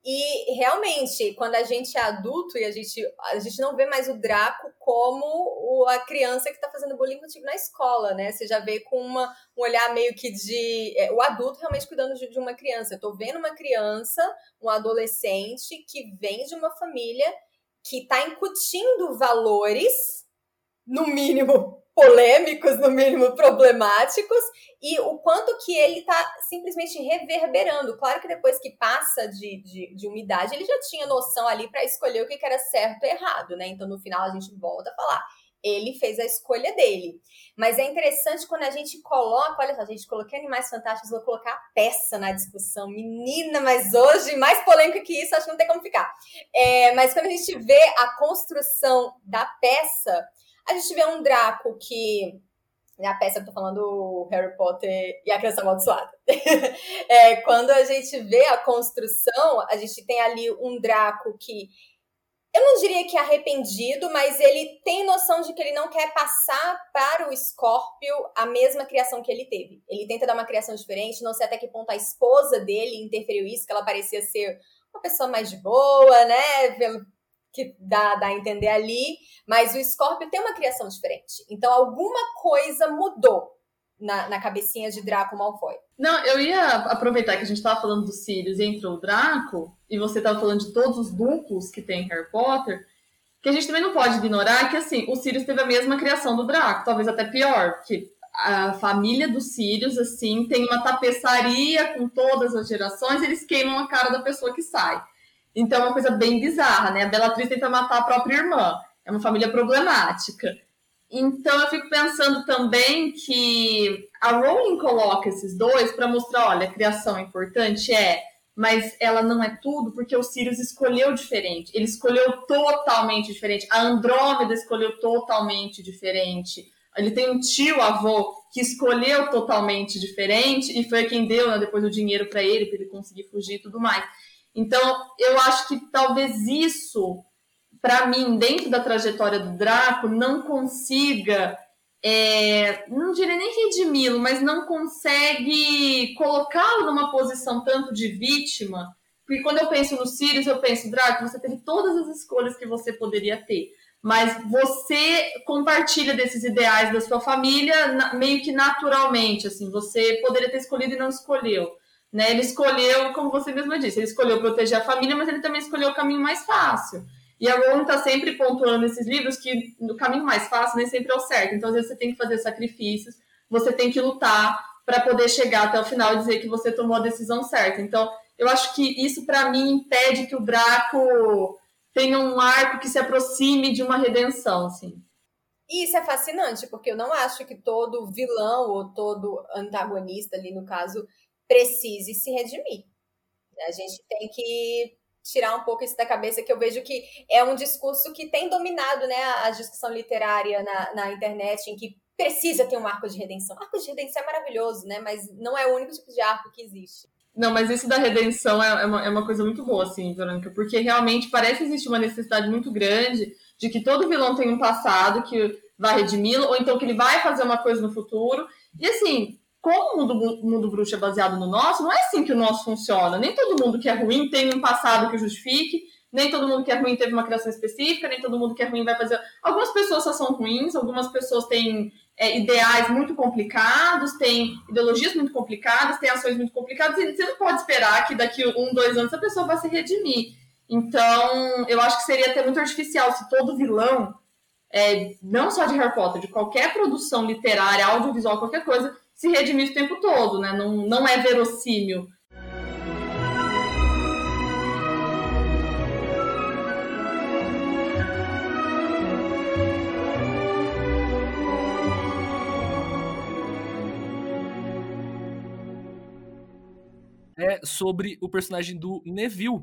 E realmente, quando a gente é adulto e a gente, a gente não vê mais o Draco como o, a criança que está fazendo bullying contigo na escola, né? Você já vê com uma, um olhar meio que de. É, o adulto realmente cuidando de, de uma criança. Eu tô vendo uma criança, um adolescente que vem de uma família que está incutindo valores, no mínimo polêmicos, no mínimo problemáticos, e o quanto que ele está simplesmente reverberando. Claro que depois que passa de, de, de umidade, ele já tinha noção ali para escolher o que, que era certo e errado, né? Então no final a gente volta a falar. Ele fez a escolha dele. Mas é interessante quando a gente coloca, olha só, a gente coloquei Animais Fantásticos, vou colocar a peça na discussão. Menina, mas hoje, mais polêmico que isso, acho que não tem como ficar. É, mas quando a gente vê a construção da peça, a gente vê um Draco que. Na peça eu tô falando Harry Potter e a Criança Amaldiçoada. é, quando a gente vê a construção, a gente tem ali um Draco que eu não diria que é arrependido, mas ele tem noção de que ele não quer passar para o Scorpio a mesma criação que ele teve. Ele tenta dar uma criação diferente, não sei até que ponto a esposa dele interferiu isso, que ela parecia ser uma pessoa mais de boa, né? Que dá, dá a entender ali, mas o Scorpio tem uma criação diferente. Então alguma coisa mudou na, na cabecinha de Draco Malfoy. Não, eu ia aproveitar que a gente estava falando dos Sirius e entrou o Draco, e você estava falando de todos os duplos que tem Harry Potter, que a gente também não pode ignorar que, assim, o Sirius teve a mesma criação do Draco, talvez até pior, porque a família dos Sirius, assim, tem uma tapeçaria com todas as gerações, eles queimam a cara da pessoa que sai. Então é uma coisa bem bizarra, né? A Bellatrix tenta matar a própria irmã. É uma família problemática. Então eu fico pensando também que a Rowling coloca esses dois para mostrar, olha, a criação é importante é, mas ela não é tudo porque o Sirius escolheu diferente. Ele escolheu totalmente diferente. A Andrômeda escolheu totalmente diferente. Ele tem um tio avô que escolheu totalmente diferente e foi quem deu né, depois o dinheiro para ele para ele conseguir fugir e tudo mais. Então, eu acho que talvez isso, para mim, dentro da trajetória do Draco, não consiga, é, não diria nem redimi-lo, mas não consegue colocá-lo numa posição tanto de vítima. Porque quando eu penso no Sirius, eu penso, Draco, você teve todas as escolhas que você poderia ter. Mas você compartilha desses ideais da sua família meio que naturalmente, assim, você poderia ter escolhido e não escolheu. Né? Ele escolheu, como você mesma disse, ele escolheu proteger a família, mas ele também escolheu o caminho mais fácil. E a Rowling está sempre pontuando nesses livros que o caminho mais fácil nem sempre é o certo. Então, às vezes, você tem que fazer sacrifícios, você tem que lutar para poder chegar até o final e dizer que você tomou a decisão certa. Então, eu acho que isso, para mim, impede que o Draco tenha um arco que se aproxime de uma redenção, assim. E isso é fascinante, porque eu não acho que todo vilão ou todo antagonista ali, no caso, precise se redimir. A gente tem que tirar um pouco isso da cabeça, que eu vejo que é um discurso que tem dominado né, a discussão literária na, na internet, em que precisa ter um arco de redenção. Arco de redenção é maravilhoso, né? Mas não é o único tipo de arco que existe. Não, mas isso da redenção é, é uma, é uma coisa muito boa, assim, Verônica, porque realmente parece existir uma necessidade muito grande de que todo vilão tem um passado que vai redimi-lo, ou então que ele vai fazer uma coisa no futuro. E assim, como o mundo, mundo bruxo é baseado no nosso, não é assim que o nosso funciona. Nem todo mundo que é ruim tem um passado que justifique, nem todo mundo que é ruim teve uma criação específica, nem todo mundo que é ruim vai fazer. Algumas pessoas só são ruins, algumas pessoas têm é, ideais muito complicados, têm ideologias muito complicadas, têm ações muito complicadas, e você não pode esperar que daqui um, dois anos a pessoa vai se redimir. Então, eu acho que seria até muito artificial se todo vilão, é, não só de Harry Potter, de qualquer produção literária, audiovisual, qualquer coisa, se redimisse o tempo todo, né? Não, não é verossímil. é sobre o personagem do Neville,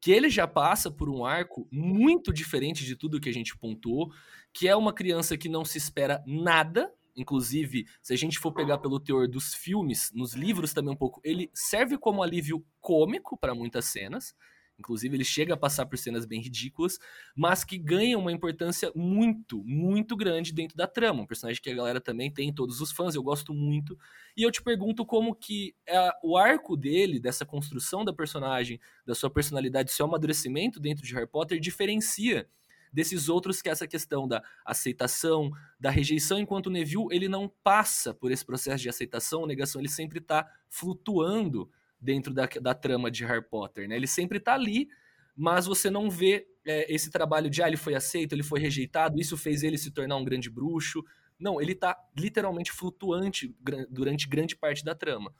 que ele já passa por um arco muito diferente de tudo que a gente pontuou, que é uma criança que não se espera nada, inclusive, se a gente for pegar pelo teor dos filmes, nos livros também um pouco, ele serve como alívio cômico para muitas cenas. Inclusive, ele chega a passar por cenas bem ridículas, mas que ganham uma importância muito, muito grande dentro da trama. Um personagem que a galera também tem, todos os fãs, eu gosto muito. E eu te pergunto como que é o arco dele, dessa construção da personagem, da sua personalidade, seu amadurecimento dentro de Harry Potter, diferencia desses outros que é essa questão da aceitação, da rejeição, enquanto o Neville ele não passa por esse processo de aceitação ou negação, ele sempre está flutuando dentro da, da trama de Harry Potter, né? Ele sempre tá ali, mas você não vê é, esse trabalho de ah, ele foi aceito, ele foi rejeitado, isso fez ele se tornar um grande bruxo. Não, ele tá literalmente flutuante durante grande parte da trama.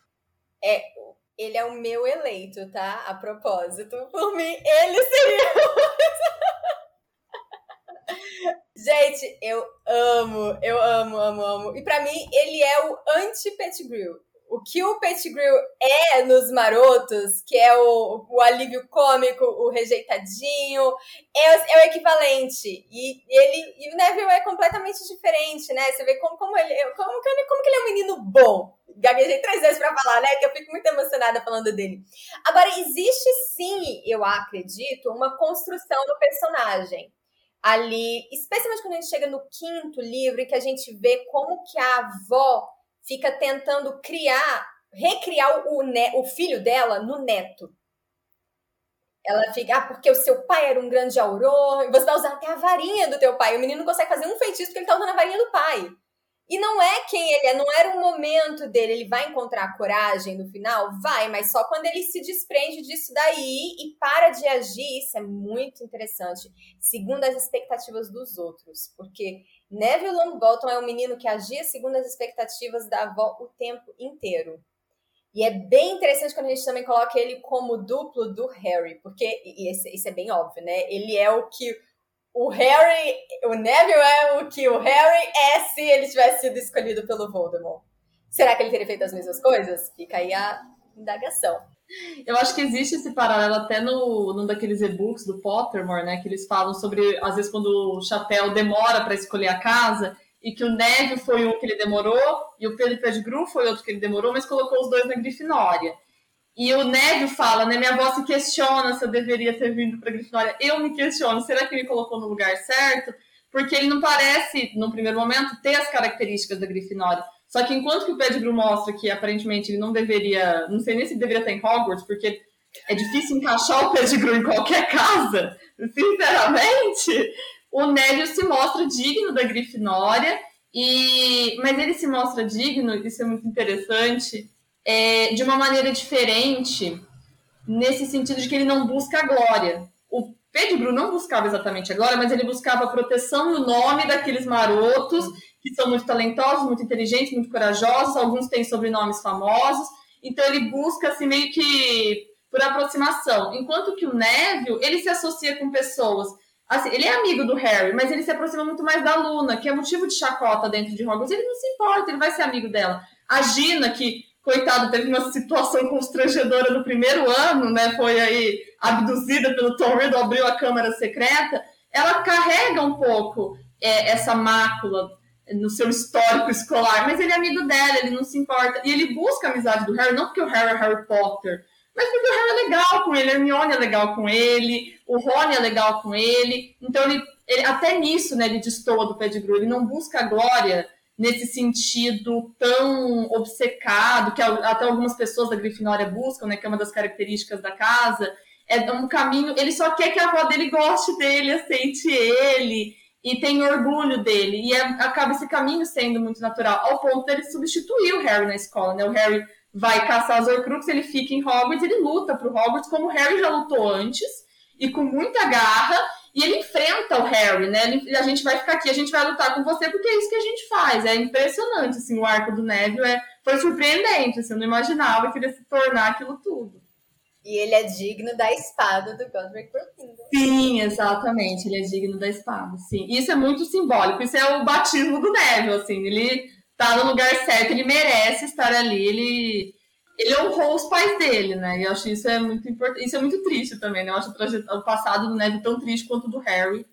É, ele é o meu eleito, tá? A propósito, por mim, ele seria. Gente, eu amo, eu amo, amo, amo. E para mim, ele é o anti-Pettigrew o que o Pettigrew é nos marotos, que é o, o alívio cômico, o rejeitadinho, é, é, o equivalente. E ele e o Neville é completamente diferente, né? Você vê como, como, ele, como, como, como que ele é um menino bom. Gaguejei três vezes para falar, né? Que eu fico muito emocionada falando dele. Agora, existe sim, eu acredito, uma construção do personagem ali, especialmente quando a gente chega no quinto livro, e que a gente vê como que a avó fica tentando criar, recriar o, ne o filho dela no neto. Ela fica, ah, porque o seu pai era um grande auror, você vai usar até a varinha do teu pai. O menino não consegue fazer um feitiço porque ele tá usando a varinha do pai. E não é quem ele é, não era o momento dele. Ele vai encontrar coragem no final? Vai, mas só quando ele se desprende disso daí e para de agir. Isso é muito interessante, segundo as expectativas dos outros. Porque Neville Longbottom é um menino que agia segundo as expectativas da avó o tempo inteiro. E é bem interessante quando a gente também coloca ele como duplo do Harry, porque isso é bem óbvio, né? Ele é o que o Harry, o Neville é o que o Harry é se ele tivesse sido escolhido pelo Voldemort. Será que ele teria feito as mesmas coisas? Fica aí a indagação. Eu acho que existe esse paralelo até no, num daqueles e-books do Pottermore, né? Que eles falam sobre, às vezes, quando o Chapéu demora para escolher a casa, e que o Neville foi um que ele demorou, e o Pedro Pettigrew foi outro que ele demorou, mas colocou os dois na Grifinória. E o Neville fala, né? Minha avó se questiona se eu deveria ter vindo para Grifinória. Eu me questiono, será que ele colocou no lugar certo? Porque ele não parece, no primeiro momento, ter as características da Grifinória. Só que enquanto que o Pettigrew mostra que aparentemente ele não deveria, não sei nem se deveria estar em Hogwarts, porque é difícil encaixar o Pettigrew em qualquer casa, sinceramente, o Nélio se mostra digno da Grifinória, e mas ele se mostra digno, isso é muito interessante, é, de uma maneira diferente, nesse sentido de que ele não busca a glória. O Pettigrew não buscava exatamente a glória, mas ele buscava a proteção e o nome daqueles marotos que são muito talentosos, muito inteligentes, muito corajosos, alguns têm sobrenomes famosos, então ele busca assim meio que por aproximação, enquanto que o Neville, ele se associa com pessoas, assim, ele é amigo do Harry, mas ele se aproxima muito mais da Luna, que é motivo de chacota dentro de Hogwarts, ele não se importa, ele vai ser amigo dela. A Gina, que coitado, teve uma situação constrangedora no primeiro ano, né? Foi aí abduzida pelo Tom Riddle, abriu a câmara secreta. Ela carrega um pouco é, essa mácula no seu histórico escolar, mas ele é amigo dela, ele não se importa. E ele busca a amizade do Harry, não porque o Harry é Harry Potter, mas porque o Harry é legal com ele, a Hermione é legal com ele, o Rony é legal com ele. Então, ele, ele até nisso, né, ele destoa do Pettigrew, ele não busca a glória nesse sentido tão obcecado, que até algumas pessoas da Grifinória buscam, né, que é uma das características da casa, é um caminho. Ele só quer que a avó dele goste dele, aceite ele e tenha orgulho dele. E é, acaba esse caminho sendo muito natural, ao ponto dele substituir o Harry na escola, né? O Harry vai caçar os Horcruxes, ele fica em Hogwarts, ele luta pro Hogwarts como o Harry já lutou antes e com muita garra. E ele enfrenta o Harry, né? Ele, a gente vai ficar aqui, a gente vai lutar com você, porque é isso que a gente faz. É impressionante, assim, o arco do Neville é, foi surpreendente, assim, eu não imaginava que ele ia se tornar aquilo tudo. E ele é digno da espada do Godric Gryffindor. Sim, exatamente. Ele é digno da espada, sim. Isso é muito simbólico. Isso é o batismo do Neville, assim. Ele tá no lugar certo, ele merece estar ali. Ele, ele honrou os pais dele, né? E eu acho isso é muito importante. Isso é muito triste também, né? Eu acho o passado do Neville tão triste quanto o do Harry.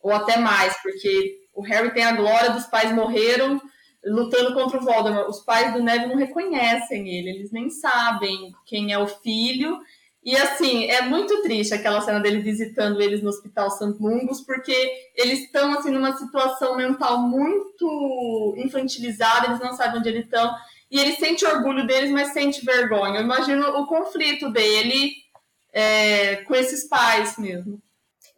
Ou até mais, porque o Harry tem a glória dos pais morreram lutando contra o Voldemort. Os pais do Neville não reconhecem ele, eles nem sabem quem é o filho e assim, é muito triste aquela cena dele visitando eles no Hospital St. Mungus, porque eles estão assim numa situação mental muito infantilizada, eles não sabem onde eles estão, e ele sente orgulho deles, mas sente vergonha. Eu imagino o conflito dele é, com esses pais mesmo.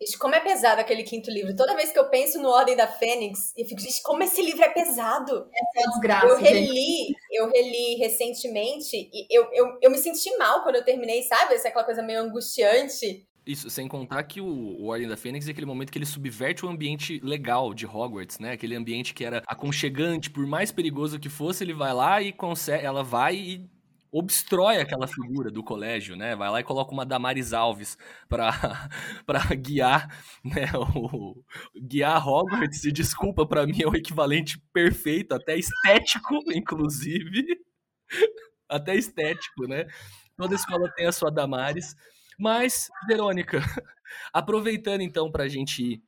Gente, como é pesado aquele quinto livro. Toda vez que eu penso no Ordem da Fênix, eu fico, gente, como esse livro é pesado. É só desgraça. Eu reli, gente. eu reli recentemente e eu, eu, eu me senti mal quando eu terminei, sabe? Essa é aquela coisa meio angustiante. Isso, sem contar que o, o Ordem da Fênix é aquele momento que ele subverte o ambiente legal de Hogwarts, né? Aquele ambiente que era aconchegante, por mais perigoso que fosse, ele vai lá e consegue. Ela vai e obstrói aquela figura do colégio, né? Vai lá e coloca uma Damaris Alves para para guiar, né, o guiar Hogwarts. E desculpa, para mim é o equivalente perfeito, até estético, inclusive. até estético, né? Toda escola tem a sua Damaris. Mas, Verônica, aproveitando então para a gente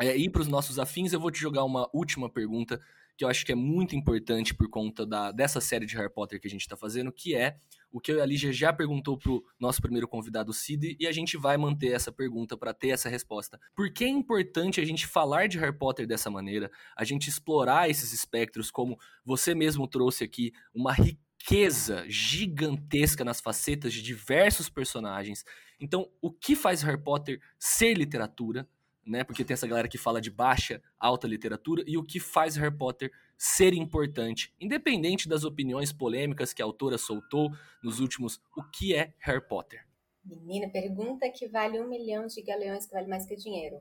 é, ir para os nossos afins, eu vou te jogar uma última pergunta que eu acho que é muito importante por conta da, dessa série de Harry Potter que a gente está fazendo, que é o que eu e a Lígia já perguntou pro nosso primeiro convidado, Cid, e a gente vai manter essa pergunta para ter essa resposta. Por que é importante a gente falar de Harry Potter dessa maneira, a gente explorar esses espectros, como você mesmo trouxe aqui, uma riqueza gigantesca nas facetas de diversos personagens. Então, o que faz Harry Potter ser literatura? né? Porque tem essa galera que fala de baixa, alta literatura e o que faz Harry Potter ser importante, independente das opiniões polêmicas que a autora soltou nos últimos. O que é Harry Potter? Menina, pergunta que vale um milhão de galeões, que vale mais que dinheiro.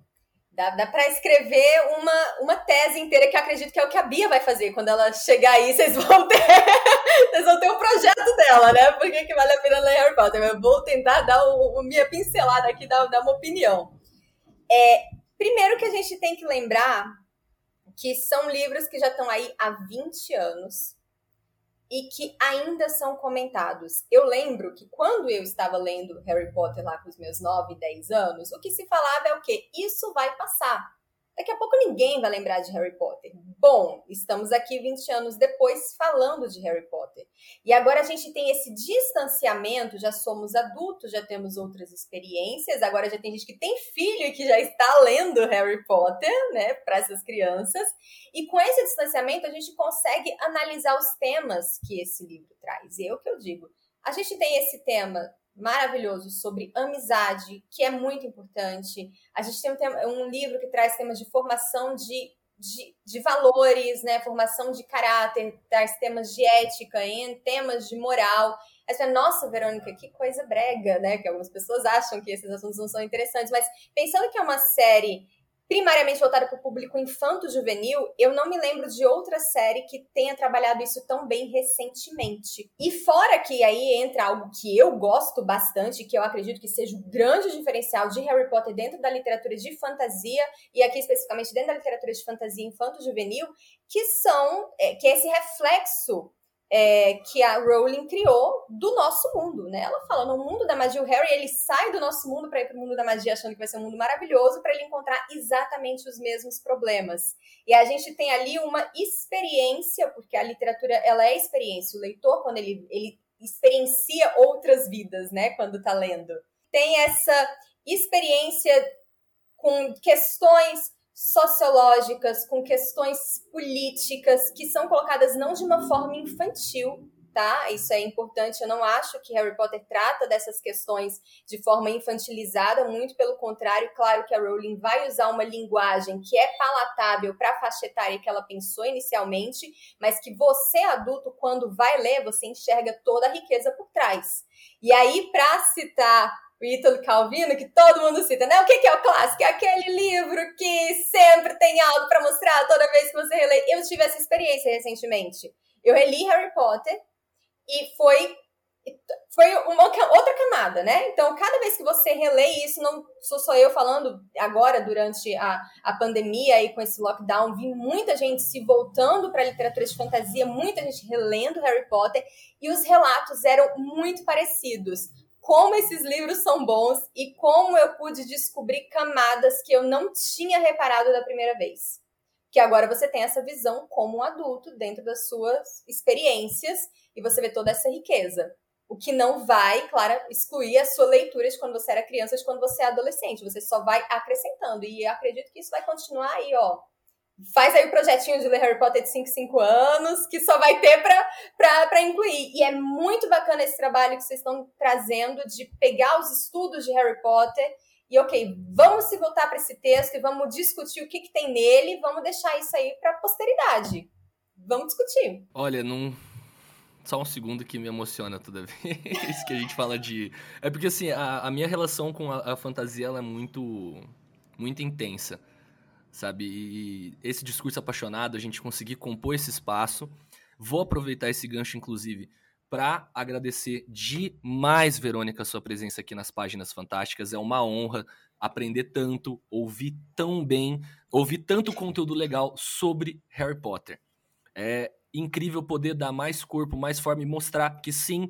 Dá, dá para escrever uma, uma tese inteira que acredito que é o que a Bia vai fazer. Quando ela chegar aí, vocês vão ter, vocês vão ter um projeto dela, né? Por que, vale a pena ler Harry Potter? Eu vou tentar dar o minha pincelada aqui, dar, dar uma opinião. É, primeiro que a gente tem que lembrar que são livros que já estão aí há 20 anos e que ainda são comentados. Eu lembro que quando eu estava lendo Harry Potter lá com os meus 9, 10 anos, o que se falava é o quê? Isso vai passar. Daqui a pouco ninguém vai lembrar de Harry Potter. Bom, estamos aqui 20 anos depois falando de Harry Potter. E agora a gente tem esse distanciamento, já somos adultos, já temos outras experiências, agora já tem gente que tem filho e que já está lendo Harry Potter, né, para essas crianças. E com esse distanciamento a gente consegue analisar os temas que esse livro traz. E é o que eu digo. A gente tem esse tema maravilhoso sobre amizade, que é muito importante. A gente tem um, tema, um livro que traz temas de formação de, de, de, valores, né? formação de caráter, traz temas de ética, temas de moral. Essa nossa, Verônica, que coisa brega, né? Que algumas pessoas acham que esses assuntos não são interessantes, mas pensando que é uma série primariamente voltada para o público infanto-juvenil, eu não me lembro de outra série que tenha trabalhado isso tão bem recentemente. E fora que aí entra algo que eu gosto bastante, que eu acredito que seja o grande diferencial de Harry Potter dentro da literatura de fantasia, e aqui especificamente dentro da literatura de fantasia infanto-juvenil, que são, é, que é esse reflexo é, que a Rowling criou do nosso mundo, né? Ela fala, no mundo da magia, o Harry ele sai do nosso mundo para ir para o mundo da magia achando que vai ser um mundo maravilhoso para ele encontrar exatamente os mesmos problemas. E a gente tem ali uma experiência, porque a literatura ela é experiência. O leitor quando ele, ele experiencia outras vidas, né? Quando está lendo, tem essa experiência com questões sociológicas, com questões políticas que são colocadas não de uma forma infantil, tá? Isso é importante. Eu não acho que Harry Potter trata dessas questões de forma infantilizada, muito pelo contrário. Claro que a Rowling vai usar uma linguagem que é palatável para a faixa etária que ela pensou inicialmente, mas que você, adulto, quando vai ler, você enxerga toda a riqueza por trás. E aí, para citar o Ítalo Calvino, que todo mundo cita, né? O que é o clássico? É aquele livro que sempre tem algo para mostrar toda vez que você relê. Eu tive essa experiência recentemente. Eu reli Harry Potter e foi foi uma outra camada, né? Então, cada vez que você relê isso, não sou só eu falando agora, durante a, a pandemia e com esse lockdown, vi muita gente se voltando para a literatura de fantasia, muita gente relendo Harry Potter, e os relatos eram muito parecidos. Como esses livros são bons e como eu pude descobrir camadas que eu não tinha reparado da primeira vez. Que agora você tem essa visão como um adulto dentro das suas experiências e você vê toda essa riqueza. O que não vai, claro, excluir a sua leitura de quando você era criança, de quando você é adolescente. Você só vai acrescentando. E acredito que isso vai continuar aí, ó. Faz aí o projetinho de ler Harry Potter de 5 5 anos, que só vai ter para incluir. E é muito bacana esse trabalho que vocês estão trazendo de pegar os estudos de Harry Potter e, ok, vamos se voltar para esse texto e vamos discutir o que, que tem nele, vamos deixar isso aí para a posteridade. Vamos discutir. Olha, não só um segundo que me emociona toda vez que a gente fala de. É porque, assim, a, a minha relação com a, a, fantasia ela é muito. muito intensa, sabe? E esse discurso apaixonado, a gente conseguir compor esse espaço. Vou aproveitar esse gancho, inclusive, para agradecer demais, Verônica, sua presença aqui nas páginas fantásticas. É uma honra aprender tanto, ouvir tão bem, ouvir tanto conteúdo legal sobre Harry Potter. É, incrível poder dar mais corpo, mais forma e mostrar que sim,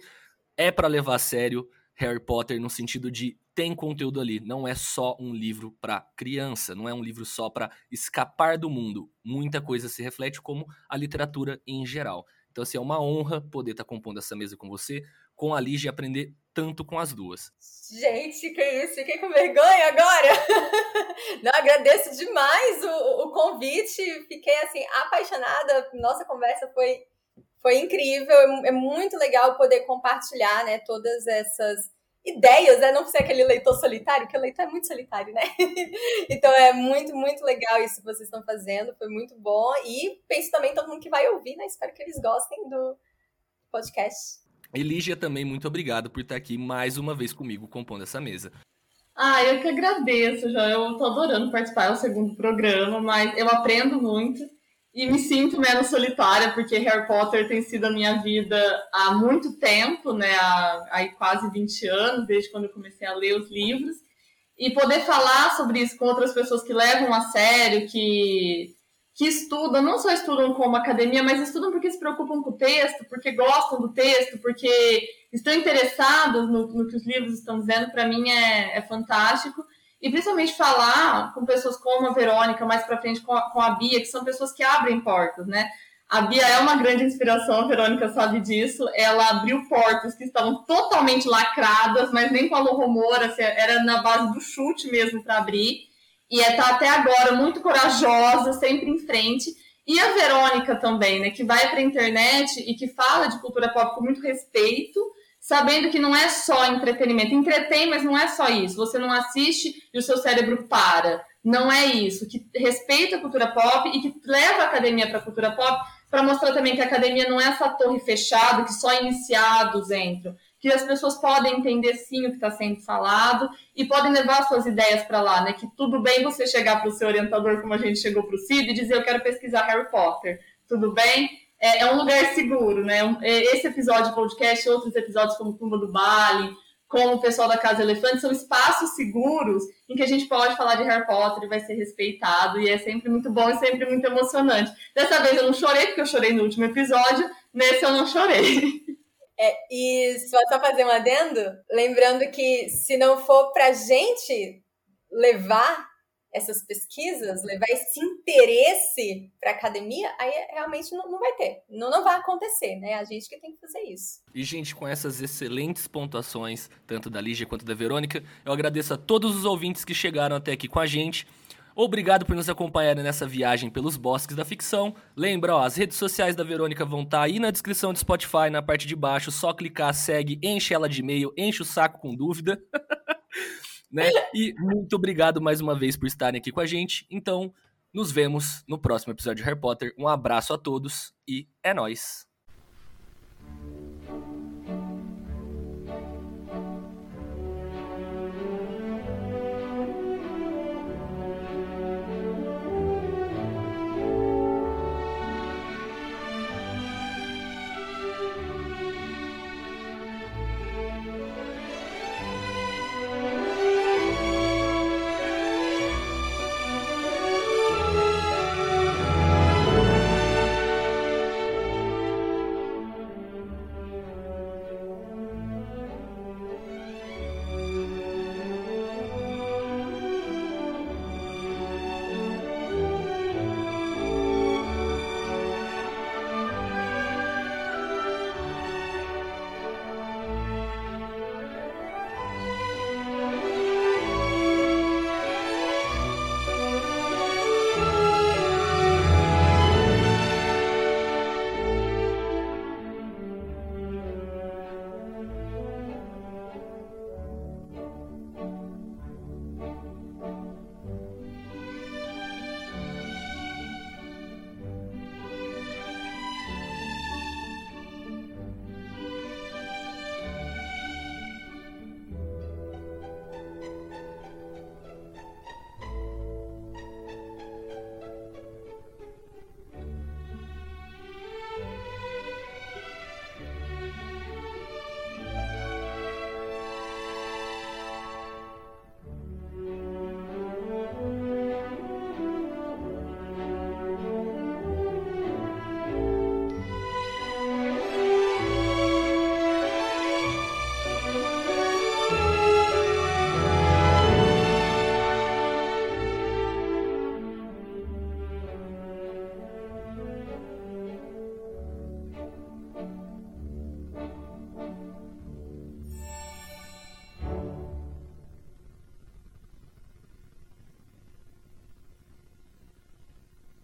é para levar a sério Harry Potter no sentido de tem conteúdo ali, não é só um livro para criança, não é um livro só para escapar do mundo. Muita coisa se reflete como a literatura em geral. Então, assim, é uma honra poder estar tá compondo essa mesa com você, com a Lígia e aprender tanto com as duas. Gente, que isso? Fiquei com vergonha agora. Não, agradeço demais o, o convite. Fiquei, assim, apaixonada. Nossa conversa foi, foi incrível. É, é muito legal poder compartilhar, né, todas essas ideias, né? Não ser aquele leitor solitário, porque o leitor é muito solitário, né? então é muito, muito legal isso que vocês estão fazendo, foi muito bom. E penso também todo mundo que vai ouvir, né? Espero que eles gostem do podcast. Elígia também, muito obrigado por estar aqui mais uma vez comigo compondo essa mesa. Ah, eu que agradeço, já. Eu tô adorando participar do segundo programa, mas eu aprendo muito e me sinto menos solitária, porque Harry Potter tem sido a minha vida há muito tempo, né? Há, há quase 20 anos, desde quando eu comecei a ler os livros. E poder falar sobre isso com outras pessoas que levam a sério, que que estudam, não só estudam como academia, mas estudam porque se preocupam com o texto, porque gostam do texto, porque estão interessados no, no que os livros estão dizendo, para mim é, é, fantástico. E principalmente falar com pessoas como a Verônica, mais para frente com a, com a Bia, que são pessoas que abrem portas, né? A Bia é uma grande inspiração, a Verônica sabe disso. Ela abriu portas que estavam totalmente lacradas, mas nem com a assim, era na base do chute mesmo para abrir e está é, até agora muito corajosa, sempre em frente. E a Verônica também, né, que vai para a internet e que fala de cultura pop com muito respeito, sabendo que não é só entretenimento. Entretém, mas não é só isso. Você não assiste e o seu cérebro para. Não é isso. Que respeita a cultura pop e que leva a academia para a cultura pop para mostrar também que a academia não é essa torre fechada que só iniciados entram que as pessoas podem entender sim o que está sendo falado e podem levar suas ideias para lá, né? Que tudo bem você chegar para o seu orientador, como a gente chegou para o Cid, e dizer eu quero pesquisar Harry Potter. Tudo bem? É, é um lugar seguro, né? É, esse episódio de podcast, outros episódios como Tumba do Bali, como o pessoal da Casa Elefante, são espaços seguros em que a gente pode falar de Harry Potter e vai ser respeitado, e é sempre muito bom e sempre muito emocionante. Dessa vez eu não chorei, porque eu chorei no último episódio, nesse eu não chorei. É, e só, só fazer um adendo, lembrando que se não for para gente levar essas pesquisas, levar esse interesse para a academia, aí realmente não, não vai ter, não, não vai acontecer, né? A gente que tem que fazer isso. E, gente, com essas excelentes pontuações, tanto da Lígia quanto da Verônica, eu agradeço a todos os ouvintes que chegaram até aqui com a gente. Obrigado por nos acompanharem nessa viagem pelos bosques da ficção. Lembra, ó, as redes sociais da Verônica vão estar tá aí na descrição do Spotify, na parte de baixo. Só clicar, segue, enche ela de e-mail, enche o saco com dúvida. né? E muito obrigado mais uma vez por estarem aqui com a gente. Então, nos vemos no próximo episódio de Harry Potter. Um abraço a todos e é nóis!